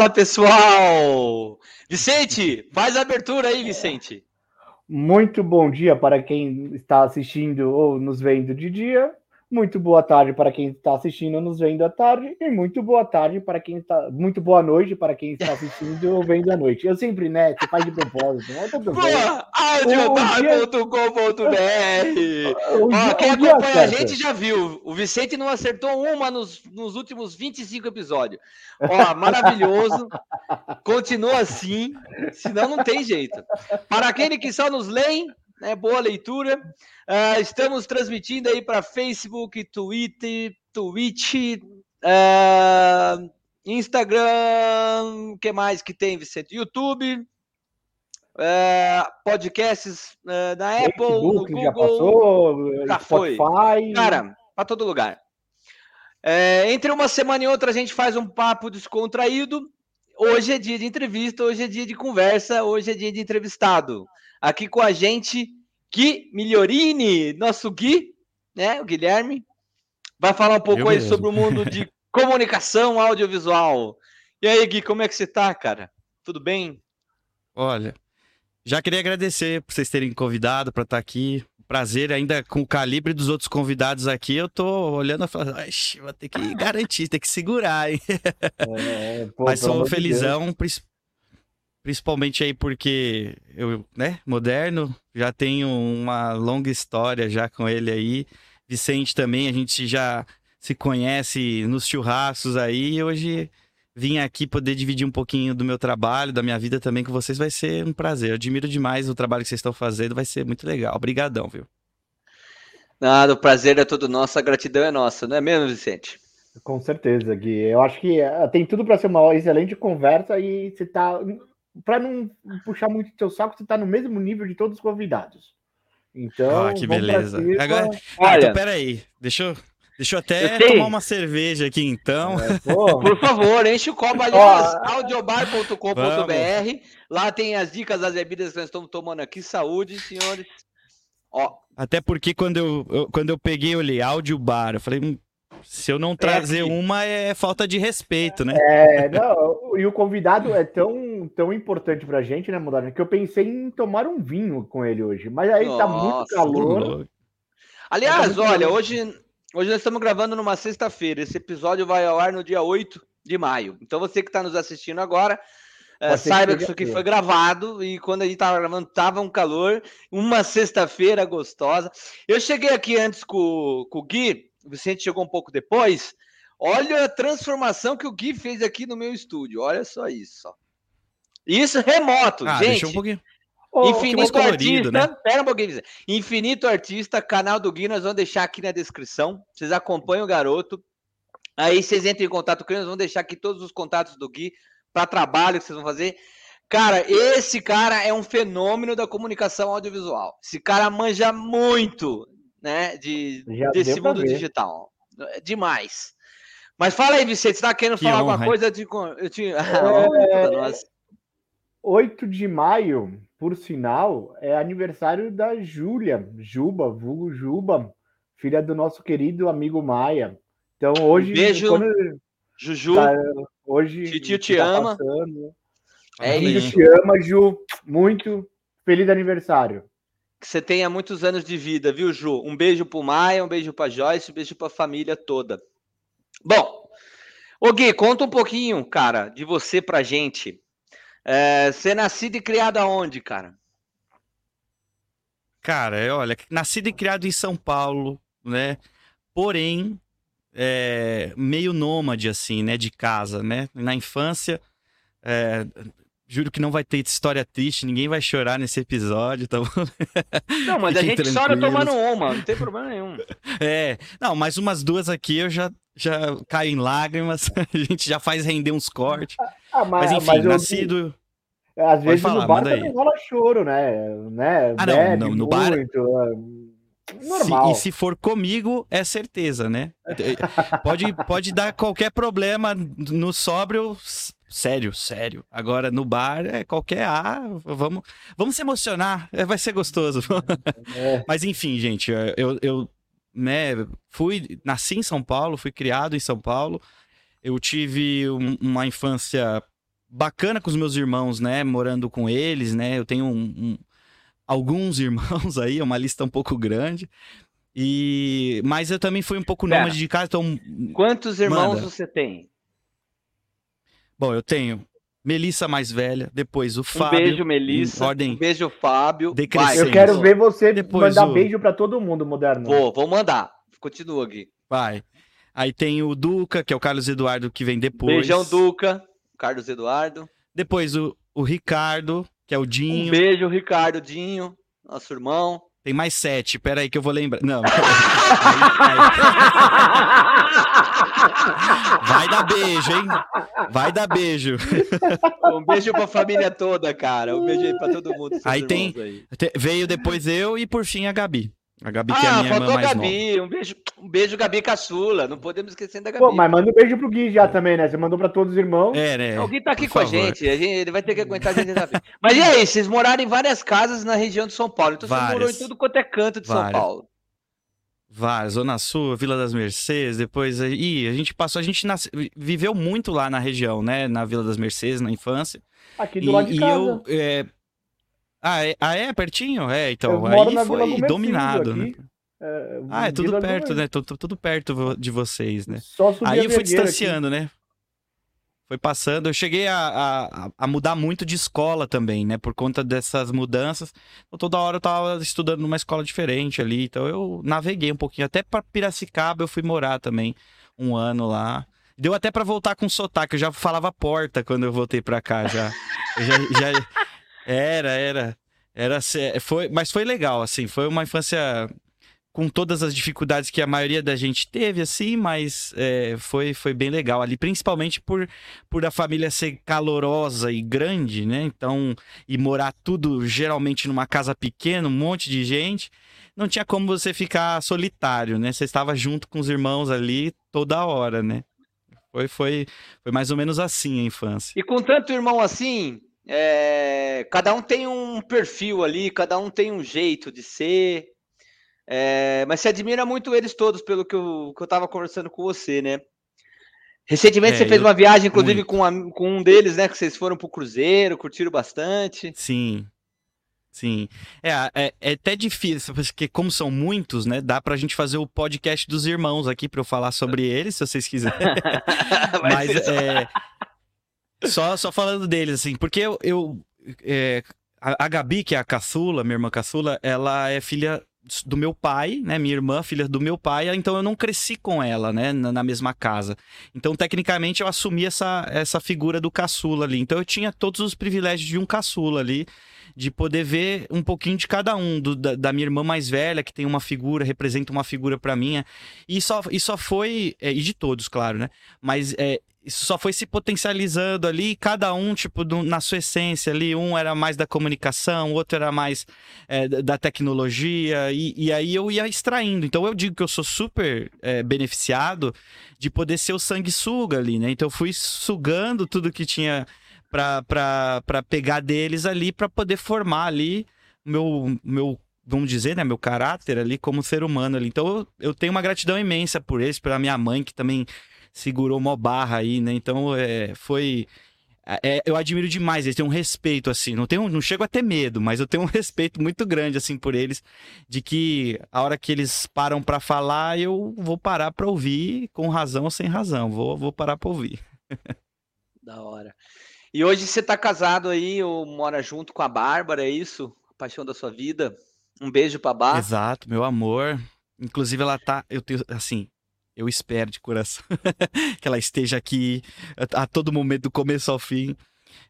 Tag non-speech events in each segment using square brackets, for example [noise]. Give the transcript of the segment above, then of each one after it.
Fala, pessoal! Vicente, faz a abertura aí, Vicente. Muito bom dia para quem está assistindo ou nos vendo de dia. Muito boa tarde para quem está assistindo nos vendo à tarde. E muito boa tarde para quem está. Muito boa noite para quem está assistindo ou vendo à noite. Eu sempre, né? Você faz de propósito. Não é Boa! Audiodar.com.br Ó, quem acompanha a gente já viu. O Vicente não acertou uma nos, nos últimos 25 episódios. Ó, [laughs] maravilhoso. Continua assim, senão não tem jeito. Para aquele que só nos leem, né, boa leitura. Uh, estamos transmitindo aí para Facebook, Twitter, Twitch, uh, Instagram, o que mais que tem, Vicente? YouTube, uh, podcasts uh, na Apple, Facebook, no Google, já passou, já Spotify. foi. Cara, para todo lugar. É, entre uma semana e outra a gente faz um papo descontraído. Hoje é dia de entrevista, hoje é dia de conversa, hoje é dia de entrevistado. Aqui com a gente Gui Migliorini, nosso Gui, né? O Guilherme, vai falar um pouco Eu aí mesmo. sobre o mundo de [laughs] comunicação audiovisual. E aí, Gui, como é que você tá, cara? Tudo bem? Olha, já queria agradecer por vocês terem convidado para estar tá aqui. Prazer, ainda com o calibre dos outros convidados aqui, eu tô olhando e falando, vou ter que [laughs] garantir, ter que segurar, hein? É, pô, Mas sou felizão, Principalmente aí porque eu, né, moderno, já tenho uma longa história já com ele aí. Vicente também, a gente já se conhece nos churrascos aí. E hoje vim aqui poder dividir um pouquinho do meu trabalho, da minha vida também com vocês, vai ser um prazer. Eu admiro demais o trabalho que vocês estão fazendo, vai ser muito legal. Obrigadão, viu? Nada, o prazer é todo nosso, a gratidão é nossa, não é mesmo, Vicente? Com certeza, Gui. Eu acho que eh, tem tudo para ser uma excelente conversa e você está para não puxar muito o teu saco, você tá no mesmo nível de todos os convidados. Então, ah, que beleza. Agora, ah, então peraí, deixa eu, deixa eu até eu tomar uma cerveja aqui então. É, [laughs] Por favor, enche o copo ali, audiobar.com.br. Lá tem as dicas das bebidas que nós estamos tomando aqui. Saúde, senhores. Ó. Até porque quando eu, eu quando eu peguei, eu li áudio bar, eu falei, hum, se eu não trazer é uma, é falta de respeito, né? É, não, e o convidado é tão, tão importante pra gente, né, Moderno, que eu pensei em tomar um vinho com ele hoje. Mas aí Nossa, tá muito calor. Aliás, tá olha, hoje, hoje nós estamos gravando numa sexta-feira. Esse episódio vai ao ar no dia 8 de maio. Então você que está nos assistindo agora, é, saiba que isso aqui foi gravado e quando a gente tava gravando tava um calor, uma sexta-feira gostosa. Eu cheguei aqui antes com, com o Gui, o Vicente chegou um pouco depois. Olha a transformação que o Gui fez aqui no meu estúdio. Olha só isso. Isso remoto, ah, gente. Um pouquinho. Infinito Artista, né? pera um pouquinho. Infinito Artista, canal do Gui, nós vamos deixar aqui na descrição. Vocês acompanham o garoto. Aí vocês entram em contato com ele, nós vamos deixar aqui todos os contatos do Gui para trabalho que vocês vão fazer. Cara, esse cara é um fenômeno da comunicação audiovisual. Esse cara manja muito né, de, desse mundo digital. É demais. Mas fala aí, Vicente, você tá querendo que falar honra, alguma coisa? De, eu te... é... [laughs] 8 de maio, por sinal, é aniversário da Júlia, Juba, vulgo Juba, filha do nosso querido amigo Maia. Então hoje. Beijo, quando... Juju. Tá, hoje. Titio te tá ama. Passando, é isso. Te ama, Ju. Muito feliz aniversário que você tenha muitos anos de vida, viu, Ju? Um beijo pro Maia, um beijo pra Joyce, um beijo pra família toda. Bom, ô Gui, conta um pouquinho, cara, de você pra gente. É, você é nascido e criado aonde, cara? Cara, é, olha, nascido e criado em São Paulo, né? Porém, é, meio nômade, assim, né? De casa, né? Na infância, é, Juro que não vai ter história triste, ninguém vai chorar nesse episódio, tá bom? [laughs] Não, mas a gente chora tomando uma, não tem problema nenhum. [laughs] É, não, mais umas duas aqui eu já, já caio em lágrimas, [laughs] a gente já faz render uns cortes. Ah, mas, mas, enfim, mas nascido. Às vezes falar, no bar também rola choro, né? né? Ah, não, não no bar. É normal. Se, e se for comigo, é certeza, né? [laughs] pode, pode dar qualquer problema no sóbrio, Sério, sério. Agora no bar é qualquer ah, vamos, vamos se emocionar, é, vai ser gostoso. É. [laughs] Mas enfim, gente, eu, eu né, fui, nasci em São Paulo, fui criado em São Paulo. Eu tive um, uma infância bacana com os meus irmãos, né? Morando com eles, né? Eu tenho um, um, alguns [laughs] irmãos aí, é uma lista um pouco grande. E mas eu também fui um pouco nômade de casa, então Quantos irmãos manda. você tem? Bom, eu tenho Melissa mais velha, depois o Fábio. Um beijo, Melissa. Ordem um beijo, Fábio. Eu quero ver você depois mandar o... beijo para todo mundo, moderno. Vou, vou mandar. Continua aqui. Vai. Aí tem o Duca, que é o Carlos Eduardo, que vem depois. Beijão, Duca. Carlos Eduardo. Depois o, o Ricardo, que é o Dinho. Um beijo, Ricardo, Dinho, nosso irmão. Tem mais sete, pera aí que eu vou lembrar. Não. [laughs] Vai dar beijo, hein? Vai dar beijo. Um beijo pra família toda, cara. Um beijo aí pra todo mundo. Aí tem. Aí. Veio depois eu e por fim a Gabi. A Gabi, que é a ah, minha irmã mais Gabi. Nova. Um beijo, um beijo, Gabi Caçula. Não podemos esquecer da Gabi. Pô, mas manda um beijo pro Gui já também, né? Você mandou pra todos os irmãos. É, né? O Gui tá aqui Por com favor. a gente. a gente. Ele vai ter que aguentar a gente. mas e aí, vocês moraram em várias casas na região de São Paulo. Então várias. você morou em tudo quanto é canto de várias. São Paulo. Várias, Zona Sul, Vila das Mercedes, depois aí a gente passou, a gente nasce, viveu muito lá na região, né, na Vila das Mercedes, na infância. Aqui do e, lado de casa. E eu, é... Ah, é, ah, é pertinho? É, então, aí foi dominado, né? É, ah, é tudo perto, né? Tudo, tudo perto de vocês, né? Aí eu fui distanciando, aqui. né? Foi passando. Eu cheguei a, a, a, mudar muito de escola também, né? Por conta dessas mudanças. Então, toda hora eu tava estudando numa escola diferente ali. Então eu naveguei um pouquinho. Até para Piracicaba eu fui morar também um ano lá. Deu até para voltar com sotaque. Eu já falava porta quando eu voltei para cá. Já, já, já, Era, era. Era, foi, mas foi legal, assim. Foi uma infância com todas as dificuldades que a maioria da gente teve, assim, mas é, foi, foi bem legal ali, principalmente por, por a família ser calorosa e grande, né? Então, e morar tudo geralmente numa casa pequena, um monte de gente, não tinha como você ficar solitário, né? Você estava junto com os irmãos ali toda hora, né? Foi, foi, foi mais ou menos assim a infância. E com tanto irmão assim, é, cada um tem um perfil ali, cada um tem um jeito de ser. É, mas você admira muito eles todos, pelo que eu, que eu tava conversando com você, né? Recentemente é, você fez uma viagem, inclusive, com, a, com, um deles, né? Que vocês foram pro Cruzeiro, curtiram bastante. Sim. Sim. É, é, é, até difícil, porque como são muitos, né? Dá pra gente fazer o podcast dos irmãos aqui pra eu falar sobre [laughs] eles, se vocês quiserem. [laughs] Mas é, só, só falando deles, assim, porque eu. eu é, a, Gabi, que é a caçula, minha irmã caçula, ela é filha do meu pai, né? Minha irmã, filha do meu pai, então eu não cresci com ela, né? Na, na, mesma casa. Então, tecnicamente, eu assumi essa, essa figura do caçula ali. Então, eu tinha todos os privilégios de um caçula ali, de poder ver um pouquinho de cada um, do, da, da, minha irmã mais velha, que tem uma figura, representa uma figura para mim. E só, e só foi, é, e de todos, claro, né? Mas é, isso só foi se potencializando ali, cada um, tipo, do, na sua essência ali, um era mais da comunicação, outro era mais é, da tecnologia, e, e, aí eu ia extraindo. Então eu digo que eu sou super é, beneficiado de poder ser o sanguessuga ali, né? Então eu fui sugando tudo que tinha para pegar deles ali, para poder formar ali meu, meu vamos dizer, né, meu caráter ali como ser humano ali. Então eu, eu tenho uma gratidão imensa por eles, pela minha mãe que também segurou uma barra aí, né? Então, é, foi. É, eu admiro demais, eles têm um respeito, assim. Não, tenho, não chego a ter medo, mas eu tenho um [laughs] respeito muito grande, assim, por eles. De que a hora que eles param para falar, eu vou parar para ouvir, com razão ou sem razão. Vou, vou parar para ouvir. [laughs] Da hora. E hoje você tá casado aí, ou mora junto com a Bárbara, é isso? A paixão da sua vida. Um beijo pra Bárbara. Exato, meu amor. Inclusive, ela tá. Eu tenho, assim, eu espero de coração [laughs] que ela esteja aqui a, todo momento, do começo ao fim.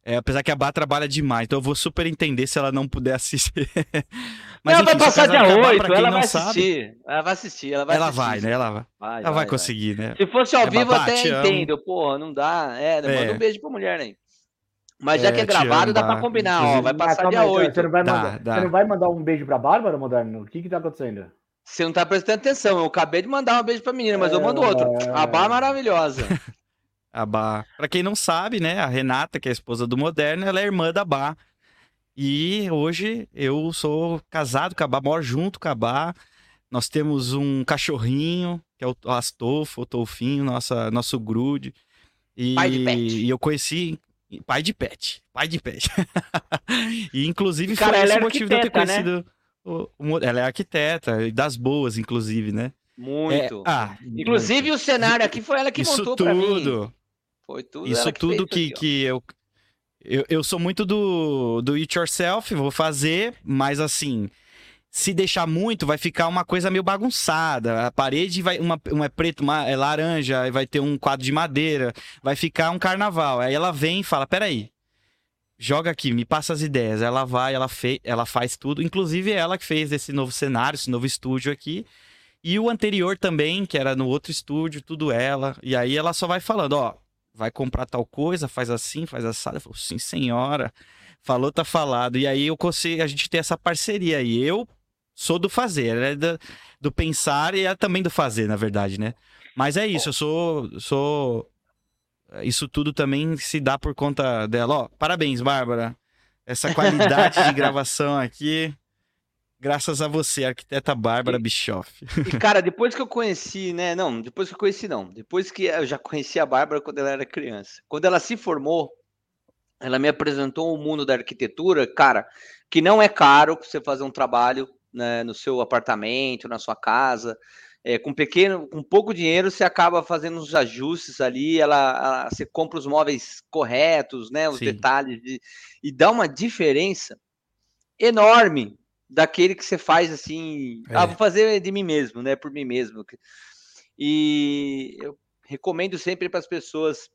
É, apesar que a Bá trabalha demais, então eu vou super entender se ela não puder assistir. [laughs] Mas ela enfim, vai passar dia 8, ela vai sabe, assistir. Ela vai assistir, ela vai Ela assistir. vai, né? Ela vai, vai ela vai, vai conseguir, né? Se fosse ao é, vivo, Babá, até entendo. Porra, não dá. É, né, manda é. um beijo pra mulher aí. Mas já é, que é gravado, amo, dá pra combinar, ó. Vai passar dia 8. Você não vai, mandar, dá, você não vai mandar um beijo pra Bárbara, Moderno? O que que tá acontecendo? Você não tá prestando atenção. Eu acabei de mandar um beijo pra menina, mas é... eu mando outro. A Bá é maravilhosa. [laughs] a Bá. Pra quem não sabe, né? A Renata, que é a esposa do Moderno, ela é irmã da Bá. E hoje eu sou casado com a Bá, moro junto com a Bá. Nós temos um cachorrinho, que é o Astolfo, o Tolfinho, nossa, nosso grude. E, e eu conheci Pai de pet. Pai de pet. [laughs] e inclusive Cara, foi esse é o motivo de eu ter né? conhecido. Né? O, o, ela é arquiteta, e das boas, inclusive, né? Muito. É, ah, inclusive muito. o cenário aqui foi ela que isso montou tudo, pra mim. Foi tudo. Isso que tudo que, aqui, que eu, eu. Eu sou muito do, do it yourself, vou fazer, mas assim, se deixar muito, vai ficar uma coisa meio bagunçada. A parede vai uma, uma é preto, uma é laranja, vai ter um quadro de madeira, vai ficar um carnaval. Aí ela vem e fala: "Peraí, joga aqui, me passa as ideias". Ela vai, ela fez, ela faz tudo, inclusive ela que fez esse novo cenário, esse novo estúdio aqui. E o anterior também, que era no outro estúdio, tudo ela. E aí ela só vai falando, ó, vai comprar tal coisa, faz assim, faz assado. Eu falo, sim, senhora. Falou, tá falado. E aí eu consigo, a gente tem essa parceria aí. Eu sou do fazer, né? Do, do pensar e é também do fazer, na verdade, né? Mas é isso, eu sou, sou. Isso tudo também se dá por conta dela. Ó, parabéns, Bárbara. Essa qualidade de [laughs] gravação aqui, graças a você, arquiteta Bárbara e, Bischoff. E, cara, depois que eu conheci, né? Não, depois que eu conheci, não. Depois que eu já conheci a Bárbara quando ela era criança. Quando ela se formou, ela me apresentou o mundo da arquitetura, cara, que não é caro você fazer um trabalho né, no seu apartamento, na sua casa. É, com pequeno, com pouco dinheiro, você acaba fazendo os ajustes ali, ela, ela você compra os móveis corretos, né? Os Sim. detalhes de, e dá uma diferença enorme daquele que você faz assim. É. Ah, vou fazer de mim mesmo, né? Por mim mesmo. E eu recomendo sempre para as pessoas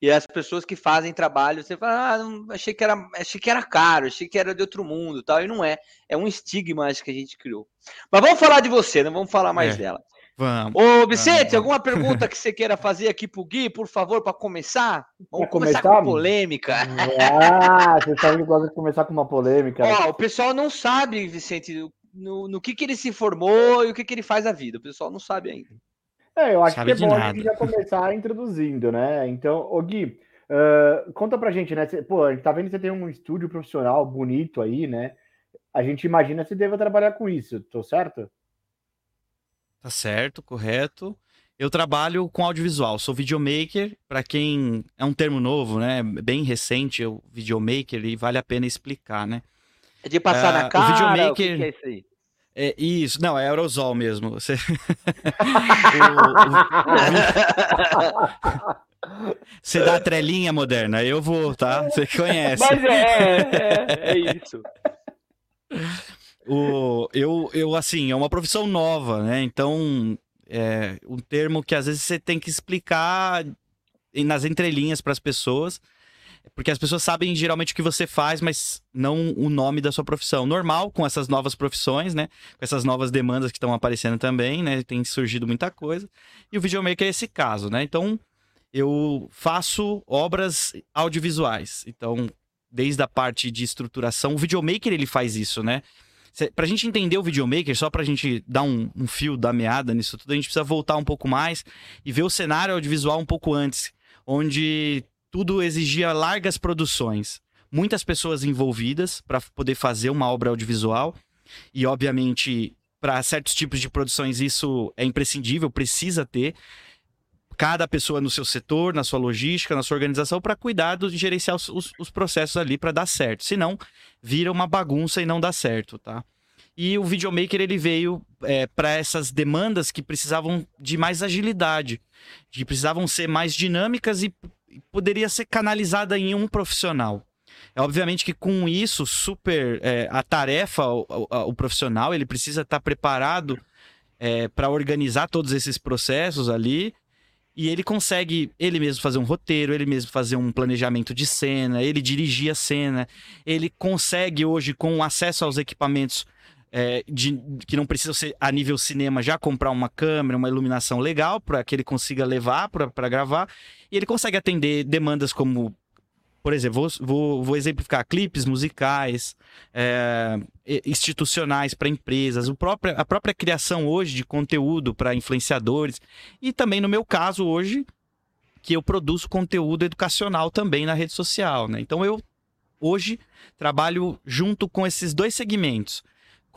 e as pessoas que fazem trabalho, você fala, ah, não, achei que era, achei que era caro, achei que era de outro mundo, tal, e não é. É um estigma acho, que a gente criou. Mas vamos falar de você, não vamos falar mais é. dela. Vamos. Ô, Vicente, vamos. alguma pergunta que você queira fazer aqui pro Gui, por favor, para começar? Vamos começar, começar, com polêmica. Ah, você sabe que gosta de começar com uma polêmica. Ó, o pessoal não sabe, Vicente, no, no que, que ele se formou e o que, que ele faz a vida. O pessoal não sabe ainda. É, eu acho Sabe que é bom nada. a gente já começar [laughs] introduzindo, né? Então, ô Gui, uh, conta pra gente, né? Cê, pô, a gente tá vendo que você tem um estúdio profissional bonito aí, né? A gente imagina que você deva trabalhar com isso, tô certo? Tá certo, correto. Eu trabalho com audiovisual, sou videomaker. Para quem é um termo novo, né? Bem recente, o videomaker e vale a pena explicar, né? É de passar uh, na cara. O videomaker. O que, que é isso aí? É, isso, não, é aerosol mesmo. Você... [laughs] Você dá a trelinha moderna, eu vou, tá? Você conhece. Mas é, é, é isso. O, eu, eu, assim, é uma profissão nova, né? Então, é um termo que às vezes você tem que explicar nas entrelinhas para as pessoas. Porque as pessoas sabem geralmente o que você faz, mas não o nome da sua profissão. Normal com essas novas profissões, né? Com essas novas demandas que estão aparecendo também, né? Tem surgido muita coisa. E o videomaker é esse caso, né? Então, eu faço obras audiovisuais. Então, desde a parte de estruturação, o videomaker ele faz isso, né? Pra gente entender o videomaker, só pra gente dar um, um fio da meada nisso tudo, a gente precisa voltar um pouco mais e ver o cenário audiovisual um pouco antes, onde tudo exigia largas produções, muitas pessoas envolvidas para poder fazer uma obra audiovisual. E, obviamente, para certos tipos de produções isso é imprescindível, precisa ter cada pessoa no seu setor, na sua logística, na sua organização, para cuidar de gerenciar os, os, os processos ali para dar certo. Senão, vira uma bagunça e não dá certo, tá? E o videomaker ele veio é, para essas demandas que precisavam de mais agilidade, que precisavam ser mais dinâmicas e poderia ser canalizada em um profissional. É obviamente que com isso, super é, a tarefa, o, o, o, profissional, ele precisa estar preparado é, para organizar todos esses processos ali. E ele consegue ele mesmo fazer um roteiro, ele mesmo fazer um planejamento de cena, ele dirigir a cena. Ele consegue hoje, com acesso aos equipamentos, é, de, que não precisa ser a nível cinema, já comprar uma câmera, uma iluminação legal para que ele consiga levar para gravar. E ele consegue atender demandas como, por exemplo, vou, vou, vou exemplificar clipes musicais, é, institucionais para empresas, o próprio, a própria criação hoje de conteúdo para influenciadores. E também, no meu caso, hoje, que eu produzo conteúdo educacional também na rede social. Né? Então eu hoje trabalho junto com esses dois segmentos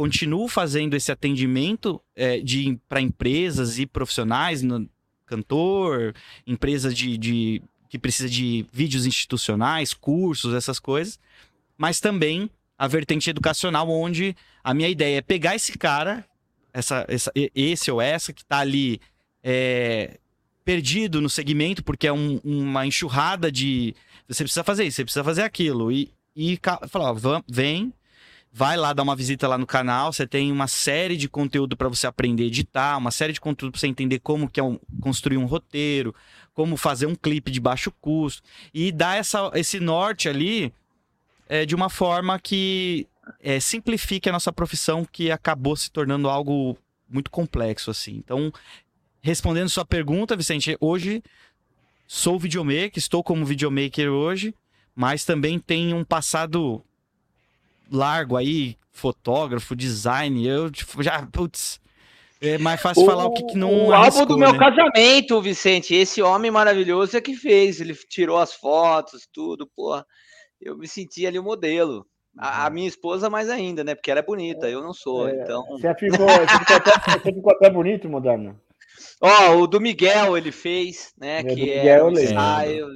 continuo fazendo esse atendimento é, de para empresas e profissionais, no, cantor, empresas de, de que precisa de vídeos institucionais, cursos, essas coisas, mas também a vertente educacional, onde a minha ideia é pegar esse cara, essa, essa esse ou essa que está ali é, perdido no segmento, porque é um, uma enxurrada de. Você precisa fazer isso, você precisa fazer aquilo. E, e falar, vem, vai lá dar uma visita lá no canal. Você tem uma série de conteúdo para você aprender a editar, uma série de conteúdo para você entender como que é um, construir um roteiro, como fazer um clipe de baixo custo. E dar essa, esse norte ali é, de uma forma que é, simplifique a nossa profissão, que acabou se tornando algo muito complexo, assim. Então, respondendo sua pergunta, Vicente, hoje sou videomaker, estou como videomaker hoje, mas também tenho um passado largo aí, fotógrafo, design, eu tipo, já, putz, é mais fácil o, falar o que, que não O arriscou, álbum do meu né? casamento, Vicente, esse homem maravilhoso é que fez, ele tirou as fotos, tudo, porra eu me senti ali o modelo. A, a, uhum. minha esposa mais ainda, né? Porque ela é bonita, eu não sou, é, então... Você ficou, você ficou, até, você ficou até bonito, Moderno. Ó, oh, o do Miguel ele fez, né? É, que é o ensaio,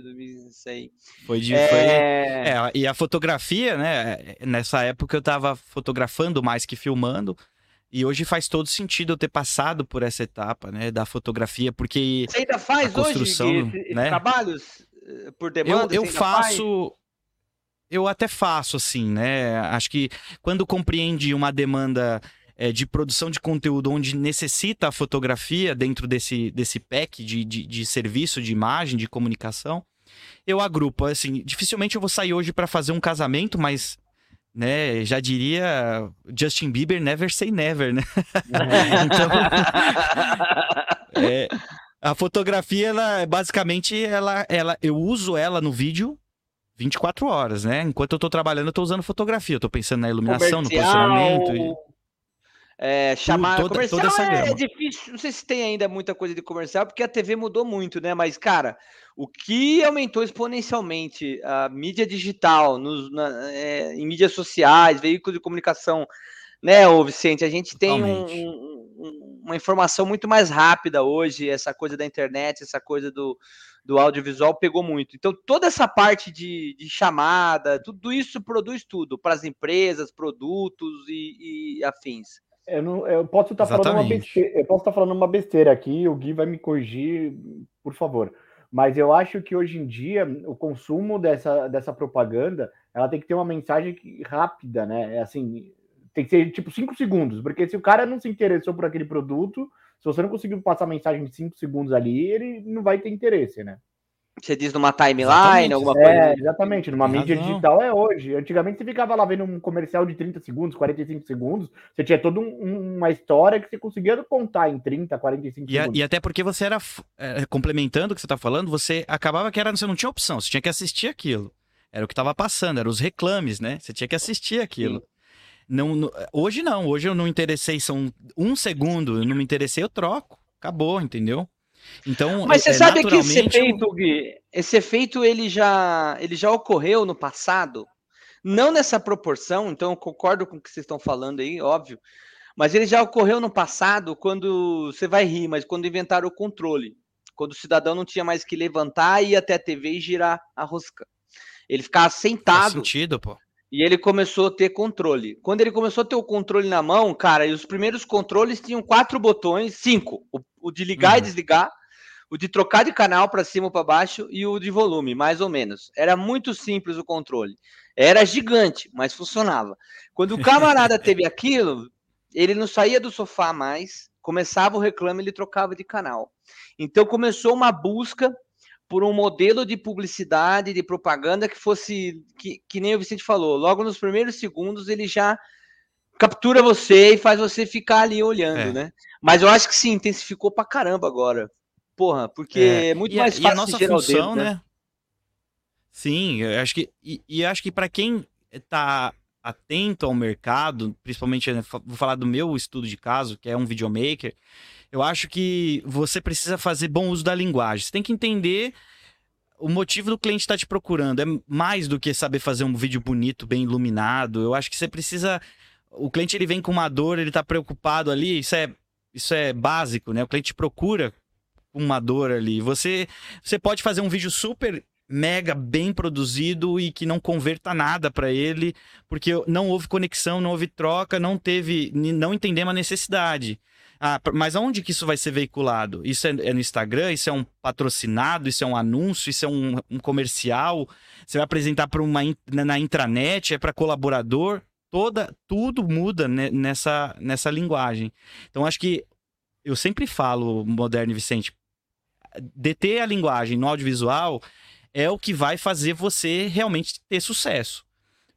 sei. Foi de. É... Foi, é, e a fotografia, né? Nessa época eu tava fotografando mais que filmando. E hoje faz todo sentido eu ter passado por essa etapa, né? Da fotografia, porque. Você ainda faz construção, hoje esse, né? trabalhos eh, por demanda? Eu, eu faço. Faz? eu até faço, assim, né? Acho que quando compreende uma demanda é, de produção de conteúdo onde necessita a fotografia dentro desse, desse pack de, de, de serviço, de imagem, de comunicação, eu agrupo. Assim, dificilmente eu vou sair hoje para fazer um casamento, mas né, já diria Justin Bieber, never say never, né? [laughs] então, [laughs] é, a fotografia, ela, basicamente, ela, ela, eu uso ela no vídeo 24 horas, né? Enquanto eu tô trabalhando, eu tô usando fotografia, eu tô pensando na iluminação, no posicionamento. É, chamar toda, comercial toda é, é, difícil, não sei se tem ainda muita coisa de comercial, porque a TV mudou muito, né? Mas, cara, o que aumentou exponencialmente a mídia digital, nos, na, é, em mídias sociais, veículos de comunicação, né, ô Vicente? A gente tem um, um, uma informação muito mais rápida hoje, essa coisa da internet, essa coisa do, do audiovisual pegou muito. Então, toda essa parte de, de chamada, tudo isso produz tudo para as empresas, produtos e, e afins. Eu, não, eu posso estar falando uma besteira, eu posso estar falando uma besteira aqui, o Gui vai me corrigir, por favor. Mas eu acho que hoje em dia o consumo dessa, dessa propaganda ela tem que ter uma mensagem rápida, né? É assim, tem que ser tipo cinco segundos, porque se o cara não se interessou por aquele produto, se você não conseguir passar mensagem de 5 segundos ali, ele não vai ter interesse, né? Você diz numa timeline, alguma coisa? É, exatamente. Numa mídia digital é hoje. Antigamente você ficava lá vendo um comercial de 30 segundos, 45 segundos. Você tinha toda um, uma história que você conseguia contar em 30, 45 e segundos. A, e até porque você era, é, complementando o que você está falando, você acabava que era, você não tinha opção, você tinha que assistir aquilo. Era o que estava passando, eram os reclames, né? Você tinha que assistir aquilo. Sim. Não, não, hoje não, hoje eu não interessei, são um segundo, eu não me interessei, eu troco. Acabou, entendeu? Então, Mas você é, sabe que esse efeito, Gui, esse efeito ele já, ele já ocorreu no passado, não nessa proporção, então eu concordo com o que vocês estão falando aí, óbvio, mas ele já ocorreu no passado quando você vai rir, mas quando inventaram o controle, quando o cidadão não tinha mais que levantar, ir até a TV e girar a rosca. Ele ficava sentado. Faz sentido, pô. E ele começou a ter controle. Quando ele começou a ter o controle na mão, cara, e os primeiros controles tinham quatro botões, cinco: o, o de ligar uhum. e desligar, o de trocar de canal para cima ou para baixo e o de volume, mais ou menos. Era muito simples o controle. Era gigante, mas funcionava. Quando o camarada teve [laughs] aquilo, ele não saía do sofá mais, começava o reclame, ele trocava de canal. Então começou uma busca por um modelo de publicidade, de propaganda que fosse, que, que nem o Vicente falou, logo nos primeiros segundos ele já captura você e faz você ficar ali olhando, é. né? Mas eu acho que sim, intensificou pra caramba agora. Porra, porque é, é muito e mais a, fácil. E a nossa função, dedo, né? né? Sim, eu acho que. E, e acho que para quem tá atento ao mercado, principalmente, né, vou falar do meu estudo de caso, que é um videomaker, eu acho que você precisa fazer bom uso da linguagem. Você tem que entender o motivo do cliente estar tá te procurando. É mais do que saber fazer um vídeo bonito, bem iluminado. Eu acho que você precisa. O cliente ele vem com uma dor, ele está preocupado ali. Isso é, isso é básico, né? O cliente procura espumador ali. Você, você pode fazer um vídeo super mega bem produzido e que não converta nada para ele, porque não houve conexão, não houve troca, não teve, não entendemos a necessidade. Ah, mas aonde que isso vai ser veiculado? Isso é, é, no Instagram? Isso é um patrocinado? Isso é um anúncio? Isso é um, um comercial? Você vai apresentar para uma na intranet? É para colaborador? Toda, tudo muda nessa, nessa linguagem. Então acho que eu sempre falo, Moderno Vicente, deter a linguagem no audiovisual é o que vai fazer você realmente ter sucesso.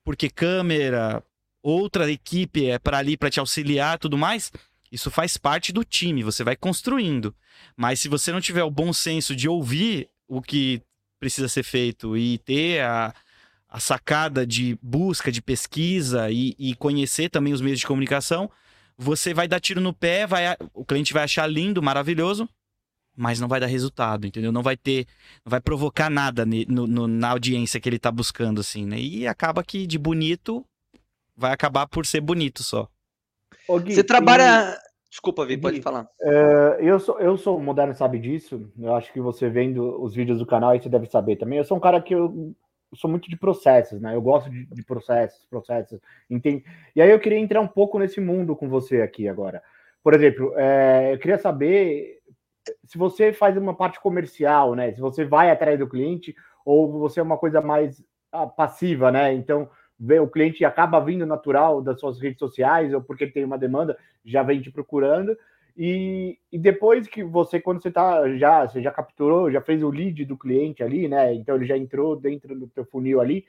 Porque câmera, outra equipe é para ali para te auxiliar, tudo mais, isso faz parte do time, você vai construindo. Mas se você não tiver o bom senso de ouvir o que precisa ser feito e ter a, a sacada de busca, de pesquisa e, e, conhecer também os meios de comunicação, você vai dar tiro no pé, vai, o cliente vai achar lindo, maravilhoso, mas não vai dar resultado, entendeu? Não vai ter, não vai provocar nada no, no, na audiência que ele tá buscando, assim, né? E acaba que de bonito vai acabar por ser bonito só. Gui, você trabalha. E... Desculpa, Vi, pode falar. Uh, eu, sou, eu sou moderno, sabe disso. Eu acho que você vendo os vídeos do canal aí você deve saber também. Eu sou um cara que eu, eu sou muito de processos, né? Eu gosto de, de processos, processos. Entende? E aí eu queria entrar um pouco nesse mundo com você aqui agora. Por exemplo, é, eu queria saber se você faz uma parte comercial, né? Se você vai atrás do cliente ou você é uma coisa mais ah, passiva, né? Então, o cliente acaba vindo natural das suas redes sociais ou porque tem uma demanda, já vem te procurando. E, e depois que você, quando você tá já, você já capturou, já fez o lead do cliente ali, né? Então ele já entrou dentro do teu funil ali.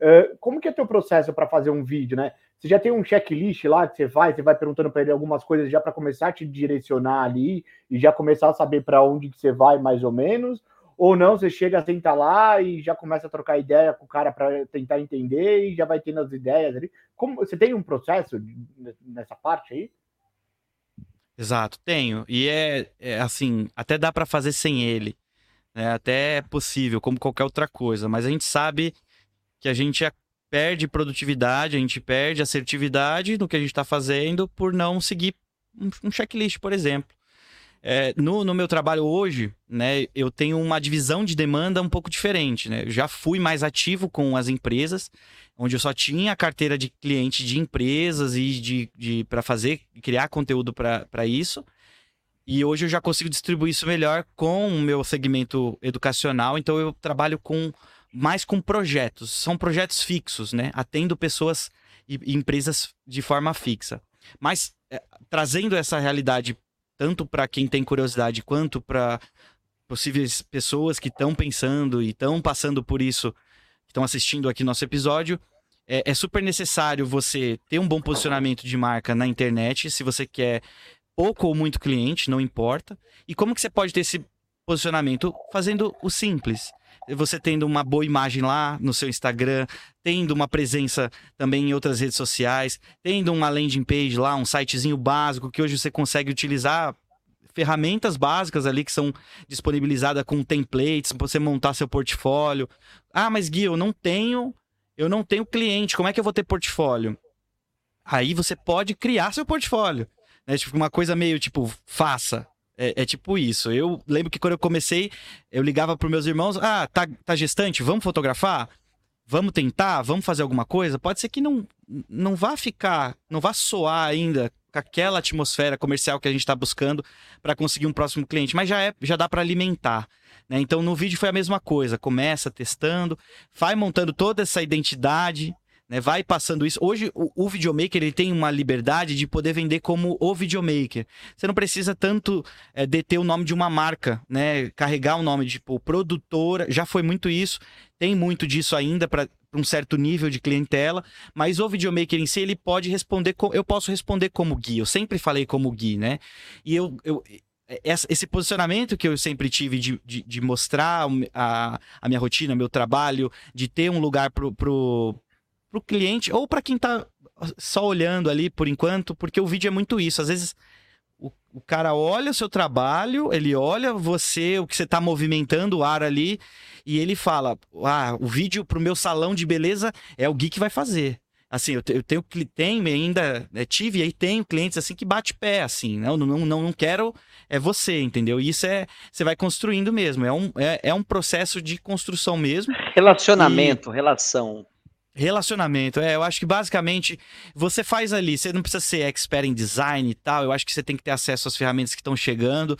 Uh, como que é teu processo para fazer um vídeo, né? Você já tem um checklist lá que você vai, você vai perguntando para ele algumas coisas já para começar a te direcionar ali e já começar a saber para onde que você vai mais ou menos? Ou não, você chega, senta lá e já começa a trocar ideia com o cara para tentar entender e já vai tendo as ideias ali. Como você tem um processo nessa parte aí? Exato, tenho. E é, é assim, até dá para fazer sem ele. Né? Até é possível, como qualquer outra coisa. Mas a gente sabe que a gente perde produtividade, a gente perde assertividade no que a gente está fazendo por não seguir um checklist, por exemplo. É, no, no meu trabalho hoje, né, eu tenho uma divisão de demanda um pouco diferente. Né? Eu já fui mais ativo com as empresas, onde eu só tinha carteira de cliente de empresas e de, de para fazer, criar conteúdo para isso. E hoje eu já consigo distribuir isso melhor com o meu segmento educacional. Então eu trabalho com mais com projetos. São projetos fixos, né? Atendo pessoas e, e empresas de forma fixa. Mas é, trazendo essa realidade tanto para quem tem curiosidade quanto para possíveis pessoas que estão pensando e estão passando por isso, estão assistindo aqui nosso episódio, é, é, super necessário você ter um bom posicionamento de marca na internet, se você quer pouco ou muito cliente, não importa. E como que você pode ter esse posicionamento? Fazendo o simples você tendo uma boa imagem lá no seu Instagram, tendo uma presença também em outras redes sociais, tendo uma landing page lá, um sitezinho básico que hoje você consegue utilizar ferramentas básicas ali que são disponibilizadas com templates para você montar seu portfólio. Ah, mas Gui, eu não tenho, eu não tenho cliente, como é que eu vou ter portfólio? Aí você pode criar seu portfólio. Né? Tipo, uma coisa meio tipo, faça. É, é, tipo isso. Eu lembro que quando eu comecei, eu ligava para meus irmãos: ah, tá, tá gestante, vamos fotografar? Vamos tentar? Vamos fazer alguma coisa? Pode ser que não, não vá ficar, não vá soar ainda com aquela atmosfera comercial que a gente está buscando para conseguir um próximo cliente, mas já, é, já dá para alimentar. Né? Então no vídeo foi a mesma coisa: começa testando, vai montando toda essa identidade né? Vai passando isso. Hoje, o, o videomaker ele tem uma liberdade de poder vender como o videomaker. Você não precisa tanto é, deter o nome de uma marca, né? Carregar o nome de tipo produtora. Já foi muito isso. Tem muito disso ainda para um certo nível de clientela, mas o videomaker em si ele pode responder, eu posso responder como Gui, eu sempre falei como Gui, né? E eu, eu esse posicionamento que eu sempre tive de, de, de mostrar a, a minha rotina, meu trabalho, de ter um lugar para o cliente ou para quem está só olhando ali por enquanto, porque o vídeo é muito isso. Às vezes o, o cara olha o seu trabalho, ele olha você, o que você está movimentando o ar ali, e ele fala: Ah, o vídeo para o meu salão de beleza é o Gui que vai fazer. Assim, eu, eu tenho, tenho ainda, é, tive aí tenho clientes assim que bate pé, assim, não, não, não, não quero, é você, entendeu? E isso é, você vai construindo mesmo, é um, é, é um processo de construção mesmo. Relacionamento, e... relação. Relacionamento, é, eu acho que basicamente você faz ali, você não precisa ser expert em design e tal, eu acho que você tem que ter acesso às ferramentas que estão chegando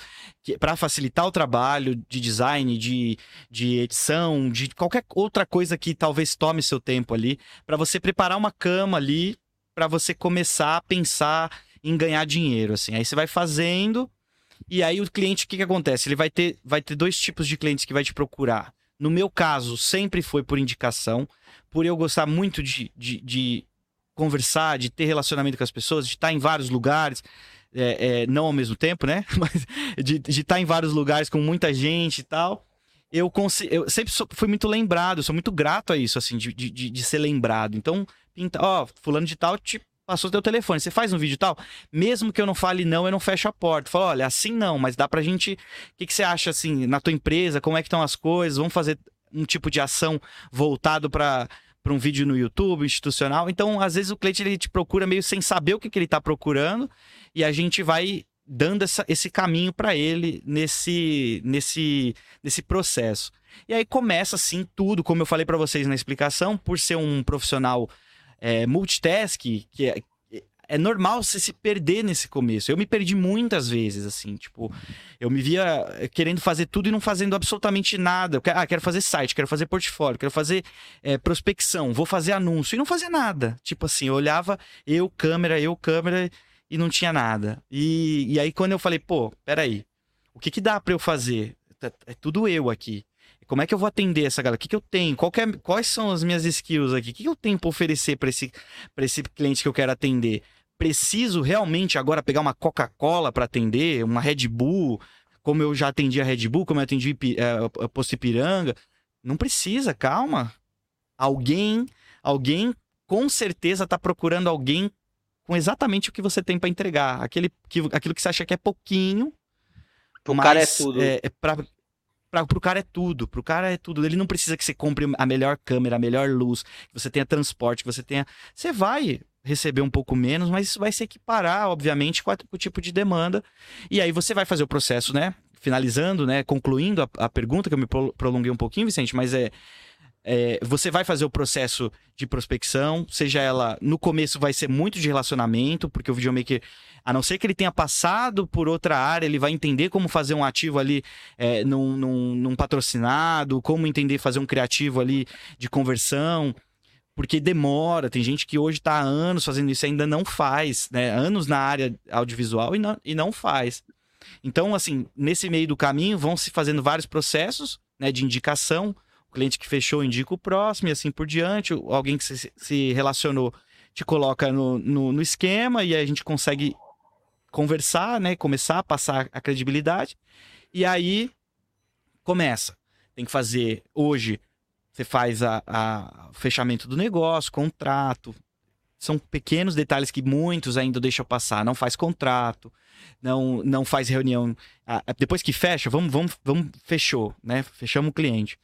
para facilitar o trabalho de design, de, de edição, de qualquer outra coisa que talvez tome seu tempo ali, para você preparar uma cama ali, para você começar a pensar em ganhar dinheiro, assim. Aí você vai fazendo, e aí o cliente, o que, que acontece? Ele vai ter, vai ter dois tipos de clientes que vai te procurar. No meu caso, sempre foi por indicação por eu gostar muito de, de, de conversar, de ter relacionamento com as pessoas, de estar em vários lugares, é, é, não ao mesmo tempo, né? [laughs] Mas de, de estar em vários lugares com muita gente e tal. Eu, eu sempre sou, fui muito lembrado, sou muito grato a isso, assim, de, de, de ser lembrado. Então, pinta, ó, fulano de tal te passou teu telefone, você faz um vídeo tal, mesmo que eu não fale não, eu não fecho a porta. Falo, olha, assim não, mas dá pra gente, o que, que você acha, assim, na tua empresa, como é que estão as coisas, vamos fazer um tipo de ação voltado para para um vídeo no YouTube institucional. Então, às vezes o cliente ele te procura meio sem saber o que, que ele está procurando e a gente vai dando essa, esse caminho para ele nesse, nesse, nesse processo. E aí começa assim tudo, como eu falei para vocês na explicação, por ser um profissional é, multitask, que é, é normal você se perder nesse começo. Eu me perdi muitas vezes, assim, tipo, eu me via querendo fazer tudo e não fazendo absolutamente nada. Ah, quero fazer site, quero fazer portfólio, quero fazer é, prospecção, vou fazer anúncio e não fazer nada. Tipo assim, eu olhava, eu, câmera, eu, câmera e não tinha nada. E, e aí quando eu falei, pô, peraí, o que que dá para eu fazer? É, é tudo eu aqui. Como é que eu vou atender essa galera? O que, que eu tenho? É, quais são as minhas skills aqui? O que, que eu tenho para oferecer para esse, esse cliente que eu quero atender? Preciso realmente agora pegar uma Coca-Cola para atender, uma Red Bull, como eu já atendi a Red Bull, como eu atendi é, Posto Ipiranga? Não precisa, calma. Alguém, alguém com certeza está procurando alguém com exatamente o que você tem para entregar. Aquele, que, aquilo que você acha que é pouquinho. O cara é tudo. É, é pra, Pra, pro cara é tudo, pro cara é tudo. Ele não precisa que você compre a melhor câmera, a melhor luz, que você tenha transporte, que você tenha. Você vai receber um pouco menos, mas isso vai se equiparar, obviamente, com, a, com o tipo de demanda. E aí você vai fazer o processo, né? Finalizando, né? Concluindo a, a pergunta, que eu me prolonguei um pouquinho, Vicente, mas é é, você vai fazer o processo de prospecção, seja ela no começo vai ser muito de relacionamento, porque o videomaker, a não ser que ele tenha passado por outra área, ele vai entender como fazer um ativo ali é, num, num, num patrocinado, como entender fazer um criativo ali de conversão porque demora. Tem gente que hoje está há anos fazendo isso e ainda não faz, né? Anos na área audiovisual e não, e não faz. Então, assim, nesse meio do caminho vão se fazendo vários processos né, de indicação cliente que fechou indica o próximo e assim por diante. Alguém que se, se relacionou te coloca no, no, no, esquema e aí a gente consegue conversar, né? Começar a passar a credibilidade. E aí começa. Tem que fazer hoje. Você faz a, a fechamento do negócio, contrato. São pequenos detalhes que muitos ainda deixam passar. Não faz contrato, não não faz reunião. Ah, depois que fecha, vamos, vamos, vamos fechou, né? Fechamos o cliente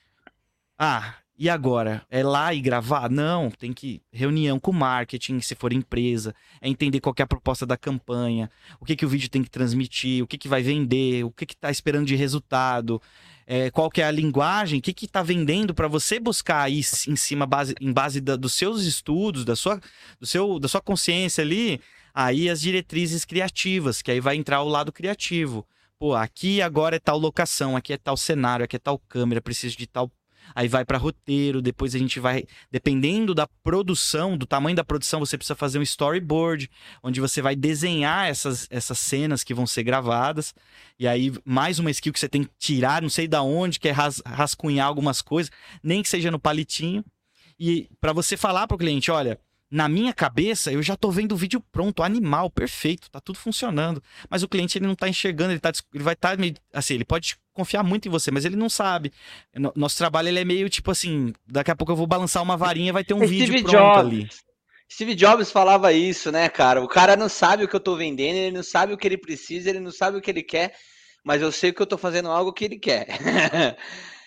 ah, e agora? É lá e gravar? Não, tem que reunião com marketing, se for empresa, é entender qual é a proposta da campanha, o que, que o vídeo tem que transmitir, o que, que vai vender, o que está esperando de resultado, é, qual que é a linguagem, o que está vendendo para você buscar aí em cima, base, em base da, dos seus estudos, da sua, do seu, da sua consciência ali, aí as diretrizes criativas, que aí vai entrar o lado criativo. Pô, aqui agora é tal locação, aqui é tal cenário, aqui é tal câmera, preciso de tal aí vai para roteiro, depois a gente vai, dependendo da produção, do tamanho da produção, você precisa fazer um storyboard, onde você vai desenhar essas, essas cenas que vão ser gravadas. E aí, mais uma skill que você tem que tirar, não sei da onde, que é ras, rascunhar algumas coisas, nem que seja no palitinho. E para você falar para o cliente, olha, na minha cabeça, eu já tô vendo o vídeo pronto, animal, perfeito, tá tudo funcionando. Mas o cliente ele não tá enxergando, ele, tá, ele vai estar tá meio. Assim, ele pode confiar muito em você, mas ele não sabe. Nosso trabalho ele é meio tipo assim: daqui a pouco eu vou balançar uma varinha vai ter um Steve vídeo pronto Jobs. ali. Steve Jobs falava isso, né, cara? O cara não sabe o que eu tô vendendo, ele não sabe o que ele precisa, ele não sabe o que ele quer, mas eu sei que eu tô fazendo algo que ele quer. [laughs]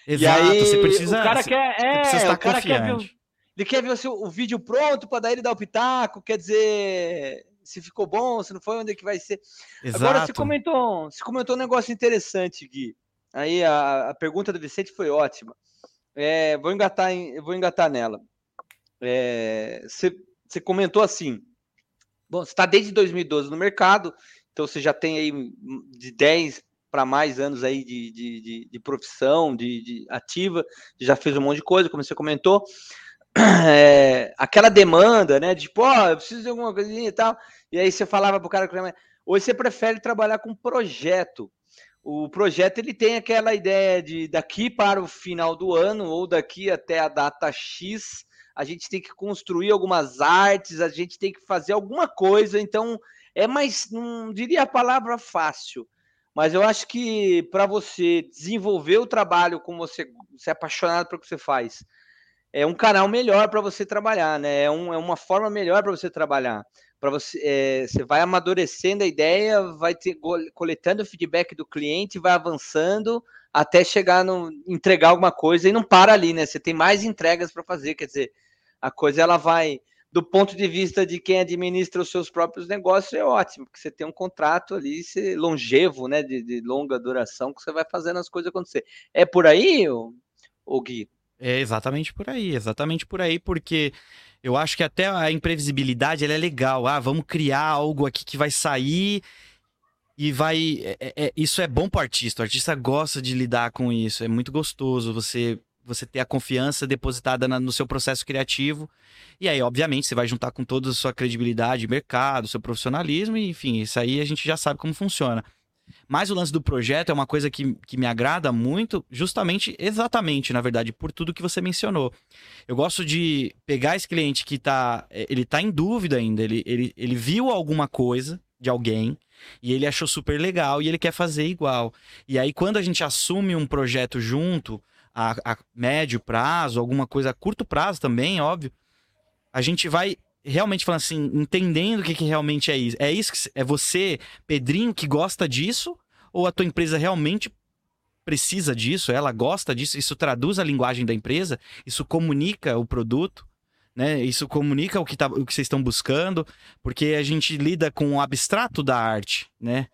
Exato, aí, você precisa. O cara quer, é, o cara confiante. quer ver ele quer ver o, seu, o vídeo pronto para daí ele dar o pitaco, quer dizer, se ficou bom, se não foi, onde é que vai ser. Exato. Agora, você comentou, você comentou um negócio interessante, Gui. Aí a, a pergunta do Vicente foi ótima. É, vou, engatar em, vou engatar nela. É, você, você comentou assim, bom, você está desde 2012 no mercado, então você já tem aí de 10 para mais anos aí de, de, de, de profissão, de, de, ativa, já fez um monte de coisa, como você comentou. [clears throat] É, aquela demanda, né? De oh, eu preciso de alguma coisinha e tal. E aí você falava pro cara, hoje você prefere trabalhar com projeto. O projeto ele tem aquela ideia de daqui para o final do ano ou daqui até a data X, a gente tem que construir algumas artes, a gente tem que fazer alguma coisa. Então é mais, não diria a palavra fácil, mas eu acho que para você desenvolver o trabalho como você, você é apaixonado pelo que você faz, é um canal melhor para você trabalhar, né? É, um, é uma forma melhor para você trabalhar. Para você, é, você vai amadurecendo a ideia, vai ter, coletando o feedback do cliente, vai avançando até chegar no entregar alguma coisa e não para ali, né? Você tem mais entregas para fazer, quer dizer, a coisa ela vai do ponto de vista de quem administra os seus próprios negócios, é ótimo, porque você tem um contrato ali longevo, né, de, de, longa duração, que você vai fazendo as coisas acontecer. É por aí, o Gui? É exatamente por aí, exatamente por aí, porque eu acho que até a imprevisibilidade é legal. Ah, vamos criar algo aqui que vai sair e vai. É, é, é isso é bom para o artista. O artista gosta de lidar com isso. É muito gostoso você você ter a confiança depositada na, no seu processo criativo. E aí, obviamente, você vai juntar com toda a sua credibilidade, mercado, seu profissionalismo, e, enfim, isso aí a gente já sabe como funciona. Mas o lance do projeto é uma coisa que, que me agrada muito, justamente, exatamente, na verdade, por tudo que você mencionou. Eu gosto de pegar esse cliente que tá. Ele tá em dúvida ainda, ele, ele, ele viu alguma coisa de alguém e ele achou super legal e ele quer fazer igual. E aí, quando a gente assume um projeto junto, a, a médio prazo, alguma coisa a curto prazo também, óbvio, a gente vai realmente falando assim, entendendo o que, que realmente é isso. É isso que é você, Pedrinho, que gosta disso? Ou a tua empresa realmente precisa disso? Ela gosta disso? Isso traduz a linguagem da empresa? Isso comunica o produto? Né? Isso comunica o que, tá, o que vocês estão buscando? Porque a gente lida com o abstrato da arte, né?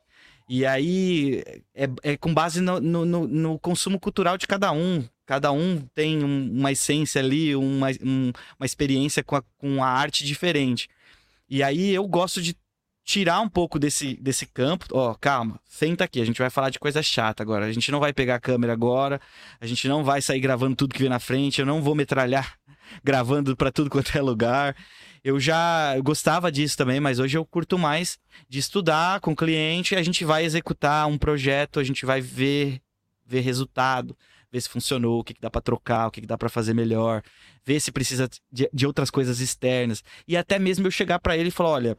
E aí é, é com base no, no, no, consumo cultural de cada um. Cada um tem um, uma essência ali, uma, um, uma experiência com a, com a arte diferente. E aí eu gosto de tirar um pouco desse, desse campo. Ó, oh, calma, senta aqui, a gente vai falar de coisa chata agora. A gente não vai pegar a câmera agora, a gente não vai sair gravando tudo que vem na frente, eu não vou metralhar [laughs] gravando para tudo quanto é lugar. Eu já gostava disso também, mas hoje eu curto mais de estudar com o cliente, a gente vai executar um projeto, a gente vai ver, ver resultado, ver se funcionou, o que, que dá para trocar, o que, que dá para fazer melhor, ver se precisa de, de outras coisas externas. E até mesmo eu chegar para ele e falar: olha,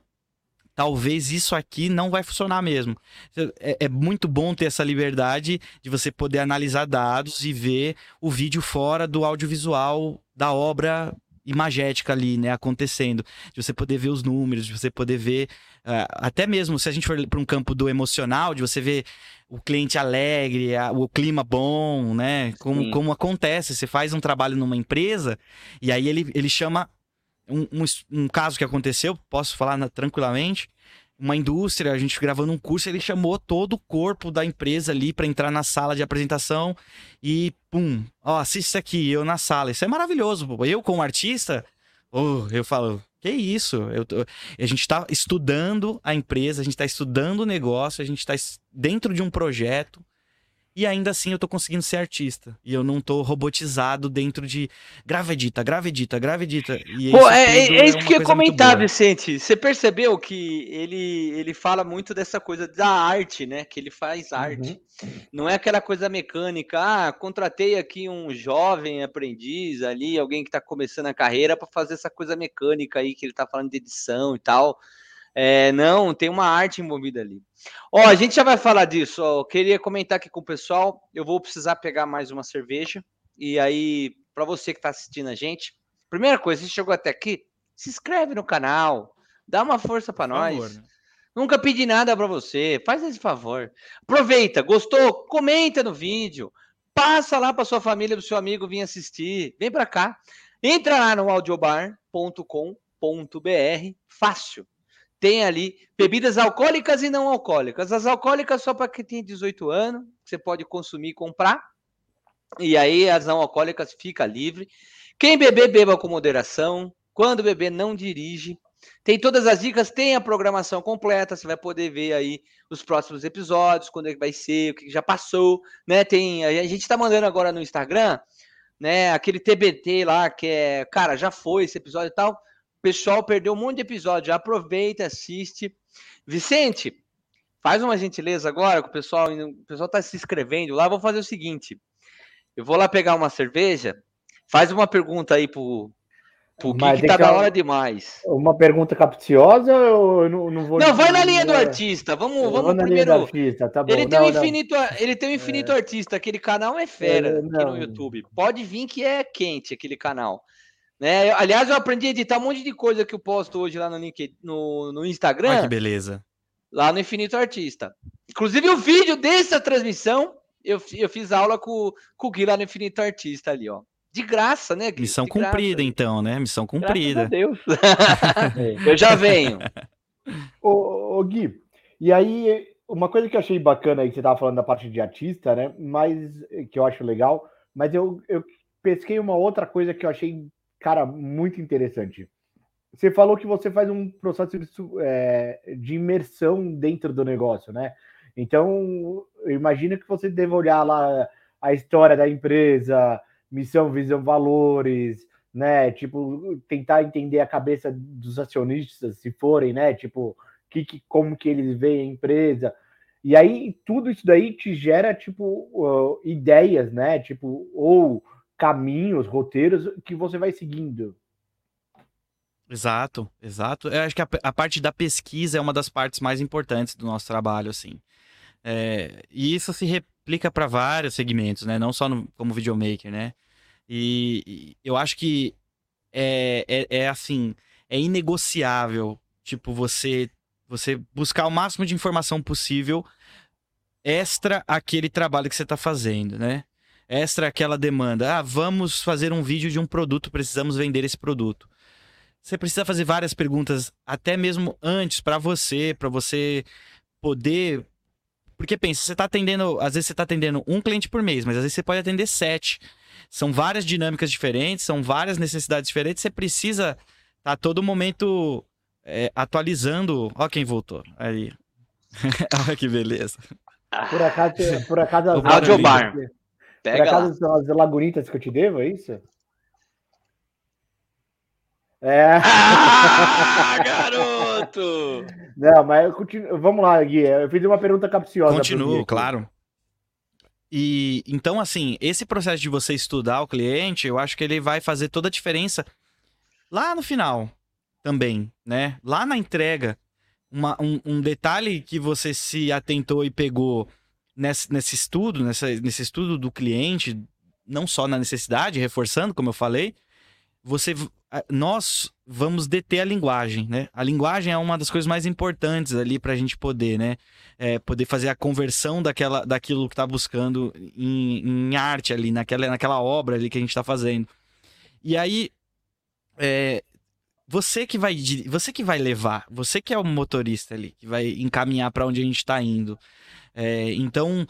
talvez isso aqui não vai funcionar mesmo. É, é, muito bom ter essa liberdade de você poder analisar dados e ver o vídeo fora do audiovisual da obra imagética ali, né, acontecendo, de você poder ver os números, de você poder ver, uh, até mesmo se a gente for para um campo do emocional, de você ver o cliente alegre, a, o clima bom, né, como, como acontece, você faz um trabalho numa empresa e aí ele, ele chama um, um, um caso que aconteceu, posso falar na, tranquilamente, uma indústria, a gente gravando um curso, ele chamou todo o corpo da empresa ali para entrar na sala de apresentação e pum, ó, assista aqui, eu na sala. Isso é maravilhoso. Pô. Eu como artista, oh, eu falo, que isso? Eu tô... A gente está estudando a empresa, a gente está estudando o negócio, a gente está dentro de um projeto e ainda assim eu tô conseguindo ser artista. E eu não tô robotizado dentro de grava edita, grava edita, grava edita. E Pô, é, é, é, isso que eu ia comentar, Vicente. Você percebeu que ele, ele fala muito dessa coisa da arte, né? Que ele faz arte. Uhum. Não é aquela coisa mecânica, ah, contratei aqui um jovem aprendiz ali, alguém que tá começando a carreira para fazer essa coisa mecânica aí que ele tá falando de edição e tal. É, não, tem uma arte envolvida ali. Ó, a gente já vai falar disso. Ó, queria comentar aqui com o pessoal. Eu vou precisar pegar mais uma cerveja. E aí, para você que está assistindo a gente, primeira coisa, se chegou até aqui, se inscreve no canal, dá uma força para nós. Favor, né? Nunca pedi nada para você, faz esse favor. Aproveita, gostou? Comenta no vídeo. Passa lá para sua família, para seu amigo vir assistir. Vem para cá. Entra lá no audiobar.com.br, fácil. Tem ali bebidas alcoólicas e não alcoólicas. As alcoólicas só para quem tem 18 anos, você pode consumir e comprar. E aí as não alcoólicas fica livre. Quem beber, beba com moderação. Quando beber, não dirige. Tem todas as dicas, tem a programação completa, você vai poder ver aí os próximos episódios, quando é que vai ser, o que já passou, né? Tem, a gente está mandando agora no Instagram, né, aquele TBT lá que é, cara, já foi esse episódio e tal. O pessoal perdeu um monte de episódio, aproveita, assiste. Vicente, faz uma gentileza agora, que o pessoal, o pessoal tá se inscrevendo lá, vou fazer o seguinte, eu vou lá pegar uma cerveja, faz uma pergunta aí pro, pro que tá da hora demais. Uma pergunta capciosa ou eu não, não vou... Não, vai na linha do artista, vamos, vamos primeiro... Artista, tá ele, tem não, um infinito, ele tem um infinito é... artista, aquele canal é fera é, aqui no YouTube. Pode vir que é quente aquele canal. Né? Aliás, eu aprendi a editar um monte de coisa que eu posto hoje lá no, LinkedIn, no, no Instagram. Olha que beleza. Lá no Infinito Artista. Inclusive, o vídeo dessa transmissão eu, eu fiz aula com, com o Gui lá no Infinito Artista ali, ó. De graça, né, Gui? Missão de cumprida, graça. então, né? Missão cumprida. Deus. [laughs] [laughs] eu já venho. [laughs] ô, ô, Gui, e aí, uma coisa que eu achei bacana aí, que você tava falando da parte de artista, né? Mas que eu acho legal, mas eu, eu pesquei uma outra coisa que eu achei, cara, muito interessante. Você falou que você faz um processo de, é, de imersão dentro do negócio, né? Então, eu imagino que você deve olhar lá a história da empresa, missão, visão, valores, né? Tipo, tentar entender a cabeça dos acionistas, se forem, né? Tipo, que, que, como que eles veem a empresa. E aí, tudo isso daí te gera, tipo, uh, ideias, né? Tipo, ou caminhos, roteiros que você vai seguindo. Exato, exato. Eu acho que a, a, parte da pesquisa é uma das partes mais importantes do nosso trabalho, assim. É, e isso se replica para vários segmentos, né? Não só no, como videomaker, né? E, e eu acho que é, é, é, assim, é inegociável, tipo, você, você buscar o máximo de informação possível extra aquele trabalho que você está fazendo, né? Extra aquela demanda. Ah, vamos fazer um vídeo de um produto, precisamos vender esse produto. Você precisa fazer várias perguntas, até mesmo antes, para você, para você poder porque pensa, você está atendendo, às vezes você está atendendo um cliente por mês, mas às vezes você pode atender sete. São várias dinâmicas diferentes, são várias necessidades diferentes. Você precisa estar tá todo momento é, atualizando. Ó quem voltou. Aí. [laughs] Olha que beleza. Por acaso, por acaso as Audiobar. Pega por acaso lá. são as lagunitas que eu te devo, é isso? É. Ah, [laughs] garoto! Não, mas eu continuo... vamos lá, Gui. Eu fiz uma pergunta capciosa. Continuo, claro. E então, assim, esse processo de você estudar o cliente, eu acho que ele vai fazer toda a diferença lá no final também, né? Lá na entrega. Uma, um, um, detalhe que você se atentou e pegou nesse, nesse estudo, nessa, nesse estudo do cliente, não só na necessidade, reforçando, como eu falei, você nós vamos deter a linguagem, né? A linguagem é uma das coisas mais importantes ali para a gente poder, né? É, poder fazer a conversão daquela, daquilo que está buscando em, em, arte ali, naquela, naquela obra ali que a gente está fazendo. E aí, é, você que vai você que vai levar, você que é o motorista ali, que vai encaminhar para onde a gente está indo. É, então,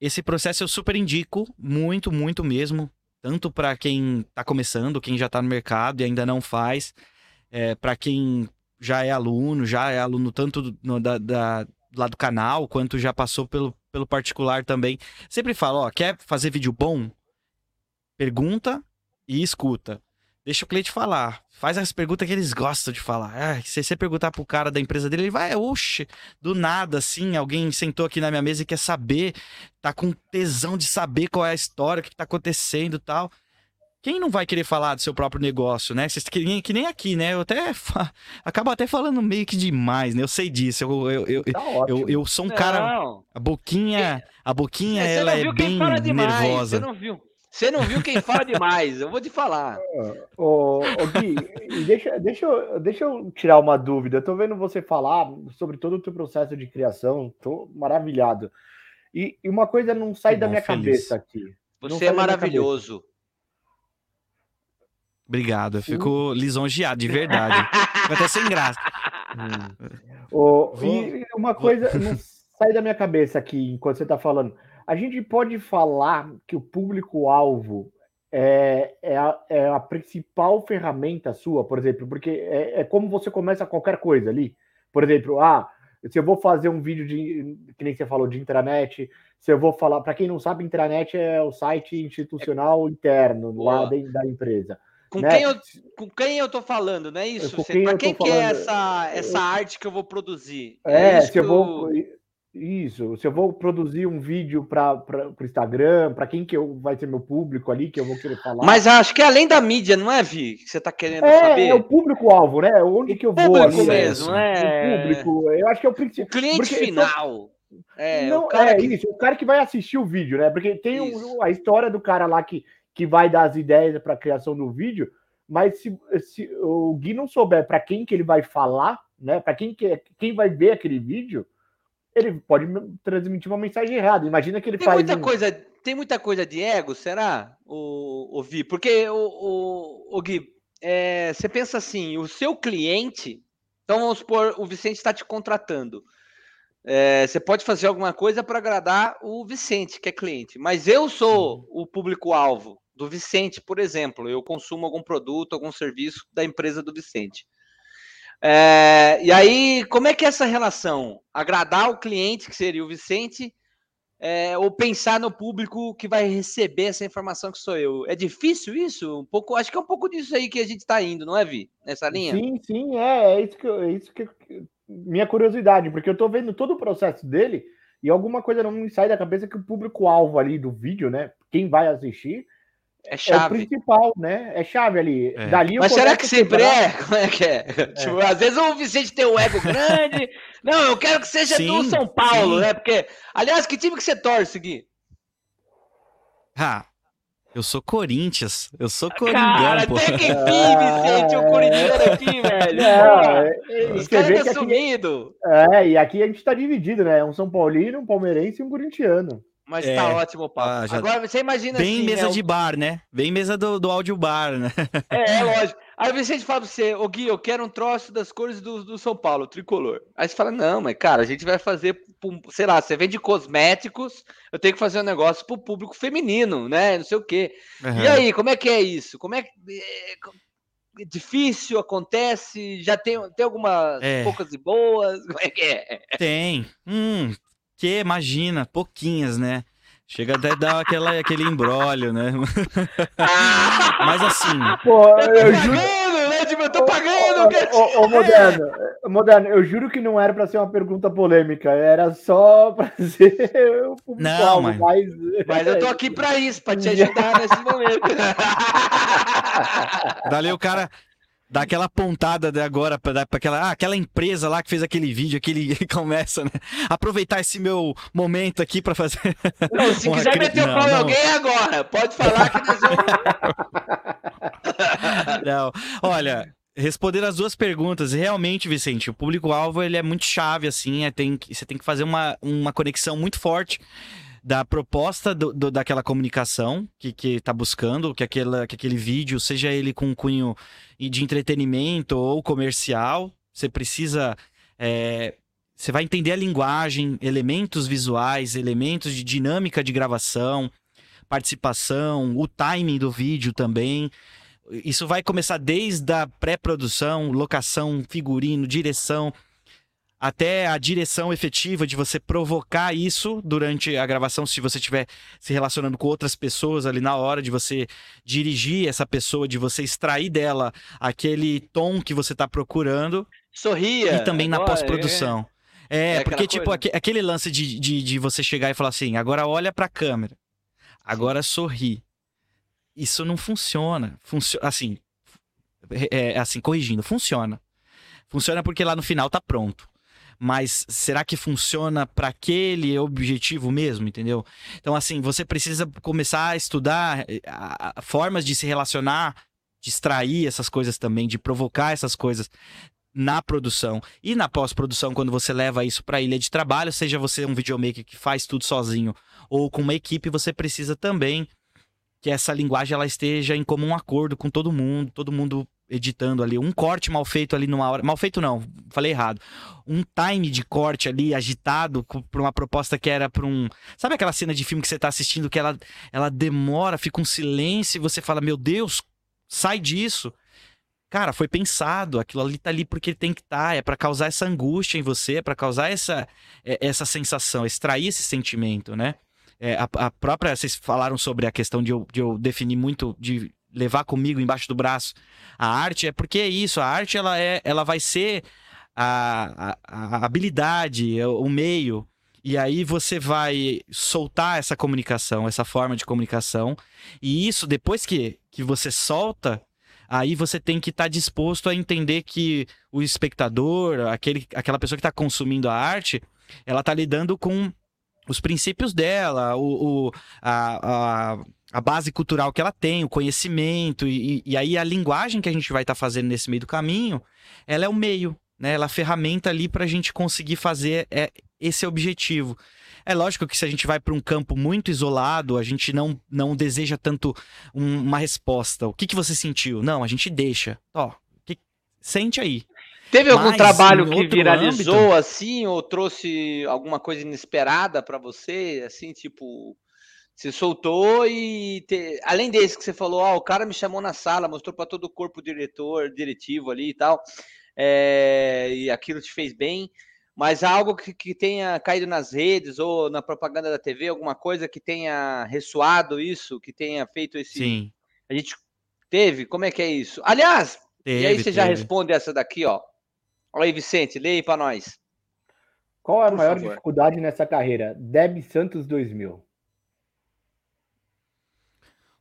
esse processo eu super indico, muito, muito mesmo tanto para quem está começando, quem já está no mercado e ainda não faz, é, para quem já é aluno, já é aluno tanto no, da, da, lá do canal, quanto já passou pelo, pelo particular também. Sempre falo, ó, quer fazer vídeo bom? Pergunta e escuta. Deixa o cliente falar. Faz as perguntas que eles gostam de falar. Ah, se você perguntar pro cara da empresa dele, ele vai, oxe, do nada, assim, alguém sentou aqui na minha mesa e quer saber, tá com tesão de saber qual é a história, o que tá acontecendo e tal. Quem não vai querer falar do seu próprio negócio, né? Que nem, que nem aqui, né? Eu até acabo até falando meio que demais, né? Eu sei disso. Eu, eu, eu, tá eu, eu, sou um cara. A boquinha, a boquinha, ela é bem nervosa. Você não viu? Você não viu quem fala demais, eu vou te falar. Ô, ô Gui, deixa, deixa, eu, deixa eu tirar uma dúvida. Eu tô vendo você falar sobre todo o teu processo de criação, tô maravilhado. E, e uma coisa não sai que da bom, minha feliz. cabeça aqui. Você é maravilhoso. Obrigado, eu fico lisonjeado, de verdade. Fico até sem graça. Hum. Oh, e uma coisa não sai da minha cabeça aqui enquanto você está falando. A gente pode falar que o público-alvo é, é, a, é, a, principal ferramenta sua, por exemplo, porque é, é, como você começa qualquer coisa ali. Por exemplo, ah, se eu vou fazer um vídeo de, que nem você falou, de intranet, se eu vou falar, para quem não sabe, intranet é o site institucional interno Boa. lá dentro da empresa. Com, né? quem eu, com quem eu tô falando, não é isso? Para quem, que é essa, essa arte que eu vou produzir? É, é se eu, eu vou. Isso, se eu vou produzir um vídeo para o Instagram, para quem que eu, vai ser meu público ali, que eu vou querer falar. Mas acho que é além da mídia, não é, Vi? Que você está querendo é, saber? É o público-alvo, né? Onde que eu vou ali? mesmo, é. O público, eu acho que é o principal. O cliente Porque final. É, não, é que... isso, o cara que vai assistir o vídeo, né? Porque tem um, a história do cara lá que, que vai dar as ideias para a criação do vídeo, mas se, se o Gui não souber para quem que ele vai falar, né? Para quem que quem vai ver aquele vídeo, ele pode transmitir uma mensagem errada. Imagina que ele tem faz muita um... coisa, tem muita coisa de ego, será? O, o Vi, porque o, o, o Gui, é, você pensa assim, o seu cliente, então vamos supor, o Vicente está te contratando. É, você pode fazer alguma coisa para agradar o Vicente, que é cliente, mas eu sou o público-alvo do Vicente, por exemplo. Eu consumo algum produto, algum serviço da empresa do Vicente. É, e aí, como é que é essa relação? Agradar o cliente, que seria o Vicente, é, ou pensar no público que vai receber essa informação que sou eu? É difícil isso? Um pouco, acho que é um pouco disso aí que a gente está indo, não é, Vi? Nessa linha? Sim, sim, é, é isso que, é isso que minha curiosidade, porque eu estou vendo todo o processo dele e alguma coisa não me sai da cabeça que o público-alvo ali do vídeo, né? Quem vai assistir, é chave. É o principal, né? É chave ali. É. Dali Mas será que sempre é? Como é que é? é? Tipo, às vezes o Vicente tem um ego grande. [laughs] Não, eu quero que seja sim, do São Paulo, sim. né? Porque, aliás, que time que você torce, Gui? Ah, eu sou Corinthians. Eu sou Coringão, Cara, pô. até que enfim, Vicente, o Corinthians aqui, [laughs] velho. É, Os caras sumido. É, e aqui a gente tá dividido, né? Um São Paulino, um palmeirense e um corintiano. Mas tá é. tá ótimo o papo. Ah, já... Agora você imagina Bem assim, mesa né, de bar, né? Bem mesa do, do áudio bar, né? É, é [laughs] lógico. Aí o Vicente fala pra você, ô Gui, eu quero um troço das cores do, do São Paulo, tricolor. Aí você fala, não, mas cara, a gente vai fazer, sei lá, você vende cosméticos, eu tenho que fazer um negócio pro público feminino, né? Não sei o quê. Uhum. E aí, como é que é isso? Como é que. É difícil, acontece? Já tem, tem algumas é. poucas e boas? Como é que é? Tem. Hum, que imagina, pouquinhas, né? Chega até dar aquela, aquele embrólio, né? [laughs] Mas assim. Pô, eu juro. Né? Tipo, eu tô pagando, ô, ô, ô, moderno, moderno, eu juro que não era para ser uma pergunta polêmica, era só para [laughs] ser o Não, mas... mas... mas eu tô aqui para isso, para te [laughs] ajudar nesse momento. Dali o cara, Dá aquela pontada de agora para aquela, ah, aquela empresa lá que fez aquele vídeo, aquele [laughs] começa, né? Aproveitar esse meu momento aqui para fazer. Não, se [laughs] quiser cri... meter o pau em alguém agora, pode falar que nós vamos. [laughs] não, olha, respondendo as duas perguntas, realmente, Vicente, o público-alvo ele é muito chave, assim, é, tem, você tem que fazer uma, uma conexão muito forte da proposta do, do, daquela comunicação que, que tá buscando, que, aquela, que aquele vídeo, seja ele com cunho de entretenimento ou comercial, você precisa. É, você vai entender a linguagem, elementos visuais, elementos de dinâmica de gravação, participação, o timing do vídeo também. Isso vai começar desde a pré-produção, locação, figurino, direção até a direção efetiva de você provocar isso durante a gravação, se você estiver se relacionando com outras pessoas ali na hora, de você dirigir essa pessoa, de você extrair dela aquele tom que você está procurando. Sorria. E também na pós-produção. É, é, é porque, tipo, coisa. aquele lance de, de, de, você chegar e falar assim, agora olha pra câmera, agora sorri. Isso não funciona. Funciona, assim, é, assim, corrigindo, funciona. Funciona porque lá no final tá pronto mas será que funciona para aquele objetivo mesmo, entendeu? Então, assim, você precisa começar a estudar eh, formas de se relacionar, de extrair essas coisas também, de provocar essas coisas na produção e na pós-produção, quando você leva isso para a ilha de trabalho, seja você um videomaker que faz tudo sozinho ou com uma equipe, você precisa também que essa linguagem ela esteja em comum acordo com todo mundo, todo mundo editando ali. Um corte mal feito ali numa hora. Mal feito não, falei errado. Um time de corte ali agitado por uma proposta que era para um. Sabe aquela cena de filme que você tá assistindo que ela, ela demora, fica um silêncio e você fala: Meu Deus, sai disso. Cara, foi pensado, aquilo ali tá ali porque tem que estar, tá, é para causar essa angústia em você, é para causar essa, é, essa sensação, extrair esse sentimento, né? É, a, a, própria, vocês falaram sobre a questão de eu, de eu definir muito, de levar comigo embaixo do braço. A arte, é porque é isso, a arte ela, é, ela vai ser a, a, a habilidade, o meio, e aí você vai soltar essa comunicação, essa forma de comunicação, e isso depois que, que você solta, aí você tem que estar tá disposto a entender que o espectador, aquele, aquela pessoa que está consumindo a arte, ela está lidando com os princípios dela, o, o a, a, a, base cultural que ela tem, o conhecimento, e, e aí a linguagem que a gente vai estar tá fazendo nesse meio do caminho, ela é o meio, né? Ela é a ferramenta ali para a gente conseguir fazer é, esse objetivo. É lógico que se a gente vai para um campo muito isolado, a gente não, não deseja tanto um, uma resposta. O que, que você sentiu? Não, a gente deixa. Ó, que... sente aí. Teve algum Mas, trabalho que viralizou âmbito... assim, ou trouxe alguma coisa inesperada para você, assim, tipo, você soltou e te... além desse que você falou, ó, o cara me chamou na sala, mostrou para todo o corpo diretor, diretivo ali e tal, é... e aquilo te fez bem mas algo que, que tenha caído nas redes ou na propaganda da TV, alguma coisa que tenha ressoado isso, que tenha feito esse. Sim. A gente teve? Como é que é isso? Aliás, teve, e aí você teve. já responde essa daqui, ó. Olha aí, Vicente, leia aí para nós. Qual é a Por maior favor. dificuldade nessa carreira? Deb Santos 2000.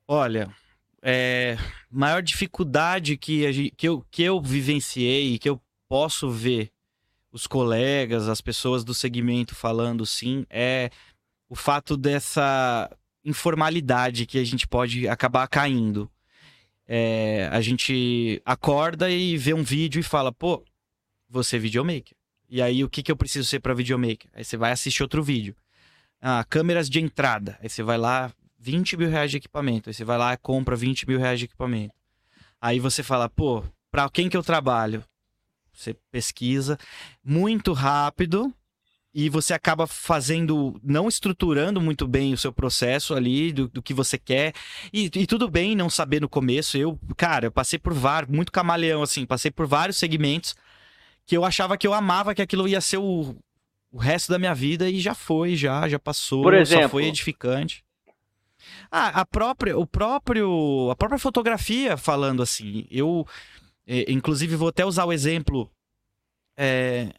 Olha, é, maior dificuldade que, gente, que, eu, que eu vivenciei e que eu posso ver os colegas, as pessoas do segmento falando sim, é o fato dessa informalidade que a gente pode acabar caindo. É, a gente acorda e vê um vídeo e fala, pô, você é videomaker. E aí, o que, que eu preciso ser para videomaker? Aí você vai assistir outro vídeo. Ah, câmeras de entrada. Aí você vai lá, 20 mil reais de equipamento. Aí você vai lá e compra 20 mil reais de equipamento. Aí você fala, pô, para quem que eu trabalho? Você pesquisa muito rápido e você acaba fazendo, não estruturando muito bem o seu processo ali, do, do que você quer. E, e, tudo bem não saber no começo. Eu, cara, eu passei por vários, muito camaleão, assim, passei por vários segmentos que eu achava que eu amava que aquilo ia ser o, o resto da minha vida e já foi, já, já passou, por exemplo, só foi edificante. Ah, a própria, o próprio, a própria fotografia falando assim, eu é, inclusive, vou até usar o exemplo é,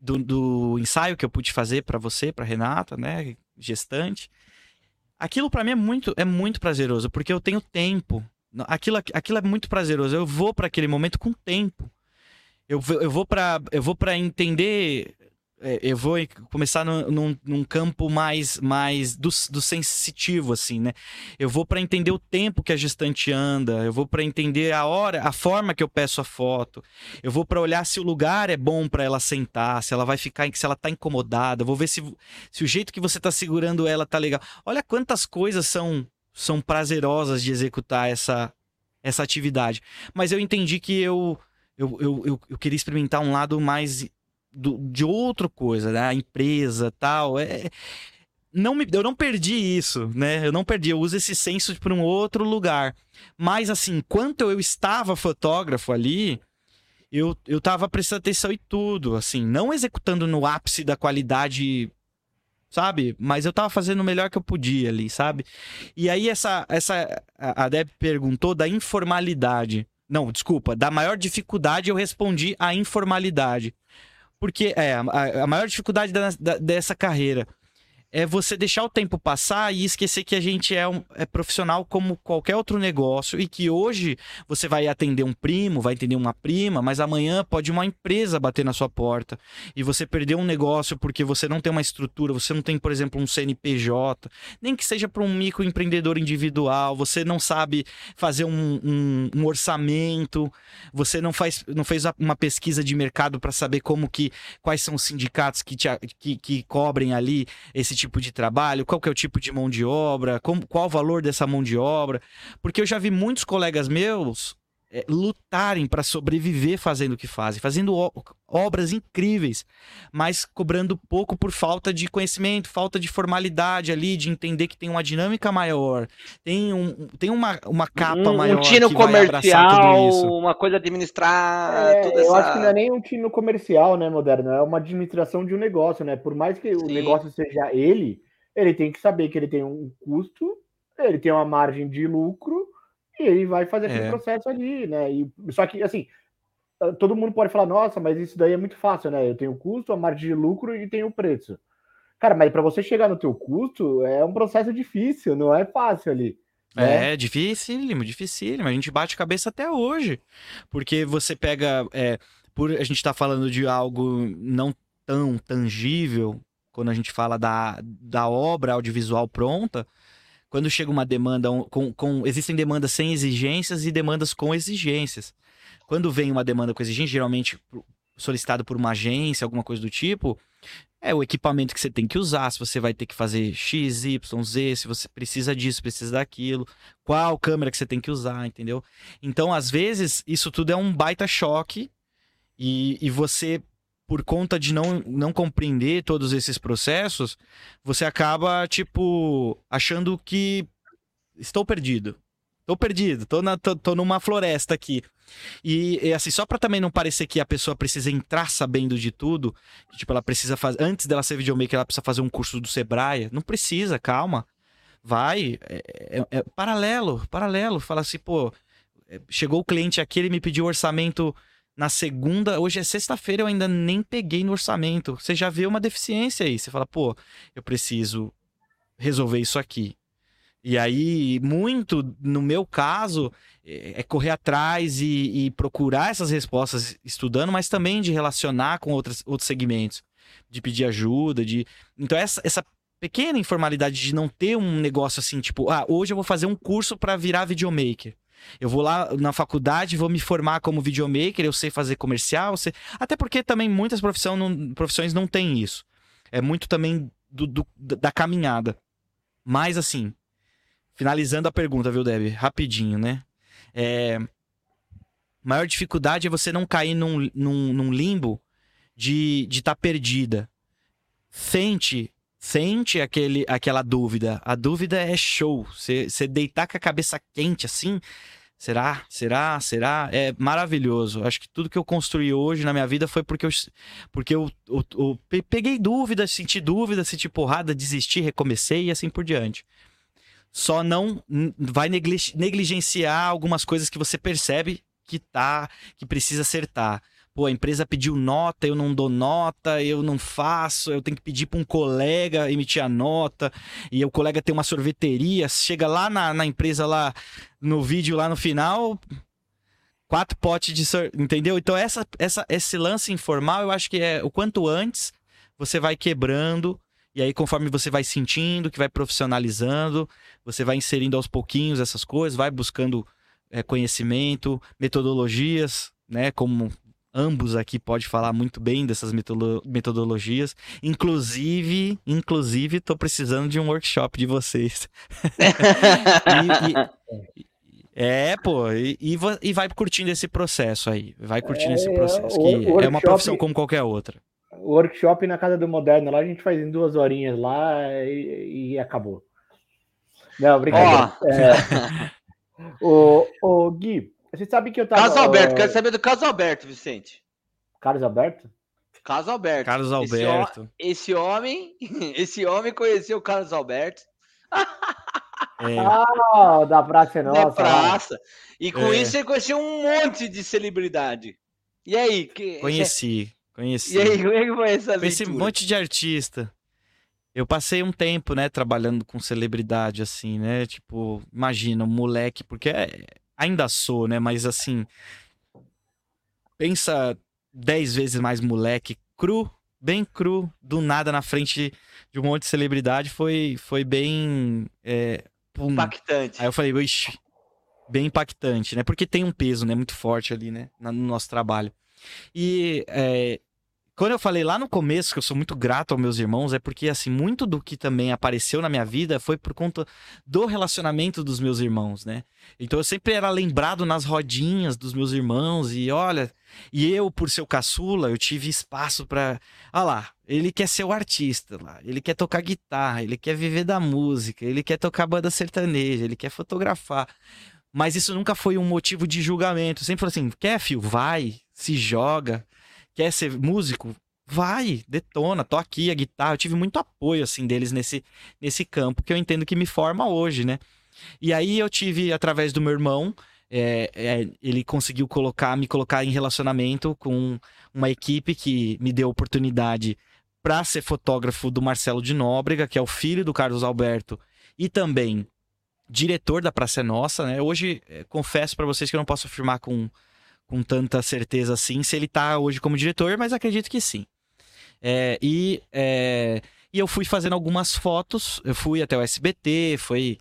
do, do, ensaio que eu pude fazer para você, para Renata, né, gestante. Aquilo para mim é muito, é muito prazeroso, porque eu tenho tempo. Aquilo, aquilo é muito prazeroso. Eu vou para aquele momento com tempo. Eu, eu vou para entender eu vou começar no, num, num, campo mais, mais do, do sensitivo, assim, né? Eu vou para entender o tempo que a gestante anda, eu vou para entender a hora, a forma que eu peço a foto, eu vou para olhar se o lugar é bom para ela sentar, se ela vai ficar, se ela tá incomodada, eu vou ver se, se o jeito que você tá segurando ela tá legal. Olha quantas coisas são, são prazerosas de executar essa, essa atividade. Mas eu entendi que eu, eu, eu, eu, eu queria experimentar um lado mais do, de outra coisa, né? A empresa tal. É, não me, eu não perdi isso, né? Eu não perdi, eu uso esse senso para um outro lugar. Mas, assim, enquanto eu estava fotógrafo ali, eu, eu tava prestando atenção em tudo, assim, não executando no ápice da qualidade, sabe? Mas eu tava fazendo o melhor que eu podia ali, sabe? E aí, essa, essa a Deb perguntou da informalidade. Não, desculpa, da maior dificuldade eu respondi a informalidade. Porque é, a, a maior dificuldade da, da, dessa carreira é você deixar o tempo passar e esquecer que a gente é, um, é profissional como qualquer outro negócio e que hoje você vai atender um primo, vai atender uma prima, mas amanhã pode uma empresa bater na sua porta e você perder um negócio porque você não tem uma estrutura, você não tem, por exemplo, um CNPJ, nem que seja para um microempreendedor individual, você não sabe fazer um, um, um orçamento, você não faz, não fez uma pesquisa de mercado para saber como que quais são os sindicatos que, te, que, que cobrem ali esse tipo de trabalho, qual que é o tipo de mão de obra, como, qual o valor dessa mão de obra. Porque eu já vi muitos colegas meus é, lutarem para sobreviver fazendo o que fazem, fazendo obras incríveis, mas cobrando pouco por falta de conhecimento, falta de formalidade ali, de entender que tem uma dinâmica maior, tem, um, tem uma, uma capa um, maior. Um tino comercial, uma coisa administrar. É, eu essa... acho que não é nem um tino comercial, né, moderno? É uma administração de um negócio, né? Por mais que Sim. o negócio seja ele, ele tem que saber que ele tem um custo, ele tem uma margem de lucro e ele vai fazer aquele é. processo ali, né? E, só que, assim, todo mundo pode falar, nossa, mas isso daí é muito fácil, né? Eu tenho o custo, a margem de lucro e tenho o preço. Cara, mas para você chegar no teu custo é um processo difícil, não é fácil ali. Né? É, dificílimo, dificílimo. A gente bate cabeça até hoje. Porque você pega. É, por a gente tá falando de algo não tão tangível, quando a gente fala da, da obra audiovisual pronta, quando chega uma demanda com, com. Existem demandas sem exigências e demandas com exigências. Quando vem uma demanda com exigência, geralmente solicitado por uma agência, alguma coisa do tipo, é o equipamento que você tem que usar, se você vai ter que fazer X, Y, Z, se você precisa disso, precisa daquilo, qual câmera que você tem que usar, entendeu? Então, às vezes, isso tudo é um baita choque e, e você por conta de não, não compreender todos esses processos, você acaba, tipo, achando que estou perdido. Estou perdido, tô, na, tô, tô, numa floresta aqui. E, e assim, só para também não parecer que a pessoa precisa entrar sabendo de tudo, que, tipo, ela precisa fazer. Antes dela ser videomaker, ela precisa fazer um curso do Sebrae. Não precisa, calma. Vai. É, é, é paralelo, paralelo. Fala assim, pô, é, chegou o cliente aqui, ele me pediu orçamento na segunda, hoje é sexta-feira, eu ainda nem peguei no orçamento. Você já vê uma deficiência aí. Você fala, pô, eu preciso resolver isso aqui. E aí, muito, no meu caso, é, é correr atrás e, e, procurar essas respostas estudando, mas também de relacionar com outros, outros segmentos, de pedir ajuda, de. Então, essa, essa pequena informalidade de não ter um negócio assim, tipo, ah, hoje eu vou fazer um curso para virar videomaker. Eu vou lá na faculdade, vou me formar como videomaker, eu sei fazer comercial, sei... até porque também muitas profissões não, profissões não têm isso. É muito também do, do, da caminhada. Mas assim, finalizando a pergunta, viu, Deb? Rapidinho, né? É... Maior dificuldade é você não cair num, num, num limbo de estar de tá perdida. Sente sente aquele, aquela dúvida. A dúvida é show. Você deitar com a cabeça quente assim. Será? Será? Será? É maravilhoso. Acho que tudo que eu construí hoje na minha vida foi porque eu, porque eu, eu, eu peguei dúvidas, senti dúvidas, senti porrada, desisti, recomecei e assim por diante. Só não vai negligenciar algumas coisas que você percebe que tá, que precisa acertar pô, a empresa pediu nota, eu não dou nota, eu não faço, eu tenho que pedir para um colega emitir a nota, e o colega tem uma sorveteria, chega lá na, na empresa lá no vídeo lá no final, quatro potes de sorvete, entendeu? Então essa, essa, esse lance informal, eu acho que é o quanto antes você vai quebrando, e aí conforme você vai sentindo, que vai profissionalizando, você vai inserindo aos pouquinhos essas coisas, vai buscando é, conhecimento, metodologias, né, como ambos aqui pode falar muito bem dessas metodologias. Inclusive, inclusive, tô precisando de um workshop de vocês. [laughs] e, e, é, pô, e, e, vai curtindo esse processo aí. Vai curtindo é, esse processo, que é uma profissão como qualquer outra. O workshop na Casa do Moderno, lá a gente faz em duas horinhas lá e, acabou. Não, obrigado. Oh. É, o, o Gui, você sabe que eu tava. Caso Alberto, quero saber do caso Alberto, Vicente. Carlos Alberto? Carlos Alberto. Carlos Alberto. Esse, esse homem, [laughs] esse homem conheceu o Carlos Alberto. É. [laughs] Ah, da Praça Nossa. Da praça. E com é. isso ele conheceu um monte de celebridade. E aí? Que... Conheci, conheci. E aí, como é que foi essa Conheci um monte de artista. Eu passei um tempo, né, trabalhando com celebridade, assim, né? Tipo, imagina, um moleque, porque é, ainda sou, né? Mas assim, pensa dez vezes mais moleque, cru, bem cru, do nada na frente de um monte de celebridade, foi, foi bem. É, impactante. Aí eu falei, ixi, bem impactante, né? Porque tem um peso, né? Muito forte ali, né? No nosso trabalho. E é, quando eu falei lá no começo que eu sou muito grato aos meus irmãos, é porque, assim, muito do que também apareceu na minha vida foi por conta do relacionamento dos meus irmãos, né? Então eu sempre era lembrado nas rodinhas dos meus irmãos e olha, e eu, por ser o caçula, eu tive espaço para. Ah lá, ele quer ser o artista lá, ele quer tocar guitarra, ele quer viver da música, ele quer tocar banda sertaneja, ele quer fotografar. Mas isso nunca foi um motivo de julgamento. Sempre falei assim: quer, filho? Vai, se joga quer ser músico? Vai, detona, tô aqui, a guitarra. Eu tive muito apoio, assim, deles nesse, nesse campo, que eu entendo que me forma hoje, né? E aí eu tive, através do meu irmão, é, é, ele conseguiu colocar, me colocar em relacionamento com uma equipe que me deu oportunidade para ser fotógrafo do Marcelo de Nóbrega, que é o filho do Carlos Alberto, e também diretor da Praça é Nossa, né? Hoje, é, confesso para vocês que eu não posso afirmar com com tanta certeza assim se ele tá hoje como diretor, mas acredito que sim. É, e, é, e eu fui fazendo algumas fotos, eu fui até o SBT, foi,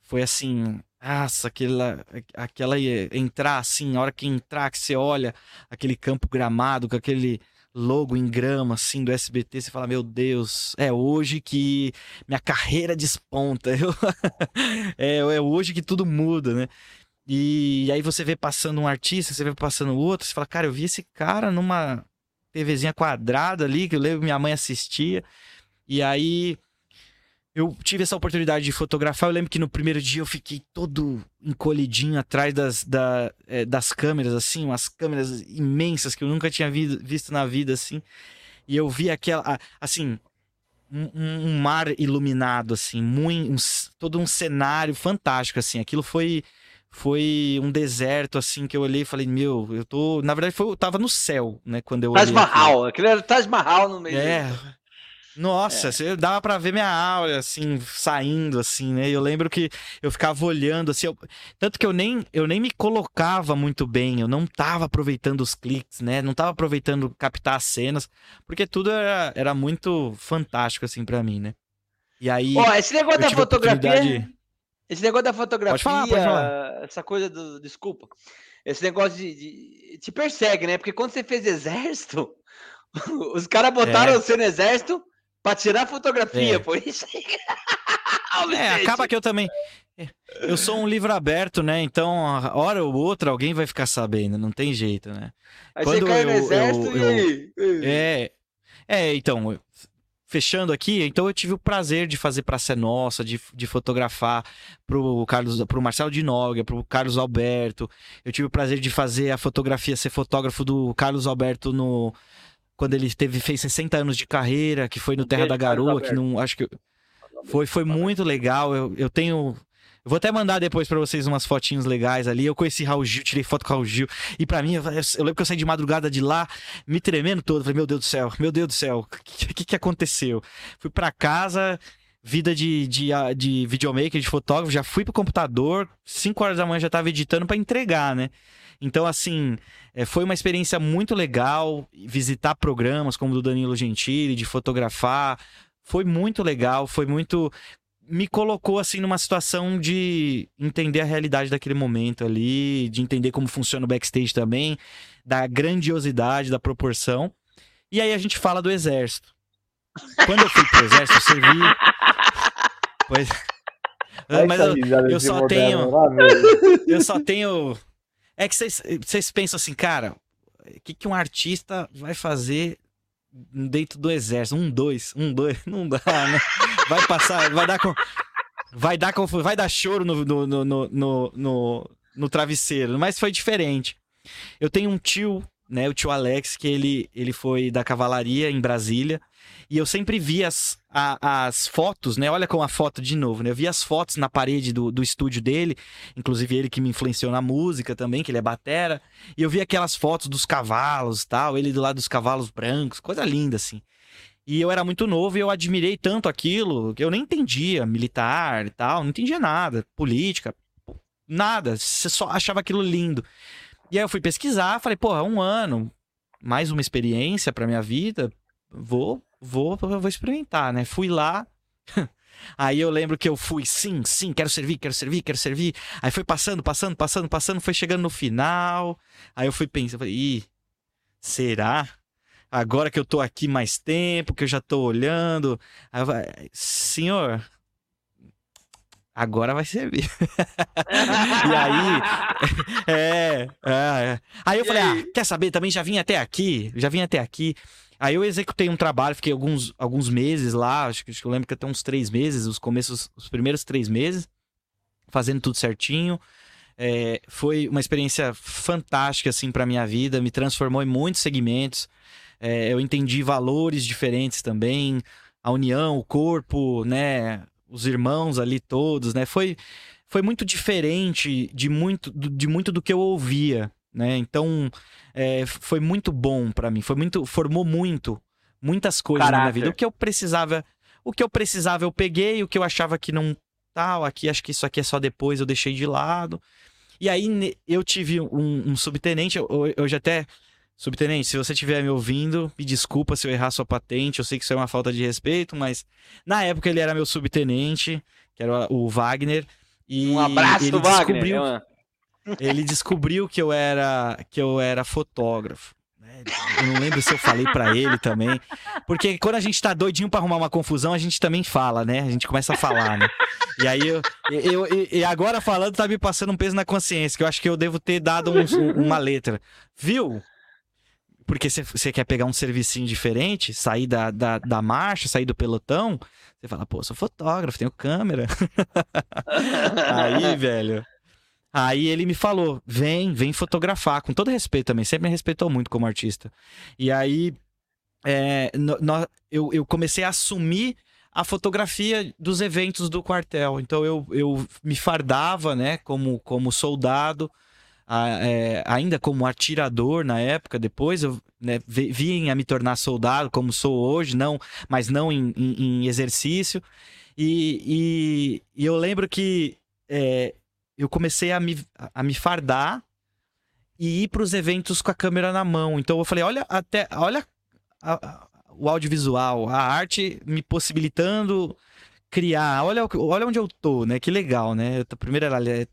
foi assim, nossa, aquela, aquela entrar assim, a hora que entrar, que você olha aquele campo gramado com aquele logo em grama assim do SBT, você fala, meu Deus, é hoje que minha carreira desponta. [laughs] é, é hoje que tudo muda, né? E aí você vê passando um artista, você vê passando outro, você fala, cara, eu vi esse cara numa TVzinha quadrada ali, que eu lembro minha mãe assistia. E aí eu tive essa oportunidade de fotografar. Eu lembro que no primeiro dia eu fiquei todo encolhidinho atrás das, da, é, das câmeras, assim, umas câmeras imensas que eu nunca tinha vi, visto na vida, assim. E eu vi aquela, assim, um, um mar iluminado, assim, muito, um, todo um cenário fantástico, assim. Aquilo foi foi um deserto, assim, que eu olhei e falei, meu, eu tô. Na verdade, foi, eu tava no céu, né? Quando eu Taj olhei. Mahal, aquele era Taj Mahal no meio. É. Nossa, é. dava para ver minha aula, assim, saindo, assim, né? Eu lembro que eu ficava olhando, assim, eu... tanto que eu nem, eu nem me colocava muito bem, eu não tava aproveitando os cliques, né? Não tava aproveitando captar as cenas, porque tudo era, era muito fantástico, assim, para mim, né? E aí. Ó, esse negócio da fotografia. Esse negócio da fotografia, pode falar, pode falar. essa coisa do. Desculpa. Esse negócio de, de, Te persegue, né? Porque quando você fez exército, [laughs] os caras botaram é. você no exército pra tirar fotografia, é. por isso aí. [laughs] é, acaba que eu também. É, eu sou um livro aberto, né? Então, hora ou outra, alguém vai ficar sabendo, não tem jeito, né? Aí Quando você cai eu, no exército eu, eu, e aí? É, é, então, fechando aqui, então eu tive o prazer de fazer para ser Nossa, de, de fotografar pro Carlos, pro Marcelo de Noga, pro Carlos Alberto. Eu tive o prazer de fazer a fotografia, ser fotógrafo do Carlos Alberto no quando ele teve fez 60 anos de carreira, que foi no Terra da Garoa, que não acho que foi foi muito legal. Eu, eu tenho eu vou até mandar depois para vocês umas fotinhos legais ali. Eu conheci Raul Gil, tirei foto com Raul Gil. E para mim, eu, eu, lembro que eu saí de madrugada de lá, me tremendo todo. Falei, meu Deus do céu, meu Deus do céu, o que, que, que aconteceu? Fui para casa, vida de, de, de videomaker, de fotógrafo, já fui pro computador, 5 horas da manhã já tava editando para entregar, né? Então, assim, é, foi uma experiência muito legal visitar programas como o do Danilo Gentili, de fotografar. Foi muito legal, foi muito me colocou assim numa situação de entender a realidade daquele momento ali, de entender como funciona o backstage também, da grandiosidade, da proporção. E aí a gente fala do exército. Quando eu fui pro exército, eu servi. Pois. Mas eu, eu só tenho. Eu só tenho. É que vocês pensam assim, cara, o que, que um artista vai fazer dentro do exército. Um, dois, um, dois, [laughs] não dá, né? Vai passar, vai dar com. Vai dar, com, vai dar choro no, no, no, no, no, no travesseiro, mas foi diferente. Eu tenho um tio né, o tio Alex, que ele, ele foi da cavalaria em Brasília. E eu sempre vi as, a, as fotos, né? Olha com a foto de novo, né? Eu vi as fotos na parede do, do estúdio dele, inclusive ele que me influenciou na música também, que ele é batera. E eu vi aquelas fotos dos cavalos tal, ele do lado dos cavalos brancos, coisa linda, assim. E eu era muito novo e eu admirei tanto aquilo que eu nem entendia militar e tal, não entendia nada, política, nada. Você só achava aquilo lindo. E aí eu fui pesquisar, falei, porra, um ano, mais uma experiência pra minha vida, vou, vou, vou experimentar, né? Fui lá. [laughs] Aí eu lembro que eu fui, sim, sim, quero servir, quero servir, quero servir. Aí foi passando, passando, passando, passando, foi chegando no final. Aí eu fui pensando, falei, ih, será? agora que eu tô aqui mais tempo, que eu já tô olhando. Senhor, agora vai servir. [laughs] e aí, [laughs] é, é, é, Aí eu falei, aí? ah, quer saber? Também já vim até aqui, já vim até aqui. Aí eu executei um trabalho, fiquei alguns, alguns meses lá, acho que, acho que eu lembro que até uns três meses, os começos, os primeiros três meses, fazendo tudo certinho. É, foi uma experiência fantástica, assim, para minha vida, me transformou em muitos segmentos. É, eu entendi valores diferentes também, a união, o corpo, né, os irmãos ali todos, né, foi, foi muito diferente de muito, de muito do que eu ouvia, né, então é, foi muito bom para mim, foi muito, formou muito, muitas coisas na minha vida, o que eu precisava, o que eu precisava eu peguei, o que eu achava que não tal, aqui acho que isso aqui é só depois, eu deixei de lado, e aí eu tive um, um subtenente, eu, eu já até. Subtenente, se você estiver me ouvindo, me desculpa se eu errar sua patente, eu sei que isso é uma falta de respeito, mas na época ele era meu subtenente, que era o Wagner. E um abraço, ele Wagner. Descobriu, ele descobriu que eu era que eu era fotógrafo. Eu não lembro se eu falei para ele também. Porque quando a gente tá doidinho pra arrumar uma confusão, a gente também fala, né? A gente começa a falar, né? E aí eu, eu, eu e agora falando, tá me passando um peso na consciência, que eu acho que eu devo ter dado um, uma letra. Viu? Porque você quer pegar um servicinho diferente, sair da, da, da marcha, sair do pelotão, você fala, pô, sou fotógrafo, tenho câmera. [laughs] aí, velho. Aí ele me falou: vem, vem fotografar, com todo respeito também, sempre me respeitou muito como artista. E aí é, no, no, eu, eu comecei a assumir a fotografia dos eventos do quartel. Então eu, eu me fardava, né, como, como soldado, a, é, ainda como atirador na época. Depois eu né, vim a me tornar soldado, como sou hoje, não, mas não em, em, em exercício. E, e, e, eu lembro que é, eu comecei a me, a me fardar e ir para os eventos com a câmera na mão. Então eu falei, olha até, olha a, a, o audiovisual, a arte me possibilitando criar. Olha, olha onde eu tô, né? Que legal, né? A primeira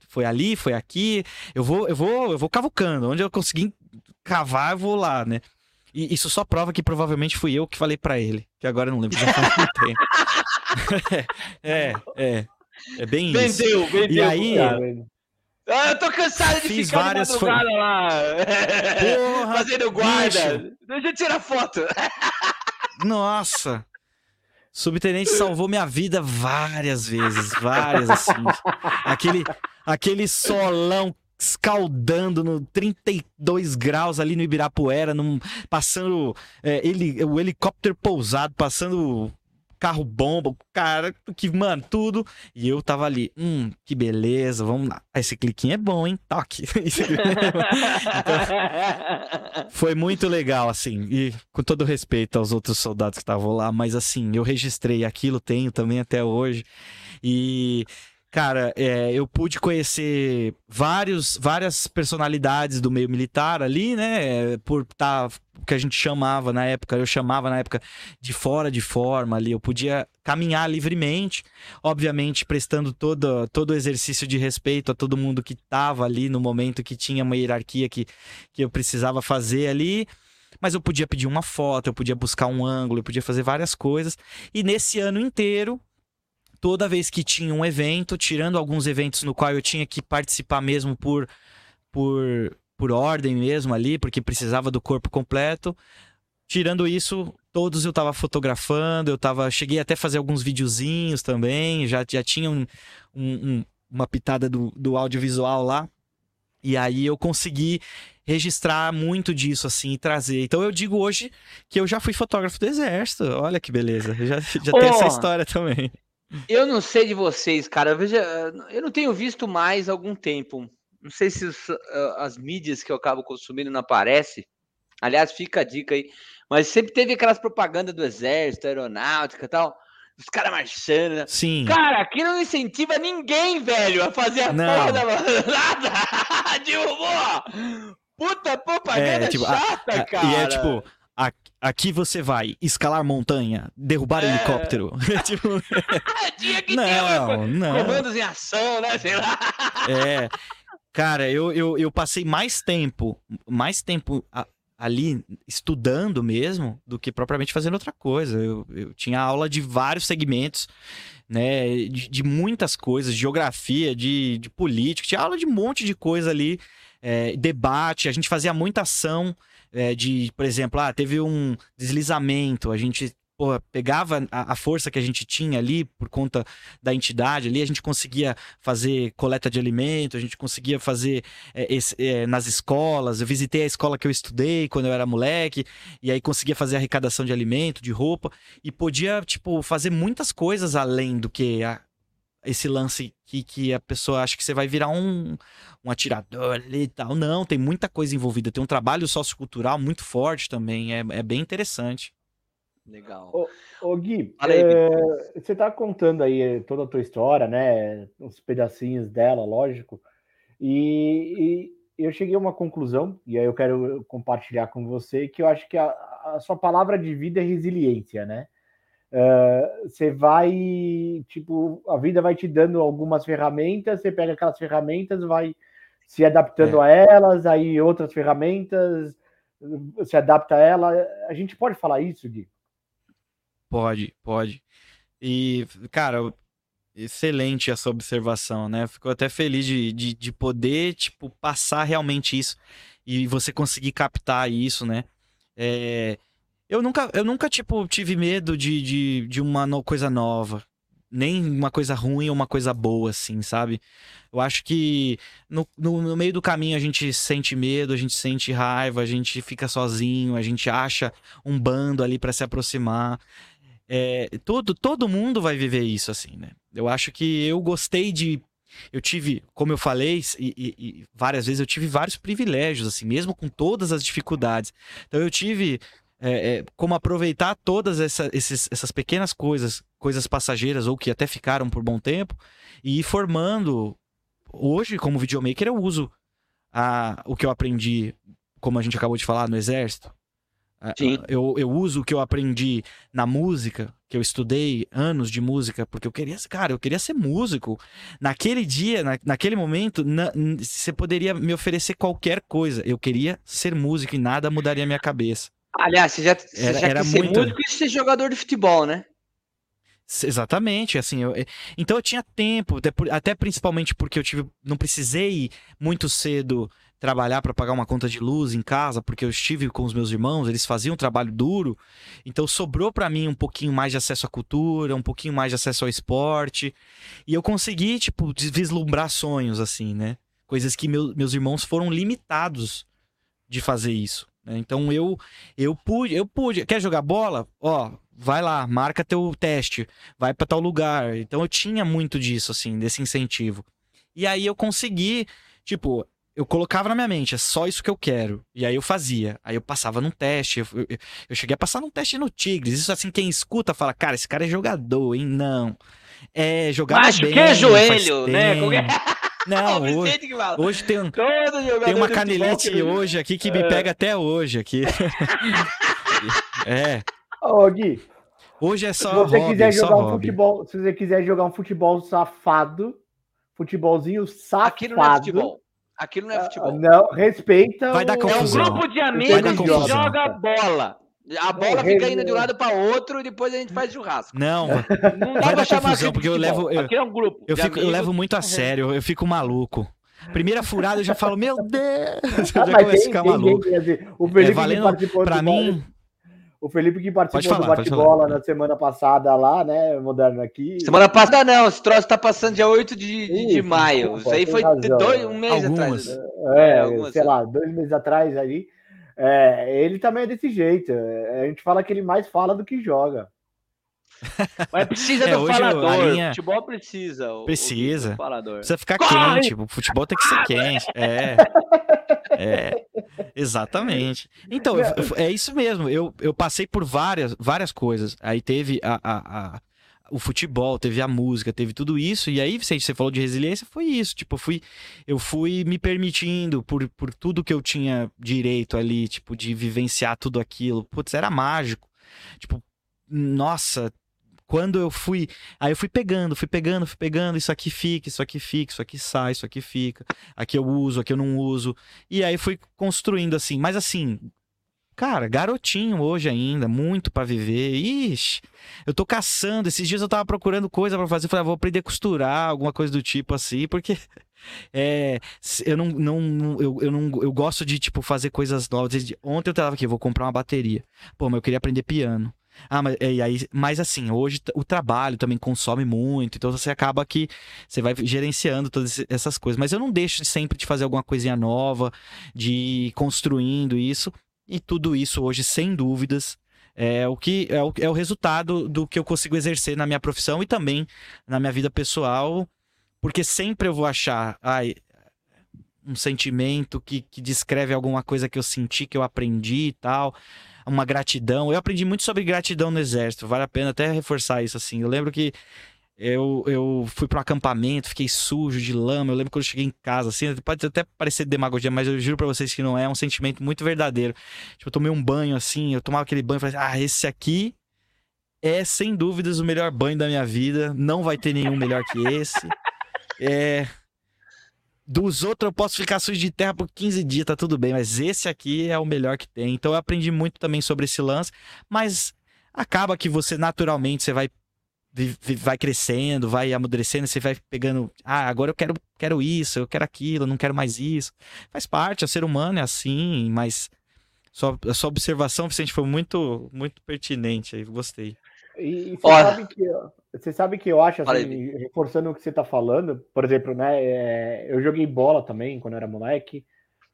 foi ali, foi aqui. Eu vou, eu vou, eu vou cavucando. Onde eu conseguir cavar, eu vou lá, né? E isso só prova que provavelmente fui eu que falei para ele. Que agora eu não lembro, já faz muito [laughs] tempo. [laughs] é, é. É bem vendeu, isso. Vendeu, vendeu. E aí... Ah, eu tô cansado de Fiz ficar várias de madrugada fo... lá. Porra, [laughs] Fazendo guarda. bicho. Deixa eu tirar foto. Nossa. Subtenente salvou minha vida várias vezes, várias assim. Aquele, aquele solão escaldando no 32 graus ali no Ibirapuera, num, passando é, ele, o helicóptero pousado, passando carro bomba, cara que, mano, tudo. E eu tava ali, hum, que beleza, vamos lá. Esse cliquinho é bom, hein? Toque. [laughs] então, foi muito legal, assim, e com todo respeito aos outros soldados que estavam lá, mas assim, eu registrei aquilo, tenho também até hoje. E cara, é, eu pude conhecer vários, várias personalidades do meio militar ali, né? Por estar tá, que a gente chamava na época, eu chamava na época de fora de forma ali. Eu podia caminhar livremente, obviamente prestando todo, todo o exercício de respeito a todo mundo que estava ali no momento que tinha uma hierarquia que, que eu precisava fazer ali. Mas eu podia pedir uma foto, eu podia buscar um ângulo, eu podia fazer várias coisas. E nesse ano inteiro, toda vez que tinha um evento, tirando alguns eventos no qual eu tinha que participar mesmo por, por, por ordem mesmo ali, porque precisava do corpo completo. Tirando isso, todos eu tava fotografando, eu tava. Cheguei até a fazer alguns videozinhos também, já, já tinha um, um, uma pitada do, do audiovisual lá. E aí eu consegui registrar muito disso, assim, e trazer. Então eu digo hoje que eu já fui fotógrafo do Exército. Olha que beleza. Já, já oh, tem essa história também. Eu não sei de vocês, cara. Veja, eu não tenho visto mais algum tempo. Não sei se os, ah, as mídias que eu acabo consumindo não aparecem. Aliás, fica a dica aí. Mas sempre teve aquelas propagandas do exército, aeronáutica e tal. Os caras marchando. Né? Sim. Cara, aqui não incentiva ninguém, velho, a fazer a não. porra da nada. [laughs] Derrubou! Puta propaganda é, tipo, chata, a, a, cara. E é tipo, aqui você vai escalar montanha, derrubar é. helicóptero. [laughs] tipo... [laughs] Tinha que não, ter não. comandos em ação, né? Sei lá. É. Cara, eu, eu, eu passei mais tempo, mais tempo a, ali estudando mesmo do que propriamente fazendo outra coisa. Eu, eu tinha aula de vários segmentos, né? De, de muitas coisas, de geografia, de, de política, tinha aula de um monte de coisa ali, é, debate, a gente fazia muita ação. É, de, por exemplo, ah, teve um deslizamento, a gente pegava a, a, força que a gente tinha ali por conta da entidade ali, a gente conseguia fazer coleta de alimento, a gente conseguia fazer é, esse, é, nas escolas. Eu visitei a escola que eu estudei quando eu era moleque, e aí conseguia fazer arrecadação de alimento, de roupa, e podia, tipo, fazer muitas coisas além do que a, esse lance que, que a pessoa acha que você vai virar um, um atirador e tal. Não, tem muita coisa envolvida. Tem um trabalho sociocultural muito forte também. É, é bem interessante. Legal. Ô, ô Gui, aí, é, você tá contando aí toda a tua história, né? Uns pedacinhos dela, lógico. E, e, eu cheguei a uma conclusão, e aí eu quero compartilhar com você, que eu acho que a, a sua palavra de vida é resiliência, né? Uh, você vai, tipo, a vida vai te dando algumas ferramentas, você pega aquelas ferramentas, vai se adaptando é. a elas, aí outras ferramentas, se adapta a ela. A gente pode falar isso, Gui? Pode, pode. E, cara, excelente essa observação, né? Ficou até feliz de, de, de, poder, tipo, passar realmente isso e você conseguir captar isso, né? É... Eu nunca, eu nunca, tipo, tive medo de, de, de uma no... coisa nova. Nem uma coisa ruim ou uma coisa boa, assim, sabe? Eu acho que no, no, no, meio do caminho a gente sente medo, a gente sente raiva, a gente fica sozinho, a gente acha um bando ali para se aproximar. É, todo, todo mundo vai viver isso assim, né? Eu acho que eu gostei de. Eu tive, como eu falei, e, e, e várias vezes, eu tive vários privilégios, assim, mesmo com todas as dificuldades. Então eu tive é, é, como aproveitar todas essa, esses, essas pequenas coisas, coisas passageiras ou que até ficaram por bom tempo, e ir formando. Hoje, como videomaker, eu uso a, o que eu aprendi, como a gente acabou de falar, no exército. Sim. Eu, eu uso o que eu aprendi na música, que eu estudei anos de música, porque eu queria, cara, eu queria ser músico. Naquele dia, na, naquele momento, na, você poderia me oferecer qualquer coisa. Eu queria ser músico e nada mudaria a minha cabeça. Aliás, você já, você era, já era quis muito... ser músico e ser jogador de futebol, né? Exatamente, assim, eu, então eu tinha tempo, até, até principalmente porque eu tive, não precisei muito cedo trabalhar para pagar uma conta de luz em casa, porque eu estive com os meus irmãos, eles faziam um trabalho duro, então sobrou para mim um pouquinho mais de acesso à cultura, um pouquinho mais de acesso ao esporte, e eu consegui, tipo, vislumbrar sonhos, assim, né? Coisas que meu, meus irmãos foram limitados de fazer isso. Né? Então eu, eu pude, eu pude, quer jogar bola? Ó, vai lá, marca teu teste, vai para tal lugar. Então eu tinha muito disso, assim, desse incentivo. E aí eu consegui, tipo, eu colocava na minha mente, é só isso que eu quero. E aí eu fazia. Aí eu passava num teste. Eu, eu, eu, cheguei a passar num teste no Tigres. Isso assim, quem escuta fala, cara, esse cara é jogador, hein? Não. É, jogar Acho bem. que é joelho, né? [laughs] Não, hoje, hoje tem, um, tem uma canelite hoje aqui que me é. pega até hoje aqui. [laughs] é. Ô, Gui. Hoje é só se você hobby, quiser jogar um hobby. futebol, se você quiser jogar um futebol safado, futebolzinho safado. Aquilo não é futebol. Aquilo não é futebol. Não, respeita. Vai dar confusão. É um grupo de amigos que joga bola. A bola fica indo de um lado para outro e depois a gente faz churrasco. Não, [laughs] não dá vai dar confusão, porque eu levo. Eu, Aqui é um grupo. Eu, fico, eu levo muito a sério, eu fico maluco. Primeira furada eu já falo, meu Deus! Eu já começo a ficar maluco. o Felipe é, valendo, pra mim. O Felipe que participou falar, do bate-bola na semana passada lá, né? Moderno aqui. Semana passada não, esse troço tá passando dia 8 de, de, de maio. Isso aí foi dois, um mês Algumas. atrás. É, é sei lá, dois meses atrás ali. É, ele também é desse jeito. É, a gente fala que ele mais fala do que joga. [laughs] Mas precisa é, do falador. Linha... Futebol precisa. O, precisa. O falador. Precisa ficar Corre! quente. O futebol tem que ser quente. É. [laughs] É. Exatamente. Então, é isso mesmo. Eu, eu passei por várias, várias coisas. Aí teve a, a, a o futebol, teve a música, teve tudo isso. E aí, Vicente, você falou de resiliência, foi isso. Tipo, eu fui, eu fui me permitindo por, por tudo que eu tinha direito ali, tipo, de vivenciar tudo aquilo. Putz, era mágico. Tipo, nossa, quando eu fui. Aí eu fui pegando, fui pegando, fui pegando. Isso aqui fica, isso aqui fica, isso aqui sai, isso aqui fica. Aqui eu uso, aqui eu não uso. E aí fui construindo assim. Mas assim, Cara, garotinho hoje ainda, muito para viver. Ixi, eu tô caçando. Esses dias eu tava procurando coisa para fazer. Falei, ah, vou aprender a costurar, alguma coisa do tipo assim, porque [laughs] é, eu não, não eu, eu não eu gosto de tipo fazer coisas novas. Ontem eu tava aqui, vou comprar uma bateria. Pô, mas eu queria aprender piano. Ah, mas, e aí, mas assim, hoje o trabalho também consome muito, então você acaba que você vai gerenciando todas essas coisas. Mas eu não deixo sempre de fazer alguma coisinha nova, de ir construindo isso. E tudo isso hoje, sem dúvidas, é o que é o, é o resultado do que eu consigo exercer na minha profissão e também na minha vida pessoal, porque sempre eu vou achar ai, um sentimento que, que descreve alguma coisa que eu senti, que eu aprendi e tal uma gratidão. Eu aprendi muito sobre gratidão no exército, vale a pena até reforçar isso assim. Eu lembro que eu, eu fui para um acampamento, fiquei sujo de lama. Eu lembro quando eu cheguei em casa, assim, pode até parecer demagogia, mas eu juro para vocês que não é, é um sentimento muito verdadeiro. Tipo, eu tomei um banho assim, eu tomava aquele banho e falei, ah, esse aqui é sem dúvidas o melhor banho da minha vida. Não vai ter nenhum melhor que esse. É, dos outros eu posso ficar sujo de terra por 15 dias, tá tudo bem, mas esse aqui é o melhor que tem. Então eu aprendi muito também sobre esse lance, mas acaba que você naturalmente você vai vai crescendo, vai amadurecendo, você vai pegando, ah, agora eu quero quero isso, eu quero aquilo, eu não quero mais isso. Faz parte, o ser humano é assim, mas sua, a sua observação, Vicente, foi muito muito pertinente aí, gostei. E, e você, sabe que, você sabe que eu acho, assim, reforçando o que você está falando, por exemplo, né? É, eu joguei bola também quando eu era moleque,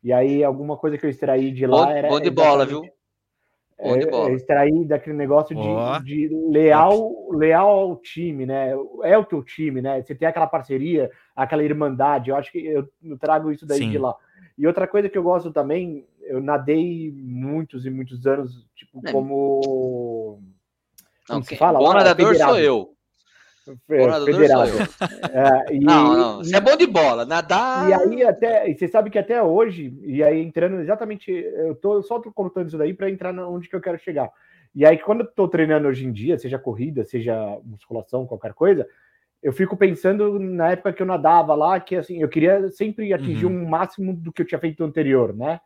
e aí alguma coisa que eu extraí de lá bom, era. Bom de bola, viu? Bom de é, bola. extrair daquele negócio de, oh. de leal, leal ao time, né? É o teu time, né? Você tem aquela parceria, aquela irmandade. Eu acho que eu, eu trago isso daí Sim. de lá. E outra coisa que eu gosto também, eu nadei muitos e muitos anos, tipo, é. como como okay. se fala? Bom nadador sou eu. Federado. É, e, não, não, você é bom de bola, nadar. E aí, até, e você sabe que até hoje, e aí entrando exatamente, eu tô só tô contando isso daí para entrar onde que eu quero chegar. E aí, quando eu tô treinando hoje em dia, seja corrida, seja musculação, qualquer coisa, eu fico pensando na época que eu nadava lá, que assim, eu queria sempre atingir uhum. um máximo do que eu tinha feito anterior, né?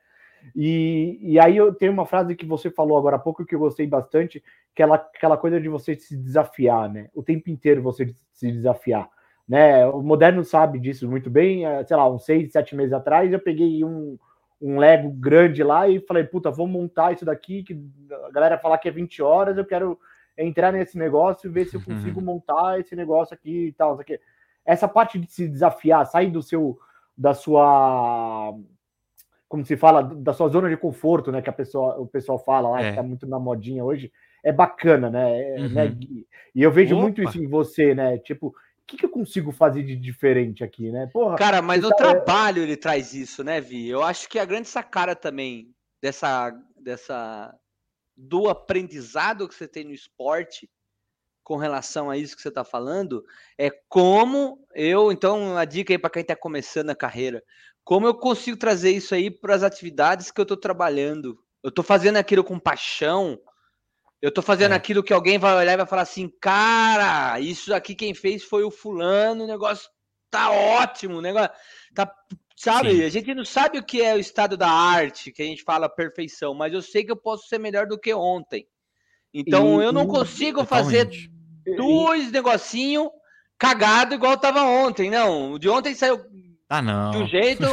E, e aí eu tenho uma frase que você falou agora há pouco que eu gostei bastante, que é aquela coisa de você se desafiar, né? O tempo inteiro você se desafiar. Né? O moderno sabe disso muito bem. É, sei lá, uns seis, sete meses atrás, eu peguei um, um Lego grande lá e falei, puta, vou montar isso daqui, que a galera falar que é 20 horas, eu quero entrar nesse negócio e ver se eu consigo uhum. [laughs] montar esse negócio aqui e tal. Essa parte de se desafiar, sair do seu da sua como se fala, da sua zona de conforto, né? Que a pessoa, o pessoal fala lá, é. que tá muito na modinha hoje, é bacana, né? É, né? uhum. né? E eu vejo Opa. muito isso em você, né? Tipo, o que, que eu consigo fazer de diferente aqui, né? Porra, Cara, mas no tá... trabalho ele traz isso, né, Vi? Eu acho que a grande sacada também dessa, dessa do aprendizado que você tem no esporte com relação a isso que você está falando é como eu, então, a dica aí para quem está começando a carreira, como eu consigo trazer isso aí para as atividades que eu estou trabalhando? Eu estou fazendo aquilo com paixão. Eu estou fazendo é. aquilo que alguém vai olhar e vai falar assim, cara, isso aqui quem fez foi o fulano, o negócio tá ótimo, o negócio tá, sabe? Sim. A gente não sabe o que é o estado da arte, que a gente fala perfeição, mas eu sei que eu posso ser melhor do que ontem. Então e, eu não consigo fazer dois negocinho cagado igual tava ontem, não. O de ontem saiu ah, não. De um jeito,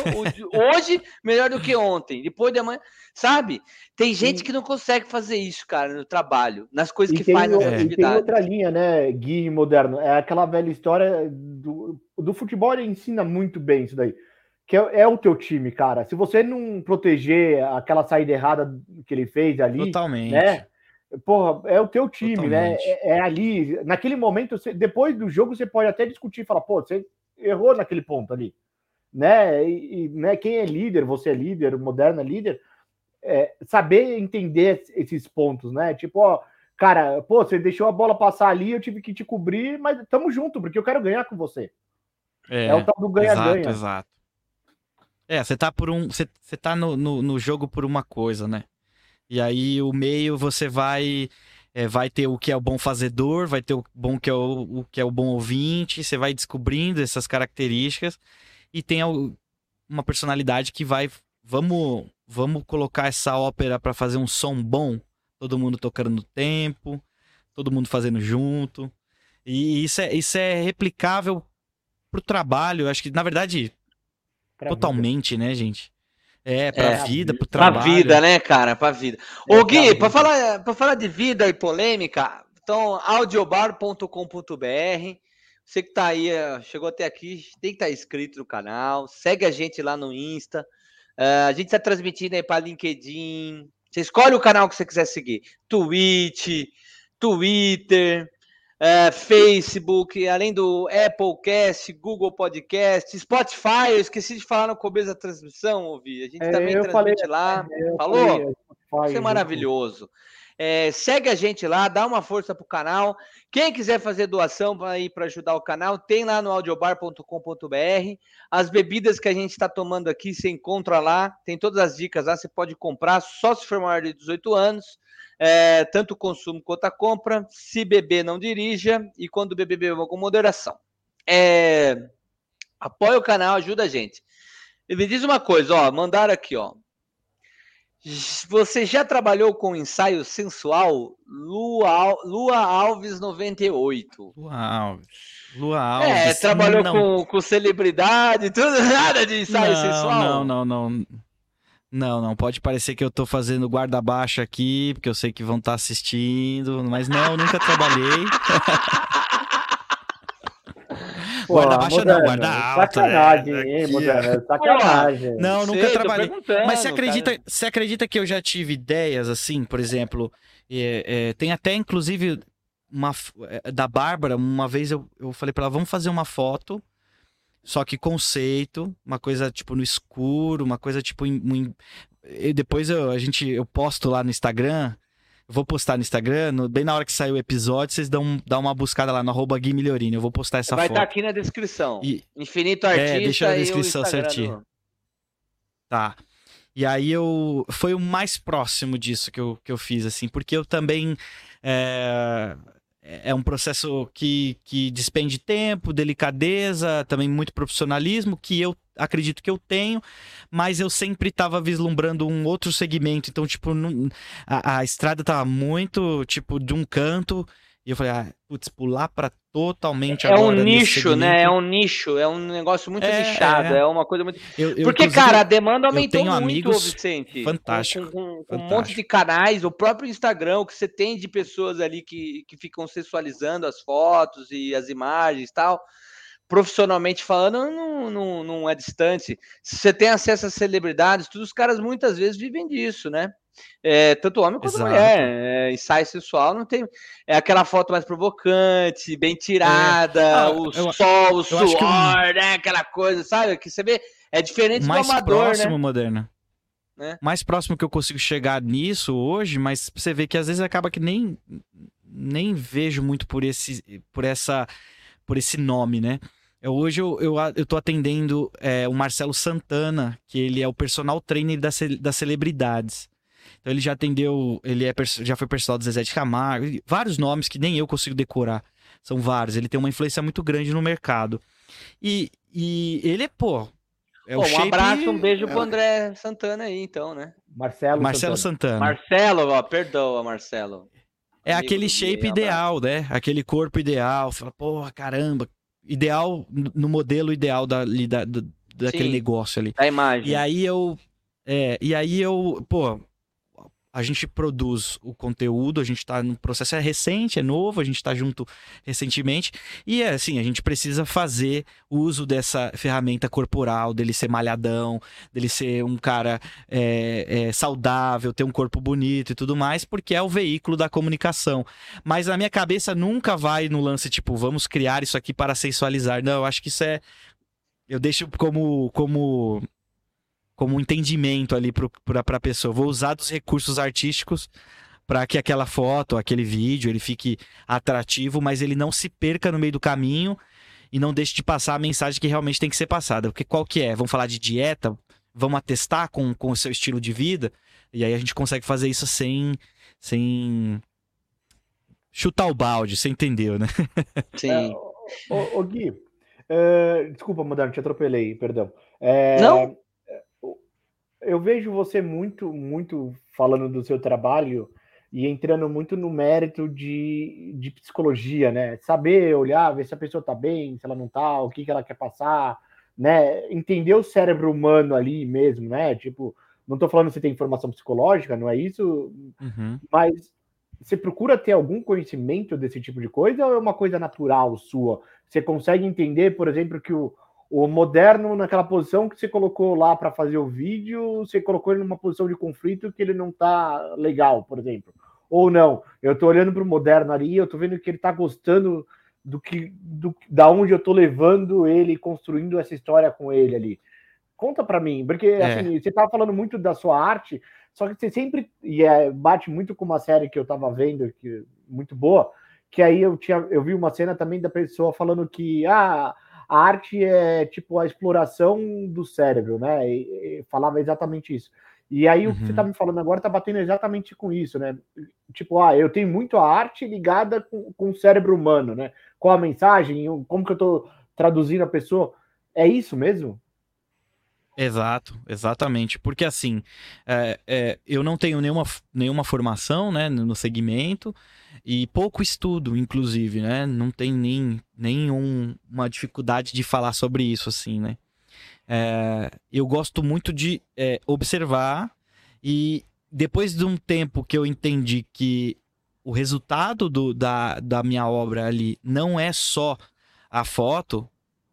hoje melhor do que ontem, depois de amanhã, sabe? Tem gente que não consegue fazer isso, cara, no trabalho, nas coisas e que faz nas atividades. E tem outra linha, né, Gui Moderno, é aquela velha história do, do futebol, ele ensina muito bem isso daí, que é, é, o teu time, cara. Se você não proteger aquela saída errada que ele fez ali, Totalmente. né? Porra, é o teu time, né? Totalmente. né? É, é, ali, naquele momento, você, depois do jogo, você pode até discutir e falar, pô, você errou naquele ponto ali né? E, e né, quem é líder, você é líder, o moderno é líder, é, saber entender esses pontos, né? Tipo, ó, cara, pô, você deixou a bola passar ali, eu tive que te cobrir, mas tamo junto, porque eu quero ganhar com você. É, é o tal do ganha-ganha. Exato, exato. É, você tá por um. Você, você tá no, no, no, jogo por uma coisa, né? E aí o meio você vai. É, vai ter o que é o bom fazedor, vai ter o bom que é o, o que é o bom ouvinte, você vai descobrindo essas características e tem uma personalidade que vai vamos, vamos colocar essa ópera para fazer um som bom, todo mundo tocando no tempo, todo mundo fazendo junto. E isso é, isso é replicável pro trabalho, acho que na verdade pra totalmente, vida. né, gente? É, pra é, vida, pro trabalho. Pra vida, né, cara? Pra vida. É, Ô, Gui, pra, pra, falar, pra falar de vida e polêmica, então, audiobar.com.br. Você que tá aí, chegou até aqui, tem que estar tá inscrito no canal. Segue a gente lá no Insta. Uh, a gente está transmitindo aí para LinkedIn. Você escolhe o canal que você quiser seguir: Twitch, Twitter, uh, Facebook, além do Apple Cast, Google Podcast, Spotify. Eu esqueci de falar no começo da transmissão, ouvi. A gente é, também transmite falei, lá. Falou? Falei, Isso é maravilhoso. É, segue a gente lá, dá uma força pro canal. Quem quiser fazer doação para ajudar o canal, tem lá no audiobar.com.br. As bebidas que a gente está tomando aqui, você encontra lá. Tem todas as dicas lá, você pode comprar só se for maior de 18 anos. É, tanto o consumo quanto a compra. Se beber, não dirija. E quando beber, beba com moderação. É, apoia o canal, ajuda a gente. E me diz uma coisa, ó, mandaram aqui, ó. Você já trabalhou com ensaio sensual? Lua, Lua Alves 98. Lua Alves. Lua Alves. É, trabalhou com, com celebridade, tudo, [laughs] nada de ensaio não, sensual? Não, não, não. Não, não. Pode parecer que eu tô fazendo guarda baixa aqui, porque eu sei que vão estar tá assistindo, mas não, nunca trabalhei. [laughs] guarda baixa não, guarda alta. Sacanagem, né? hein, moderno, sacanagem. Não, nunca Sei, trabalhei. Mas você acredita, você acredita que eu já tive ideias assim, por exemplo, é, é, tem até inclusive uma é, da Bárbara, uma vez eu, eu falei para ela, vamos fazer uma foto só que conceito, uma coisa tipo no escuro, uma coisa tipo em, em... e depois eu, a gente eu posto lá no Instagram vou postar no Instagram, no, bem na hora que sair o episódio, vocês dão, dão uma buscada lá no arroba Gui Melhorini. Eu vou postar essa Vai foto. Vai estar tá aqui na descrição. E, Infinito Artista. É, deixa na descrição certinho. Tá. E aí eu. Foi o mais próximo disso que eu, que eu fiz, assim, porque eu também. É, é um processo que, que despende tempo, delicadeza, também muito profissionalismo, que eu acredito que eu tenho, mas eu sempre estava vislumbrando um outro segmento. Então, tipo, a, a estrada tava muito, tipo, de um canto. E eu falei, ah, putz, pular para totalmente é agora. É um nicho, né? É um nicho, é um negócio muito é, nichado, é. é. uma coisa muito. Eu, eu, Porque, cara, a demanda aumentou muito, amigos Vicente. Fantástico. Com, com, com um monte de canais, o próprio Instagram, o que você tem de pessoas ali que, que ficam sensualizando as fotos e as imagens e tal profissionalmente falando, não, não, não é distante. Se você tem acesso às celebridades, todos os caras muitas vezes vivem disso, né? É, tanto homem quanto Exato. mulher. É, ensaio sensual não tem. É aquela foto mais provocante, bem tirada, é. ah, o eu, sol, o suor, que... né? Aquela coisa, sabe? Que você vê. É diferente mais do amador, próximo, né? Moderna. Né? Mais próximo que eu consigo chegar nisso hoje, mas você vê que às vezes acaba que nem nem vejo muito por esse por essa por esse nome, né? Eu, hoje eu, eu, eu tô atendendo é, o Marcelo Santana, que ele é o personal trainer das, das celebridades. Então ele já atendeu, ele é, já foi personal do Zezé de Camargo, vários nomes que nem eu consigo decorar. São vários. Ele tem uma influência muito grande no mercado. E, e ele é, pô. É pô, um shape... abraço, um beijo é... pro André Santana aí, então, né? Marcelo, Marcelo Santana. Santana. Marcelo, ó, perdoa, Marcelo. É Amigo aquele shape ideal, né? Aquele corpo ideal. Você fala, porra, caramba, ideal, no modelo ideal da, da, da daquele Sim, negócio ali. A imagem. E aí eu. É, e aí eu, pô, a gente produz o conteúdo, a gente está no processo é recente, é novo, a gente está junto recentemente e é assim, a gente precisa fazer uso dessa ferramenta corporal, dele ser malhadão, dele ser um cara é, é, saudável, ter um corpo bonito e tudo mais, porque é o veículo da comunicação. Mas na minha cabeça nunca vai no lance tipo, vamos criar isso aqui para sensualizar. Não, eu acho que isso é eu deixo como como como um entendimento ali para a pessoa. Vou usar dos recursos artísticos para que aquela foto, aquele vídeo, ele fique atrativo, mas ele não se perca no meio do caminho e não deixe de passar a mensagem que realmente tem que ser passada. Porque qual que é? Vamos falar de dieta? Vamos atestar com, com o seu estilo de vida? E aí a gente consegue fazer isso sem, sem chutar o balde, você entendeu, né? Sim. É, ô, ô, Gui, uh, desculpa, Moderno, te atropelei, perdão. É, não? Eu vejo você muito, muito falando do seu trabalho e entrando muito no mérito de, de psicologia, né? Saber olhar, ver se a pessoa tá bem, se ela não tá, o que, que ela quer passar, né? Entender o cérebro humano ali mesmo, né? Tipo, não tô falando se tem informação psicológica, não é isso, uhum. mas você procura ter algum conhecimento desse tipo de coisa ou é uma coisa natural sua? Você consegue entender, por exemplo, que o, o moderno, naquela posição que você colocou lá para fazer o vídeo, você colocou ele numa posição de conflito que ele não tá legal, por exemplo. Ou não, eu tô olhando para o moderno ali, eu tô vendo que ele tá gostando do que do, da onde eu tô levando ele, construindo essa história com ele ali. Conta para mim, porque é. assim, você tava falando muito da sua arte, só que você sempre e é, bate muito com uma série que eu tava vendo que muito boa, que aí eu tinha eu vi uma cena também da pessoa falando que ah, a arte é tipo a exploração do cérebro, né? E, e falava exatamente isso. E aí uhum. o que você está uhum. me falando agora está batendo exatamente com isso, né? Tipo, ah, eu tenho muito a arte ligada com, com o cérebro humano, né? Qual a mensagem, como que eu estou traduzindo a pessoa. É isso mesmo? Exato, exatamente. Porque assim, é, é, eu não tenho nenhuma, nenhuma formação né, no segmento e pouco estudo, inclusive, né? Não tem nem nenhuma dificuldade de falar sobre isso, assim, né? É, eu gosto muito de é, observar e depois de um tempo que eu entendi que o resultado do, da, da minha obra ali não é só a foto,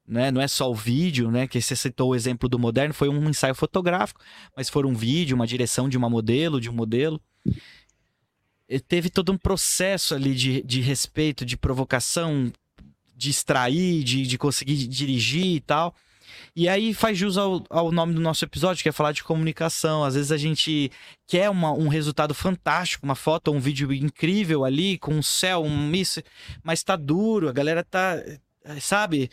né? Não é só o vídeo, né? Que você citou o exemplo do moderno, foi um ensaio fotográfico, mas foi um vídeo, uma direção de uma modelo, de um modelo. E teve todo um processo ali de, de respeito, de provocação, de extrair, de, de conseguir dirigir e tal. E aí faz jus ao, ao nome do nosso episódio, que é falar de comunicação. Às vezes a gente quer uma, um resultado fantástico, uma foto, um vídeo incrível ali, com um céu, um isso, mas tá duro, a galera tá, sabe,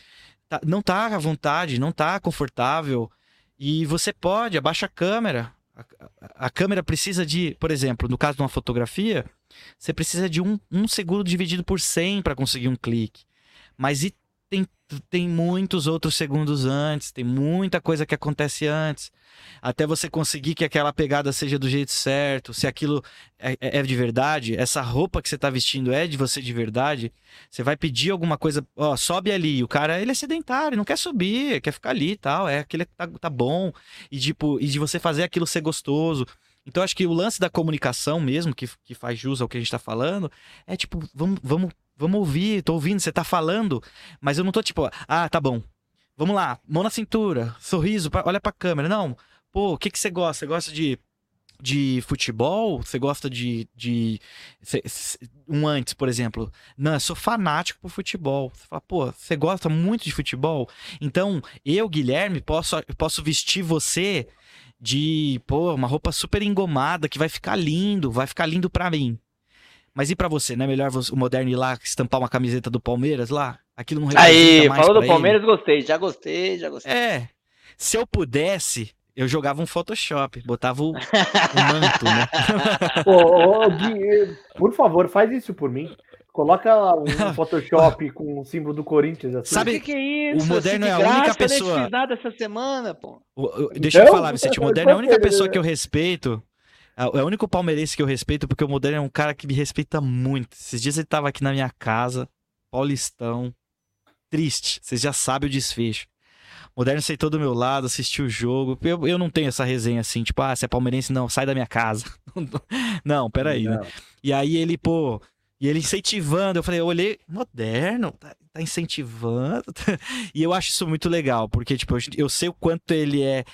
não tá à vontade, não tá confortável. E você pode, abaixa a câmera. A, a, a câmera precisa de, por exemplo, no caso de uma fotografia, você precisa de um, um segundo dividido por 100 para conseguir um clique. Mas e tem, muitos outros segundos antes, tem muita coisa que acontece antes, até você conseguir que aquela pegada seja do jeito certo, se aquilo é, é, é de verdade, essa roupa que você está vestindo é de você de verdade, você vai pedir alguma coisa, ó, sobe ali, o cara, ele é sedentário, não quer subir, quer ficar ali e tal, é aquele que tá, tá bom, e, tipo, e de você fazer aquilo ser gostoso. Então, acho que o lance da comunicação mesmo, que, que faz jus ao que a gente está falando, é tipo, vamos, vamos Vamos ouvir, tô ouvindo, você tá falando, mas eu não tô tipo, ah, tá bom. Vamos lá, mão na cintura, sorriso, olha pra câmera. Não, pô, o que que você gosta? Você gosta de de futebol? Você gosta de, de. Um antes, por exemplo. Não, eu sou fanático por futebol. Você fala, pô, você gosta muito de futebol? Então, eu, Guilherme, posso, posso vestir você de, pô, uma roupa super engomada que vai ficar lindo, vai ficar lindo para mim. Mas e para você, não é melhor o Moderno ir lá estampar uma camiseta do Palmeiras lá? Aquilo não Aí, falou do Palmeiras, ele? gostei, já gostei, já gostei. É. Se eu pudesse, eu jogava um Photoshop, botava o, o manto, né? [laughs] Ô, Gui, por favor, faz isso por mim. Coloca um [laughs] Photoshop com o símbolo do Corinthians. Assim. Sabe o que, que, é isso? O Moderno é a única pessoa. Não fiz nada essa semana, pô. O, deixa eu falar, Vicente. O Moderno é a única pessoa que eu respeito é, o único palmeirense que eu respeito, porque o Moderno é um cara que me respeita muito. Esses dias ele tava aqui na minha casa, paulistão, triste. Vocês já sabem o desfecho. O Moderno sentou do meu lado, assistiu o jogo. Eu, eu não tenho essa resenha assim, tipo, ah, se é palmeirense, não, sai da minha casa. [laughs] não, peraí, né? E aí ele, pô, e ele incentivando, eu falei, eu olhei, moderno, tá, tá incentivando. [laughs] e eu acho isso muito legal, porque, tipo, eu, eu sei o quanto ele é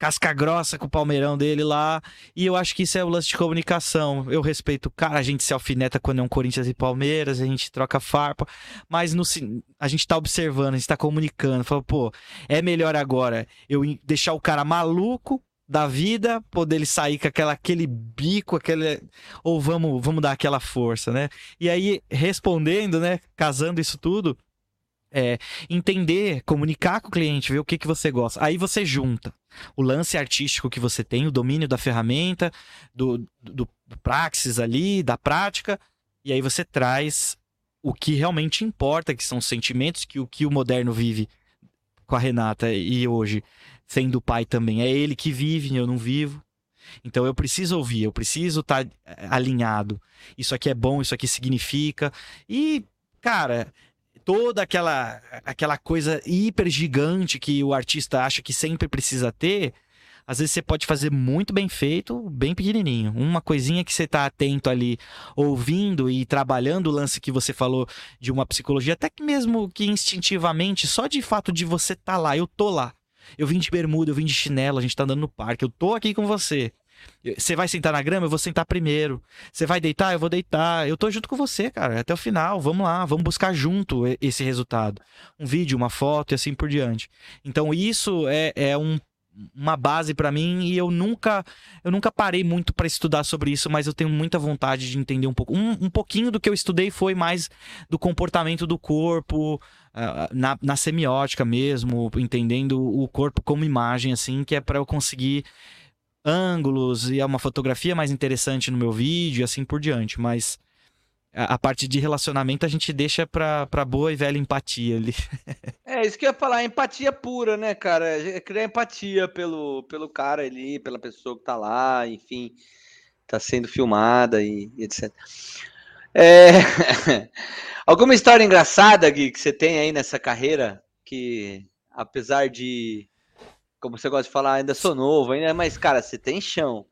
casca grossa com o palmeirão dele lá. E eu acho que isso é o lance de comunicação. Eu respeito o cara, a gente se alfineta quando é um Corinthians e Palmeiras, a gente troca farpa, mas no, a gente tá observando, a gente tá comunicando. Fala, pô, é melhor agora eu deixar o cara maluco da vida, poder ele sair com aquela, aquele bico, aquele. Ou vamos, vamos dar aquela força, né? E aí, respondendo, né? Casando isso tudo. É, entender, comunicar com o cliente, ver o que, que você gosta. Aí você junta o lance artístico que você tem, o domínio da ferramenta, do, do, do praxis ali, da prática, e aí você traz o que realmente importa, que são os sentimentos que o que o moderno vive com a Renata e hoje. sendo pai também. É ele que vive, eu não vivo. Então eu preciso ouvir, eu preciso estar tá eh, alinhado. Isso aqui é bom, isso aqui significa. E, cara, toda aquela aquela coisa hiper gigante que o artista acha que sempre precisa ter, às vezes você pode fazer muito bem feito, bem pequenininho. Uma coisinha que você está atento ali, ouvindo e trabalhando o lance que você falou de uma psicologia, até que mesmo que instintivamente, só de fato de você estar tá lá, eu tô lá. Eu vim de bermuda, eu vim de chinelo, a gente tá andando no parque, eu tô aqui com você. Você vai sentar na grama? Eu vou sentar primeiro. Você vai deitar? Eu vou deitar. Eu tô junto com você, cara, até o final. Vamos lá, vamos buscar junto esse resultado. Um vídeo, uma foto e assim por diante. Então, isso é, é um, uma base para mim e eu nunca eu nunca parei muito para estudar sobre isso, mas eu tenho muita vontade de entender um pouco. Um, um pouquinho do que eu estudei foi mais do comportamento do corpo, uh, na, na semiótica mesmo, entendendo o corpo como imagem, assim, que é para eu conseguir ângulos e é uma fotografia mais interessante no meu vídeo e assim por diante. Mas a, a parte de relacionamento a gente deixa pra, pra boa e velha empatia ali. [laughs] é, isso que eu ia falar, empatia pura, né, cara? É criar empatia pelo, pelo cara ali, pela pessoa que tá lá, enfim, tá sendo filmada e, e etc. É... [laughs] Alguma história engraçada, Gui, que você tem aí nessa carreira que, apesar de como você gosta de falar, ainda sou novo, ainda, mas, cara, você tem chão.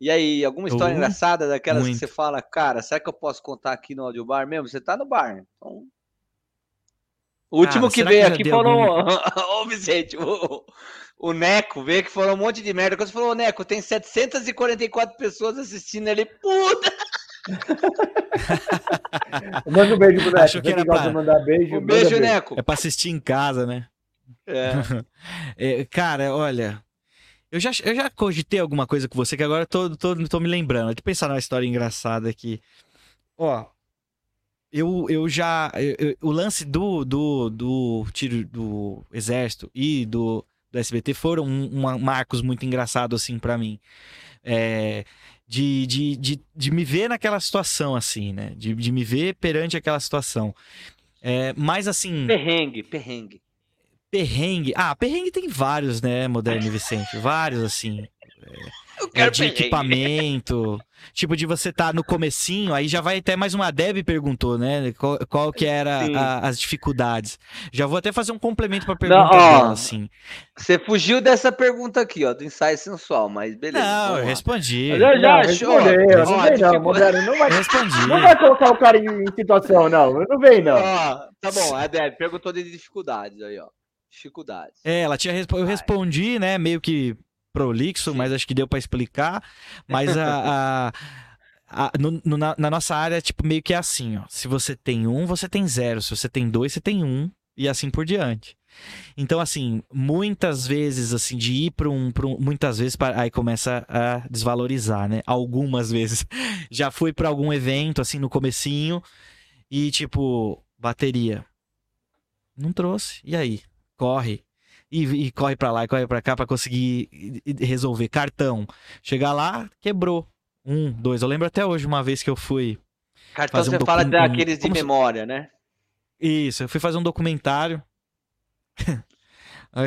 E aí, alguma história uh, engraçada daquelas muito. que você fala, cara, será que eu posso contar aqui no audio bar mesmo? Você tá no bar. Então... O último cara, que veio que aqui falou, algum... [laughs] ô Vicente, o, o Neco veio que falou um monte de merda. Quando você falou, Neco, tem 744 pessoas assistindo ali, puta! [laughs] Manda um beijo pro Neco. Acho que era pra... mandar beijo. Um beijo, beijo, Neco. É pra assistir em casa, né? É. [laughs] é, cara, olha. Eu já, eu já cogitei alguma coisa com você que agora tô, tô, tô me lembrando. De pensar numa história engraçada aqui. Ó, eu, eu já. Eu, eu, o lance do, do, do tiro do exército e do, do SBT foram um, um, marcos muito engraçados, assim, para mim. É, de, de, de, de me ver naquela situação, assim, né? De, de me ver perante aquela situação. É, mas assim. Perrengue, perrengue. Perrengue. Ah, perrengue tem vários, né, Moderno Vicente? Vários, assim. É, é de perrengue. equipamento. [laughs] tipo, de você tá no comecinho, aí já vai até mais uma Deb perguntou, né? Qual, qual que era a, as dificuldades. Já vou até fazer um complemento pra pergunta Não, ó, dela, assim. Você fugiu dessa pergunta aqui, ó, do ensaio sensual, mas beleza. Não, eu respondi. Eu já não, achou. Respondeu, não, vem não, Moderno, não vai, respondi. não vai colocar o cara em situação, não. Não vem, não. Ó, tá bom, a Deb perguntou de dificuldades aí, ó dificuldades. É, ela tinha eu respondi, né, meio que prolixo, Sim. mas acho que deu para explicar. Mas a, [laughs] a, a no, no, na, na, nossa área, tipo, meio que é assim, ó. Se você tem um, você tem zero. Se você tem dois, você tem um. E assim por diante. Então, assim, muitas vezes, assim, de ir para um, um, Muitas vezes, aí começa a desvalorizar, né? Algumas vezes. [laughs] Já fui para algum evento, assim, no comecinho, e, tipo, bateria. Não trouxe. E aí? Corre. E, e corre para lá e corre para cá para conseguir resolver. Cartão. Chegar lá, quebrou. Um, dois. Eu lembro até hoje uma vez que eu fui. Cartão você um fala daqueles de memória, né? Isso, eu fui fazer um documentário. [laughs]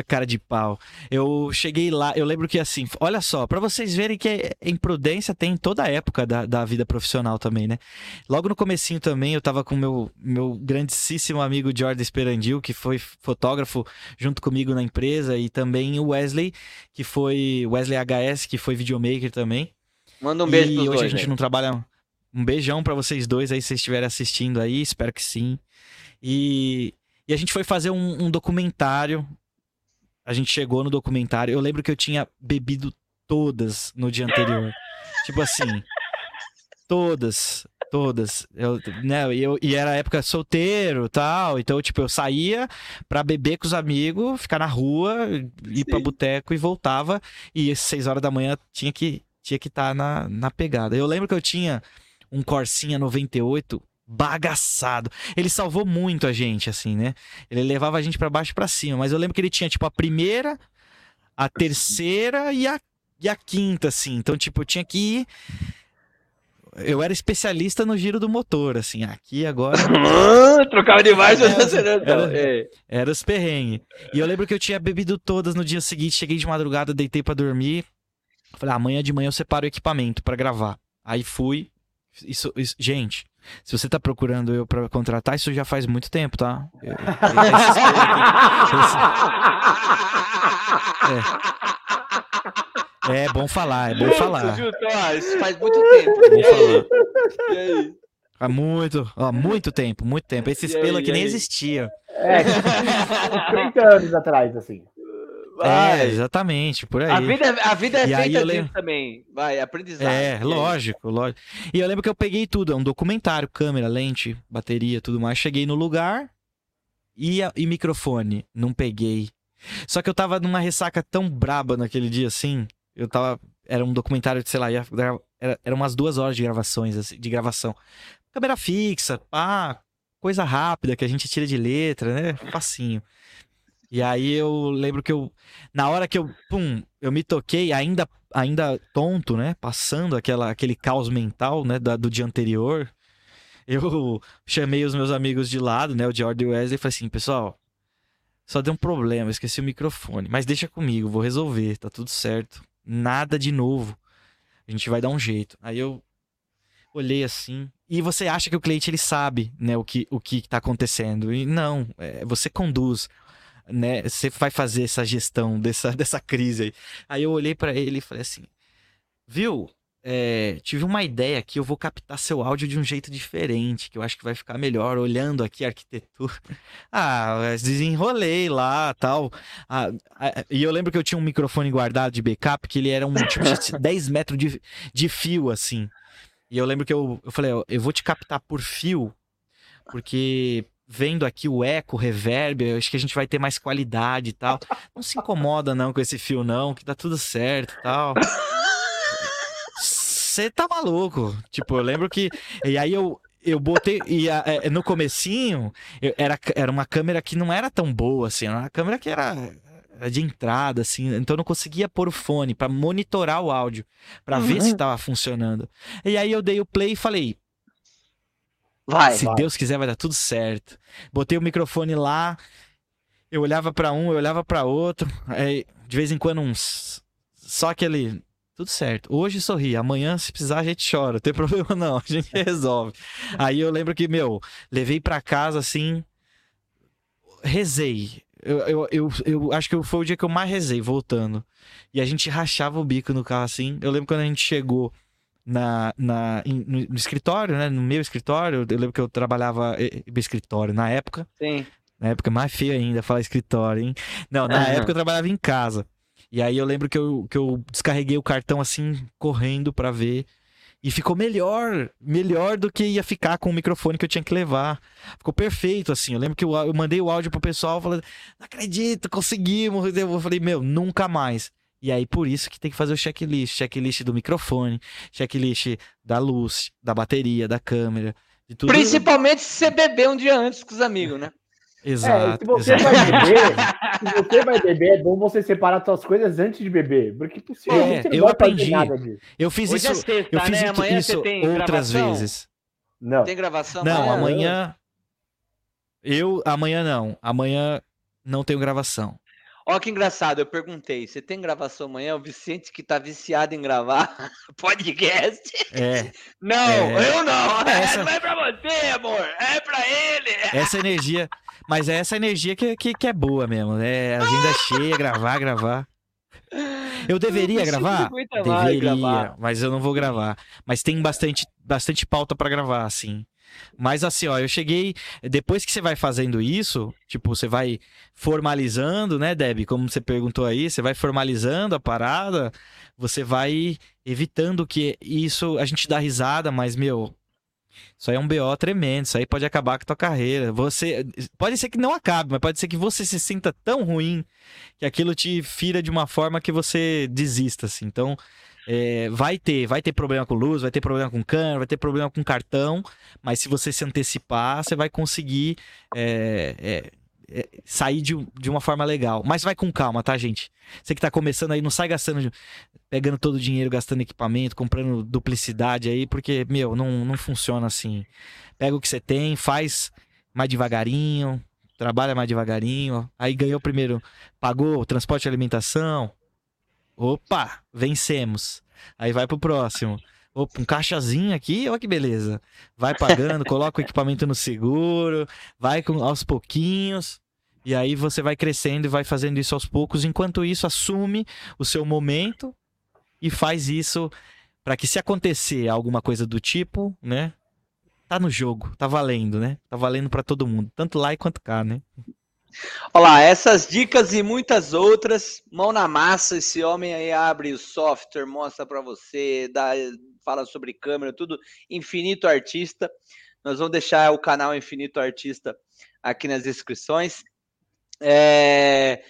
cara de pau. Eu cheguei lá, eu lembro que assim, olha só, para vocês verem que imprudência tem em toda a época da, da vida profissional também, né? Logo no comecinho também, eu tava com meu meu grandíssimo amigo Jordan Esperandil, que foi fotógrafo junto comigo na empresa, e também o Wesley, que foi Wesley HS, que foi videomaker também. Manda um beijo e pros hoje dois, a gente aí. não trabalha um beijão para vocês dois aí, se vocês estiverem assistindo aí, espero que sim. E, e a gente foi fazer um, um documentário a gente chegou no documentário. Eu lembro que eu tinha bebido todas no dia anterior. tipo assim, todas, todas. Eu, né, eu, e era época solteiro tal. Então, tipo, eu saía pra beber com os amigos, ficar na rua, ir Sim. pra boteco e voltava. E seis horas da manhã tinha que tinha que estar tá na, na pegada. Eu lembro que eu tinha um Corsinha 98 bagaçado. Ele salvou muito a gente, assim, né? Ele levava a gente para baixo e pra cima. Mas eu lembro que ele tinha, tipo, a primeira, a terceira e a, e a quinta, assim. Então, tipo, eu tinha que ir. eu era especialista no giro do motor, assim, aqui agora. [laughs] Trocava demais, era, [laughs] era, é. era os perrengues. E eu lembro que eu tinha bebido todas no dia seguinte, cheguei de madrugada, deitei para dormir. Falei, ah, amanhã de manhã eu separo o equipamento para gravar. Aí fui. Isso, isso, gente, se você tá procurando eu para contratar, isso já faz muito tempo, tá? É. é bom falar, é bom falar. Isso faz muito tempo. É bom falar. E aí? Há muito, muito tempo, muito tempo. Esse espelho aqui nem existia. É, 30 anos atrás, assim. Vai. É, exatamente, por aí. A vida, é, a vida é e feita disso também. Vai, aprendizado. É, lógico, lógico. E eu lembro que eu peguei tudo, é um documentário, câmera, lente, bateria, tudo mais. Cheguei no lugar e, e microfone, não peguei. Só que eu tava numa ressaca tão braba naquele dia assim. Eu tava. Era um documentário de, sei lá, ia, era, era umas duas horas de gravações, assim, de gravação. Câmera fixa, pá, coisa rápida que a gente tira de letra, né? Facinho. E aí eu lembro que eu. Na hora que eu. Pum, eu me toquei, ainda, ainda tonto, né? Passando aquela, aquele caos mental, né? Da, do dia anterior. Eu [laughs] chamei os meus amigos de lado, né? O e o Wesley, e falei assim, pessoal. Só deu um problema, esqueci o microfone. Mas deixa comigo, vou resolver, tá tudo certo. Nada de novo. A gente vai dar um jeito. Aí eu olhei assim. E você acha que o cliente ele sabe, né, o que o que tá acontecendo. E não, é, você conduz né? Você vai fazer essa gestão dessa, [laughs] dessa crise aí. Aí eu olhei para ele e falei assim, viu? É, tive uma ideia que eu vou captar seu áudio de um jeito diferente, que eu acho que vai ficar melhor olhando aqui a arquitetura. [laughs] Ah, desenrolei lá, tal. Ah, e eu lembro que eu tinha um microfone guardado de backup, que ele era um tipo [laughs] de 10 metros de, de fio, assim. E eu lembro que eu, eu falei, eu vou te captar por fio, porque vendo aqui o eco, o reverb, acho que a gente vai ter mais qualidade e tal. Não se incomoda não com esse fio não, que tá tudo certo e tal. Você tá maluco. Tipo, eu lembro que e aí eu eu botei e a, é, no comecinho eu, era, era uma câmera que não era tão boa assim, era uma câmera que era de entrada, assim, então eu não conseguia pôr o fone para monitorar o áudio, para uhum. ver se estava funcionando. E aí eu dei o play e falei: Vai. Se vai. Deus quiser, vai dar tudo certo. Botei o microfone lá, eu olhava para um, eu olhava para outro, aí, de vez em quando uns. Só aquele. Tudo certo. Hoje sorri, amanhã, se precisar, a gente chora. Não tem [laughs] problema, não. A gente resolve. Aí eu lembro que, meu, levei para casa assim. Rezei. Eu, eu, eu, eu, acho que foi o dia que eu mais rezei, voltando. E a gente rachava o bico no carro assim. Eu lembro quando a gente chegou na, na, no, no, escritório, né? No meu escritório. Eu lembro que eu trabalhava no escritório na época. Sim. Na época mais feia ainda falar escritório, hein? Não, na uhum. época eu trabalhava em casa. E aí eu lembro que eu, que eu descarreguei o cartão assim, correndo para ver. E ficou melhor, melhor do que ia ficar com o microfone que eu tinha que levar. Ficou perfeito, assim. Eu lembro que eu, eu mandei o áudio pro pessoal falando: Não acredito, conseguimos. Eu falei, meu, nunca mais. E aí, por isso que tem que fazer o checklist. Checklist do microfone, checklist da luz, da bateria, da câmera. De tudo. Principalmente se você beber um dia antes com os amigos, né? [laughs] Exato. É, se você exato. vai beber, [laughs] se você vai beber, é bom você separar suas coisas antes de beber. Porque possivelmente é, eu aprendi. Eu fiz Hoje isso, é sexta, eu fiz né? isso outras gravação? vezes. Não. Tem gravação? Não, amanhã. amanhã. Eu, amanhã não. Amanhã não tenho gravação. Ó, que engraçado, eu perguntei: você tem gravação amanhã? O Vicente que tá viciado em gravar [laughs] podcast. É. Não, é, eu não. É, essa... Não é pra você, amor. É pra ele. Essa energia. Mas é essa energia que, que, que é boa mesmo. É agenda cheia, gravar, gravar. Eu deveria eu gravar? [laughs] Deveria, gravar. mas eu não vou gravar. Mas tem bastante, bastante pauta para gravar, assim. Mas assim, ó, eu cheguei. Depois que você vai fazendo isso, tipo, você vai formalizando, né, Deb? Como você perguntou aí, você vai formalizando a parada, você vai evitando que isso. A gente dá risada, mas, meu. Isso aí é um BO tremendo, isso aí pode acabar com a tua carreira. Você pode ser que não acabe, mas pode ser que você se sinta tão ruim que aquilo te fira de uma forma que você desista, assim. Então, é, vai ter, vai ter problema com luz, vai ter problema com câmera, vai ter problema com cartão, mas se você se antecipar, você vai conseguir é, é, é, sair de, de uma forma legal. Mas vai com calma, tá, gente? Você que tá começando aí, não sai gastando, pegando todo o dinheiro, gastando equipamento, comprando duplicidade aí, porque, meu, não, não funciona assim. Pega o que você tem, faz mais devagarinho, trabalha mais devagarinho. Aí ganhou primeiro, pagou transporte e alimentação. Opa, vencemos. Aí vai pro próximo. Opa, um caixazinho aqui, olha que beleza. Vai pagando, [laughs] coloca o equipamento no seguro, vai com, aos pouquinhos. E aí você vai crescendo e vai fazendo isso aos poucos. Enquanto isso, assume o seu momento e faz isso para que se acontecer alguma coisa do tipo, né? Tá no jogo, tá valendo, né? Tá valendo para todo mundo, tanto lá quanto cá, né? Olá, essas dicas e muitas outras, mão na massa, esse homem aí abre o software, mostra para você, dá, fala sobre câmera, tudo Infinito Artista. Nós vamos deixar o canal Infinito Artista aqui nas descrições. É...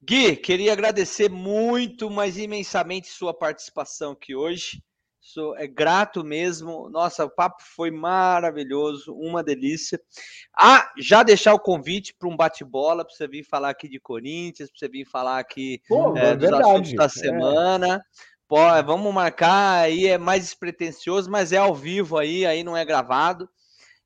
Gui, queria agradecer muito, mas imensamente sua participação aqui hoje. Sou é grato mesmo. Nossa, o papo foi maravilhoso, uma delícia. Ah, já deixar o convite para um bate-bola, para você vir falar aqui de Corinthians, para você vir falar aqui Pô, é, dos verdade. assuntos da é. semana. É. Pô, vamos marcar aí, é mais despretensioso, mas é ao vivo aí, aí não é gravado.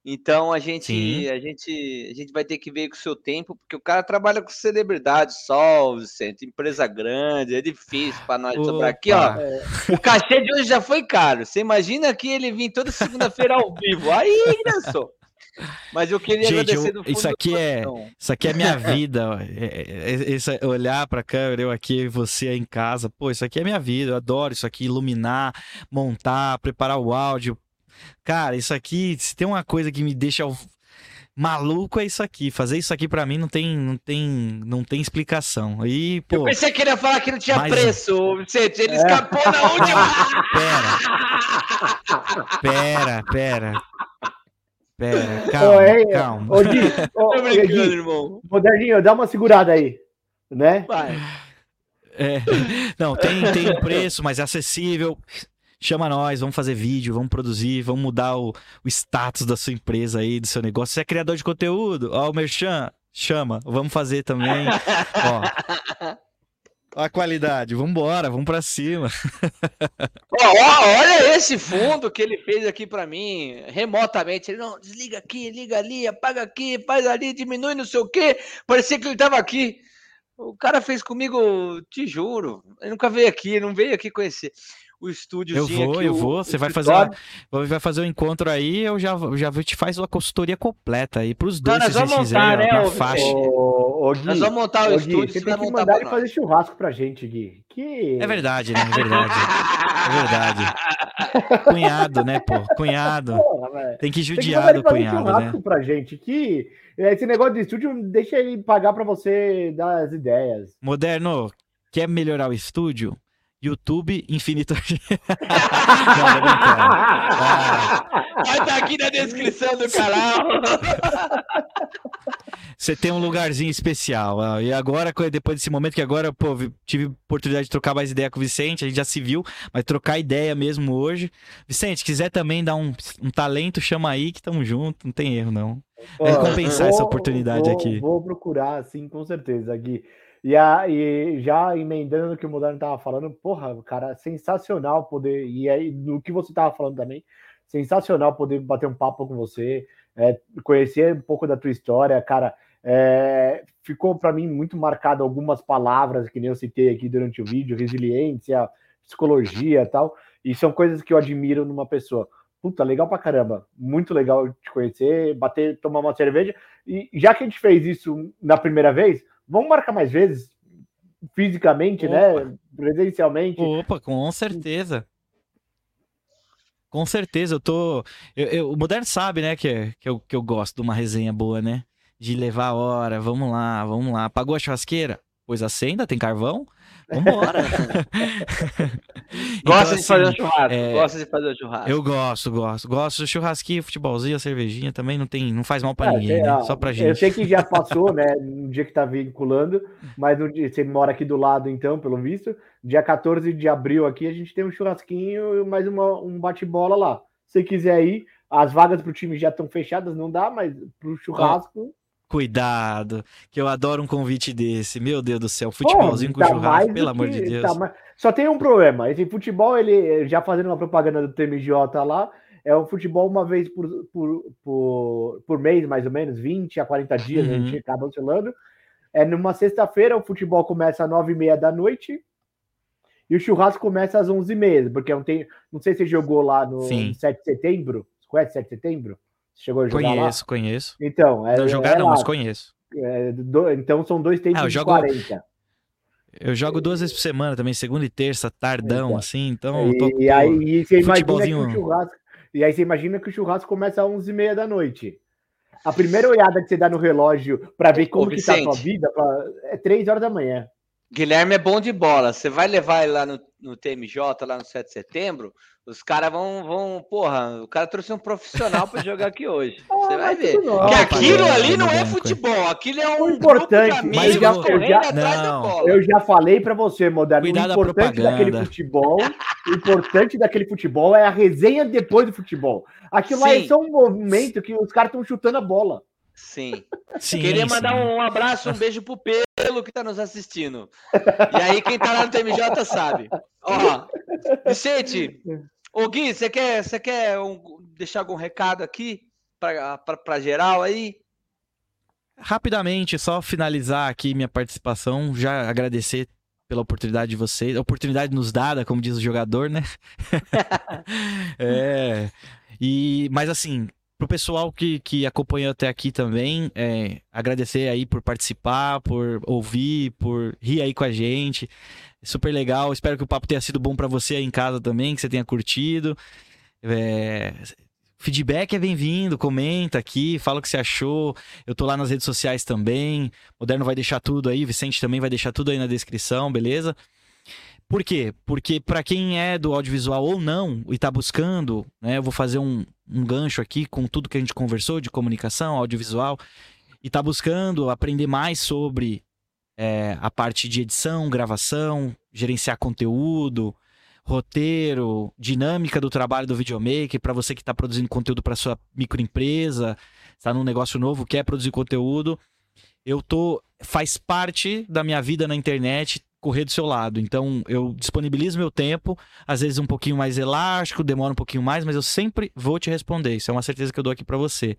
Então a gente, a gente, a gente vai ter que ver com o seu tempo, porque o cara trabalha com celebridade, só, Vicente, empresa grande, é difícil para nós sobrar aqui, ó. É. O cachê de hoje já foi caro. Você imagina que ele vir toda segunda-feira ao vivo. Aí, dançou. Mas eu queria Gente, agradecer fundo isso aqui é Isso aqui é minha [laughs] vida. É, é, é, olhar pra câmera, eu aqui, você aí em casa. Pô, isso aqui é minha vida. Eu adoro isso aqui, iluminar, montar, preparar o áudio, Cara, isso aqui, se tem uma coisa que me deixa maluco é isso aqui. Fazer isso aqui para mim não tem, não tem, não tem explicação. E, pô, eu pensei que ele ia falar que não tinha mas... preço, Vicente. Ele é. escapou na última. [laughs] pera. Pera, pera. Pera, calma, ô, calma. Ô, [laughs] Tô brincando, Gui, irmão. Moderninho, dá uma segurada aí, né? Vai. É, não, tem, tem um preço, mas é acessível chama nós, vamos fazer vídeo, vamos produzir, vamos mudar o, o status da sua empresa aí, do seu negócio. Você é criador de conteúdo, ó, o Merchan, chama, vamos fazer também. ó. A qualidade, vamos embora, vamos para cima. olha esse fundo que ele fez aqui para mim, remotamente. Ele não desliga aqui, liga ali, apaga aqui, faz ali, diminui não sei o quê. Parecia que ele tava aqui. O cara fez comigo, te juro. Ele nunca veio aqui, não veio aqui conhecer o estúdio. Eu vou, eu vou. Você vai fazer, uma, vai fazer um encontro aí, eu já, já te faz uma consultoria completa aí pros dois. Não, nós vamos montar, né, na faixa. Gui, nós vamos montar o Gui, estúdio. Você tem que mandar ele fazer churrasco pra gente, Gui. Que... É verdade, né? É verdade. é verdade. Cunhado, né, pô? Cunhado. Porra, tem que judiar do cunhado, churrasco né? pra gente. Que esse negócio de estúdio deixa ele pagar pra você dar as ideias. Moderno, quer melhorar o estúdio? YouTube Infinito. [laughs] Vai estar aqui na descrição do canal. Você tem um lugarzinho especial. E agora, depois desse momento que agora, pô, tive oportunidade de trocar mais ideia com o Vicente, a gente já se viu, mas trocar ideia mesmo hoje. Vicente, quiser também dar um, um talento, chama aí que tamo junto, não tem erro não. É compensar vou, essa oportunidade vou, aqui. Vou procurar, sim, com certeza, Gui. E, a, e já emendando no que o Moderno estava falando, porra, cara, sensacional poder. E aí, no que você estava falando também, sensacional poder bater um papo com você, é, conhecer um pouco da tua história, cara. É, ficou para mim muito marcado algumas palavras que nem eu citei aqui durante o vídeo, resiliência, psicologia tal, e são coisas que eu admiro numa pessoa. Puta, legal pra caramba, muito legal te conhecer, bater, tomar uma cerveja. E já que a gente fez isso na primeira vez, Vamos marcar mais vezes? Fisicamente, né? Opa. né? Presencialmente. Opa, com certeza. Com certeza, eu tô. Eu, eu, o Moderno sabe, né, que, que, eu, que eu gosto de uma resenha boa, né? De levar a hora, vamos lá, vamos lá. Pagou a churrasqueira? Pois acenda, tem carvão? Vambora. [laughs] Gosta então, de fazer um assim, churrasco. É... Gosta de fazer um churrasco. Eu gosto, gosto. Gosto do churrasquinho, futebolzinho, cervejinha também não tem, não faz mal para ninguém, né? Só pra gente. Eu sei que já passou, né? No [laughs] dia que tá vinculando, mas no dia, você mora aqui do lado, então, pelo visto. Dia 14 de abril aqui, a gente tem um churrasquinho e mais uma, um bate-bola lá. Se quiser ir, as vagas pro time já estão fechadas, não dá, mas pro churrasco. Cuidado, que eu adoro um convite desse. Meu Deus do céu, futebolzinho Pô, tá com churrasco, pelo amor de Deus. Tá mais... Só tem um problema. Esse futebol, ele já fazendo uma propaganda do TMJ lá, é um futebol uma vez por, por, por, por mês, mais ou menos, 20 a 40 dias, uhum. a gente acaba oscilando. É numa sexta-feira, o futebol começa às 9h30 da noite e o churrasco começa às 11h30, porque não, tem, não sei se você jogou lá no, no 7 de setembro. Você conhece 7 de setembro? Você chegou a jogar Conheço, lá? conheço. Então, é, não jogar é não, lá. mas conheço. É, do, então são dois tempos ah, de jogo... 40. Eu jogo duas vezes por semana também, segunda e terça, tardão, então, assim, então. E, tô, e aí e você imagina que o churrasco, e aí você imagina que o churrasco começa às 11h30 da noite. A primeira olhada que você dá no relógio para ver como Ô, que tá a sua vida pra... é 3 horas da manhã. Guilherme é bom de bola. Você vai levar ele lá no, no TMJ, lá no 7 de setembro, os caras vão, vão. Porra, o cara trouxe um profissional para jogar aqui hoje. [laughs] Você ah, vai ver. Não, que aquilo ali não é futebol, aquilo é um. importante, mas já, eu, já, não, eu já falei para você, Moderno. o importante daquele futebol, o importante daquele futebol é a resenha depois do futebol. Aquilo lá é só um movimento que os caras estão chutando a bola. Sim. sim Queria mandar sim. um abraço, um beijo pro Pelo que tá nos assistindo. E aí, quem tá lá no TMJ sabe. Ó, Vicente, Ô Gui, você quer, você quer um, deixar algum recado aqui para geral aí? Rapidamente, só finalizar aqui minha participação, já agradecer pela oportunidade de vocês, oportunidade nos dada, como diz o jogador, né? [laughs] é, e, mas assim, pro pessoal que, que acompanhou até aqui também, é, agradecer aí por participar, por ouvir, por rir aí com a gente super legal. Espero que o papo tenha sido bom para você aí em casa também, que você tenha curtido. É... Feedback é bem-vindo, comenta aqui, fala o que você achou. Eu tô lá nas redes sociais também. Moderno vai deixar tudo aí, Vicente também vai deixar tudo aí na descrição, beleza? Por quê? Porque para quem é do audiovisual ou não e tá buscando, né, eu vou fazer um, um gancho aqui com tudo que a gente conversou de comunicação, audiovisual, e tá buscando aprender mais sobre é, a parte de edição, gravação, gerenciar conteúdo, roteiro, dinâmica do trabalho do videomaker, para você que está produzindo conteúdo para sua microempresa, está num negócio novo, quer produzir conteúdo, eu tô faz parte da minha vida na internet correr do seu lado. Então eu disponibilizo meu tempo, às vezes um pouquinho mais elástico, demora um pouquinho mais, mas eu sempre vou te responder. Isso é uma certeza que eu dou aqui para você.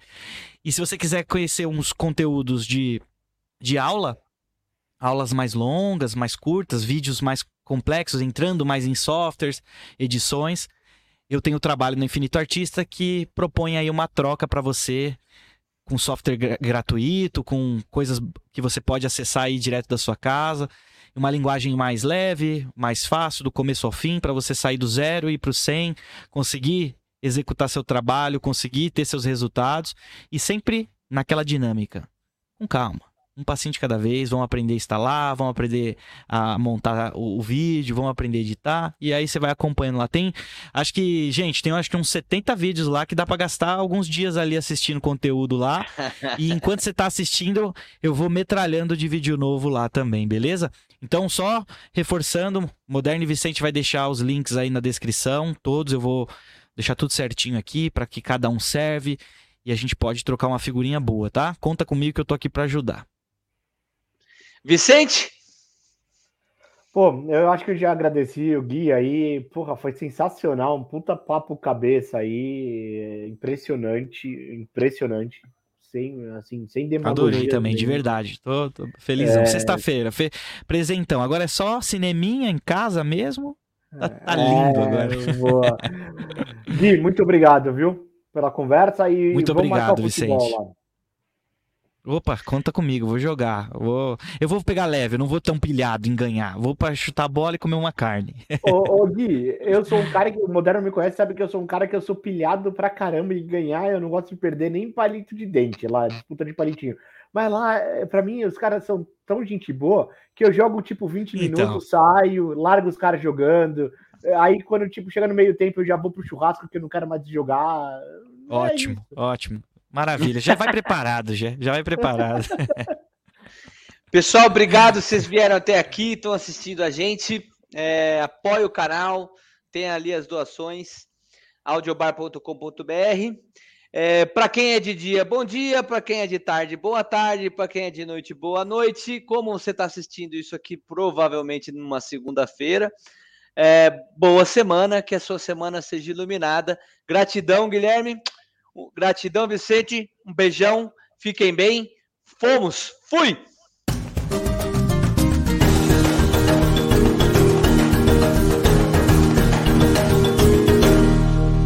E se você quiser conhecer uns conteúdos de, de aula, aulas mais longas, mais curtas, vídeos mais complexos, entrando mais em softwares, edições. Eu tenho o trabalho no Infinito Artista que propõe aí uma troca para você com software gr gratuito, com coisas que você pode acessar aí direto da sua casa, uma linguagem mais leve, mais fácil, do começo ao fim, para você sair do zero e ir para o 100, conseguir executar seu trabalho, conseguir ter seus resultados e sempre naquela dinâmica. Com calma um passinho de cada vez, vão aprender a instalar, vão aprender a montar o, o, vídeo, vão aprender a editar, e aí você vai acompanhando lá. Tem, acho que, gente, tem acho que uns 70 vídeos lá que dá para gastar alguns dias ali assistindo conteúdo lá, e [laughs] enquanto você tá assistindo, eu vou metralhando de vídeo novo lá também, beleza? Então, só reforçando, Moderno Vicente vai deixar os links aí na descrição, todos eu vou deixar tudo certinho aqui para que cada um serve e a gente pode trocar uma figurinha boa, tá? Conta comigo que eu tô aqui para ajudar. Vicente? Pô, eu acho que eu já agradeci o Gui aí. Porra, foi sensacional. Um puta papo cabeça aí. Impressionante, impressionante. Sem, assim, sem demagogia. Adorei também, de verdade. Tô, tô felizão. É... Sexta-feira. Fe... Presentão. Agora é só cineminha em casa mesmo? Tá, tá lindo é... agora. [laughs] Boa. Gui, muito obrigado, viu? Pela conversa e muito obrigado, Vicente. Lá. Opa, conta comigo, vou jogar. Vou... Eu vou pegar leve, eu não vou tão pilhado em ganhar. Vou para chutar a bola e comer uma carne. Ô, ô, [laughs] Gui, eu sou um cara que o Moderno me conhece, sabe que eu sou um cara que eu sou pilhado pra caramba em ganhar, eu não gosto de perder nem palito de dente lá, disputa de palitinho. Mas lá, é, para mim, os caras são tão gente boa que eu jogo tipo 20 então. minutos, saio, largo os caras jogando. Aí quando tipo chega no meio tempo eu já vou pro churrasco porque eu não quero mais jogar. Ótimo, é ótimo. Maravilha, já vai preparado, já, já vai preparado. [laughs] Pessoal, obrigado, vocês vieram até aqui, estão assistindo a gente. É, apoie o canal, tem ali as doações, audiobar.com.br. É, para quem é de dia, bom dia. Para quem é de tarde, boa tarde. Para quem é de noite, boa noite. Como você está assistindo isso aqui, provavelmente numa segunda-feira. É, boa semana, que a sua semana seja iluminada. Gratidão, Guilherme. Gratidão, Vicente. Um beijão. Fiquem bem. Fomos. Fui.